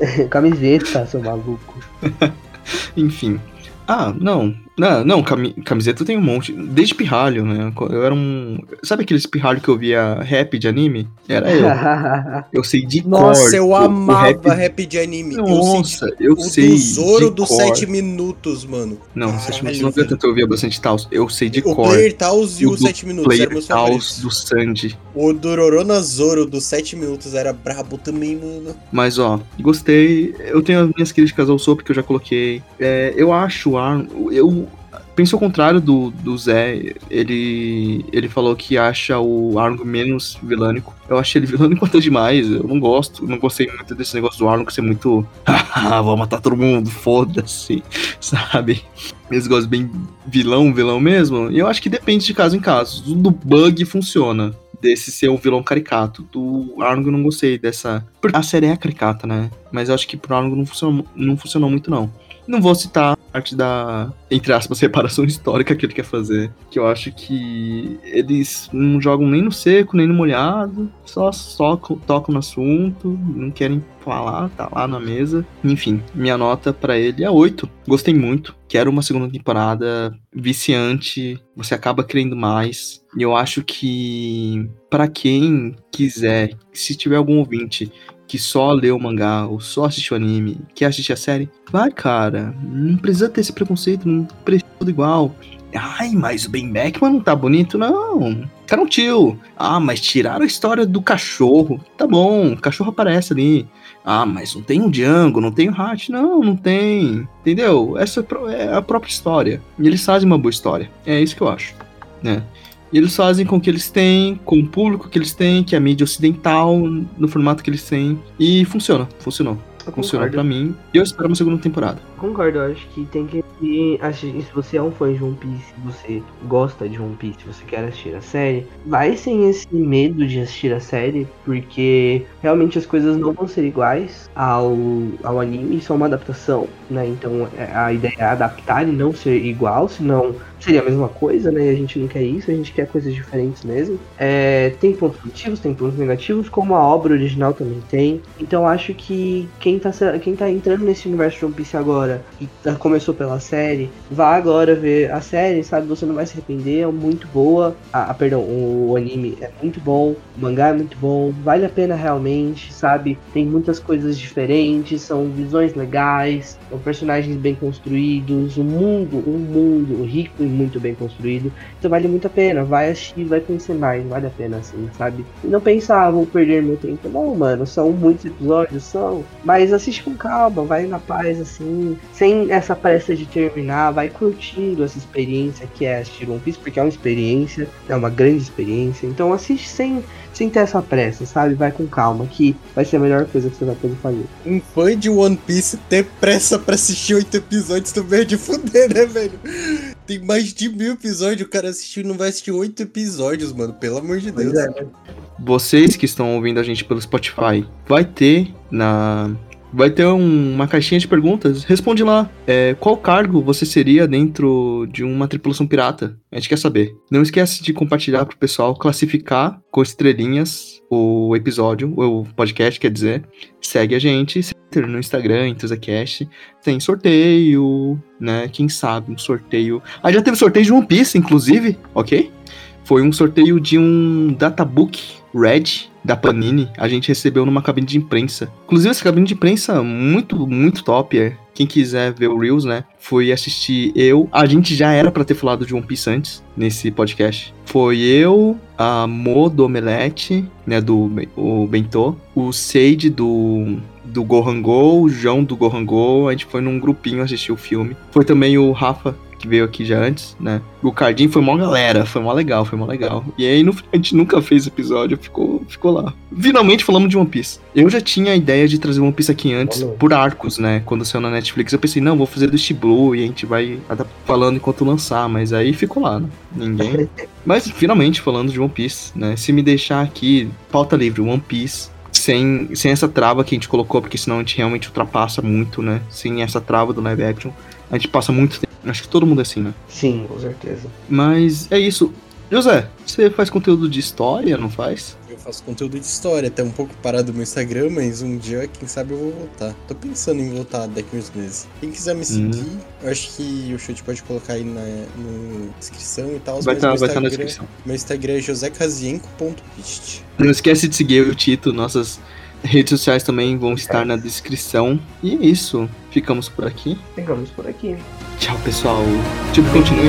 é. camiseta, seu maluco. Enfim. Ah, não. Não, não, cami- camiseta tem um monte. Desde pirralho, né? Eu era um. Sabe aqueles pirralho que eu via rap de anime? Era eu. Eu sei de cor. Nossa, eu o- o amava rap- rap, de anime. eu sei Nossa, eu o sei. do Zoro dos cor. 7 minutos, mano. Não, Caralho, 7 minutos não tanto eu via bastante Taos. Eu sei de o cor. Player Taos e O o do 7 minutos eram Player Taos do Sandy. O Dororona Zoro dos 7 minutos era brabo também, mano. Mas ó, gostei. Eu tenho as minhas críticas ao Soap que eu já coloquei. É, eu acho o. Eu penso ao contrário do, do Zé. Ele, ele falou que acha o Arno menos vilânico. Eu achei ele vilânico até demais. Eu não gosto. Não gostei muito desse negócio do Arno ser muito. "Haha, vou matar todo mundo, foda-se. Sabe? Eles gostam bem vilão, vilão mesmo. E eu acho que depende de caso em caso. O do bug funciona. Desse ser um vilão caricato. Do Arno eu não gostei dessa. A série é caricata, né? Mas eu acho que pro Arno não funcionou, não funcionou muito, não. Não vou citar a parte da, entre aspas, reparação histórica que ele quer fazer. Que eu acho que eles não jogam nem no seco, nem no molhado. Só tocam, tocam no assunto, não querem falar, tá lá na mesa. Enfim, minha nota pra ele é 8. Gostei muito. Quero uma segunda temporada viciante. Você acaba querendo mais. E eu acho que pra quem quiser, se tiver algum ouvinte que só leu o mangá ou só assistiu anime, quer assistir a série, vai, cara. Não precisa ter esse preconceito, não precisa tudo igual. Ai, mas o Ben Beckman não tá bonito, não. Cara, um tio. Ah, mas tiraram a história do cachorro. Tá bom, o cachorro aparece ali. Ah, mas não tem o Django, não tem o Hat. Não, não tem. Entendeu? Essa é pro- é a própria história. E eles fazem uma boa história. É isso que eu acho. Né? Eles fazem com o que eles têm, com o público que eles têm, que é a mídia ocidental, no formato que eles têm. E funciona, funcionou. Eu Funcionou pra mim. E eu espero uma segunda temporada. Concordo, eu acho que tem que. que se você é um fã de One Piece, se você gosta de One Piece, se você quer assistir a série, vai sem esse medo de assistir a série, porque realmente as coisas não vão ser iguais ao, ao anime, isso é uma adaptação, né? Então é- a ideia é adaptar e não ser igual, senão seria a mesma coisa, né? E a gente não quer isso, a gente quer coisas diferentes mesmo. É, tem pontos positivos, tem pontos negativos, como a obra original também tem. Então acho que quem tá, quem tá entrando nesse universo de One Piece agora e tá- começou pela série, vá agora ver a série, sabe? Você não vai se arrepender, é muito boa. Ah, ah, perdão, o anime é muito bom, o mangá é muito bom, vale a pena realmente, sabe? Tem muitas coisas diferentes, são visões legais, são personagens bem construídos, um mundo, um mundo rico muito bem construído. Então vale muito a pena, vai assistir, vai conhecer mais, vale a pena assim, sabe? E não pensar, ah, vou perder meu tempo. Não, mano, são muitos episódios, são. Mas assiste com calma, vai na paz, assim, sem essa pressa de terminar, vai curtindo essa experiência que é assistir One Piece, porque é uma experiência, é uma grande experiência. Então assiste sem, sem ter essa pressa, sabe? Vai com calma, que vai ser a melhor coisa que você vai poder fazer. Um fã de One Piece ter pressa pra assistir oito episódios também é de fuder, né, velho? Tem mais de mil episódios, o cara assistiu e não vai assistir oito episódios, mano. Pelo amor de Pois Deus. é, né? Vocês que estão ouvindo a gente pelo Spotify, vai ter na. Vai ter um- uma caixinha de perguntas. Responde lá. É, qual cargo você seria dentro de uma tripulação pirata? A gente quer saber. Não esquece de compartilhar pro pessoal, classificar com estrelinhas o episódio, o podcast, quer dizer. Segue a gente no Instagram, EntusaCast. Tem sorteio, né? Quem sabe um sorteio. Ah, já teve sorteio de One Piece, inclusive, ok? Foi um sorteio de um databook Red da Panini. A gente recebeu numa cabine de imprensa. Inclusive, essa cabine de imprensa muito, muito top. É. Quem quiser ver o Reels, né? Foi assistir eu. A gente já era pra ter falado de One Piece antes nesse podcast. Foi eu, a Mo do Omelete, né? Do o Bentô, o Seide do do Gohan Go, o João do Gohan Go, a gente foi num grupinho assistir o filme. Foi também o Rafa, que veio aqui já antes, né? O Cardinho foi mó galera, foi mó legal, foi mó legal. E aí no, a gente nunca fez episódio, ficou, ficou lá. Finalmente falamos de One Piece. Eu já tinha a ideia de trazer One Piece aqui antes, Falou. por arcos, né? Quando saiu na Netflix, eu pensei, não, vou fazer do Blue e a gente vai falando enquanto lançar, mas aí ficou lá, né? Ninguém. mas finalmente falando de One Piece, né? Se me deixar aqui, pauta livre, One Piece. Sem, sem essa trava que a gente colocou, porque senão a gente realmente ultrapassa muito, né? Sem essa trava do live action, a gente passa muito tempo. Acho que todo mundo é assim, né? Sim, com certeza. Mas é isso. José, você faz conteúdo de história, não faz? Eu faço conteúdo de história, até um pouco parado no meu Instagram, mas um dia, quem sabe, eu vou voltar. Tô pensando em voltar daqui uns meses. Quem quiser me seguir, eu acho que o chute pode colocar aí na no descrição e tal. Vai estar meu vai tá na Instagram- descrição. Meu Instagram é josecasienco.pist. Não esquece de seguir o Tito, nossas redes sociais também vão estar na descrição. E é isso, ficamos por aqui. Ficamos por aqui. Tchau, pessoal. Tipo, continue.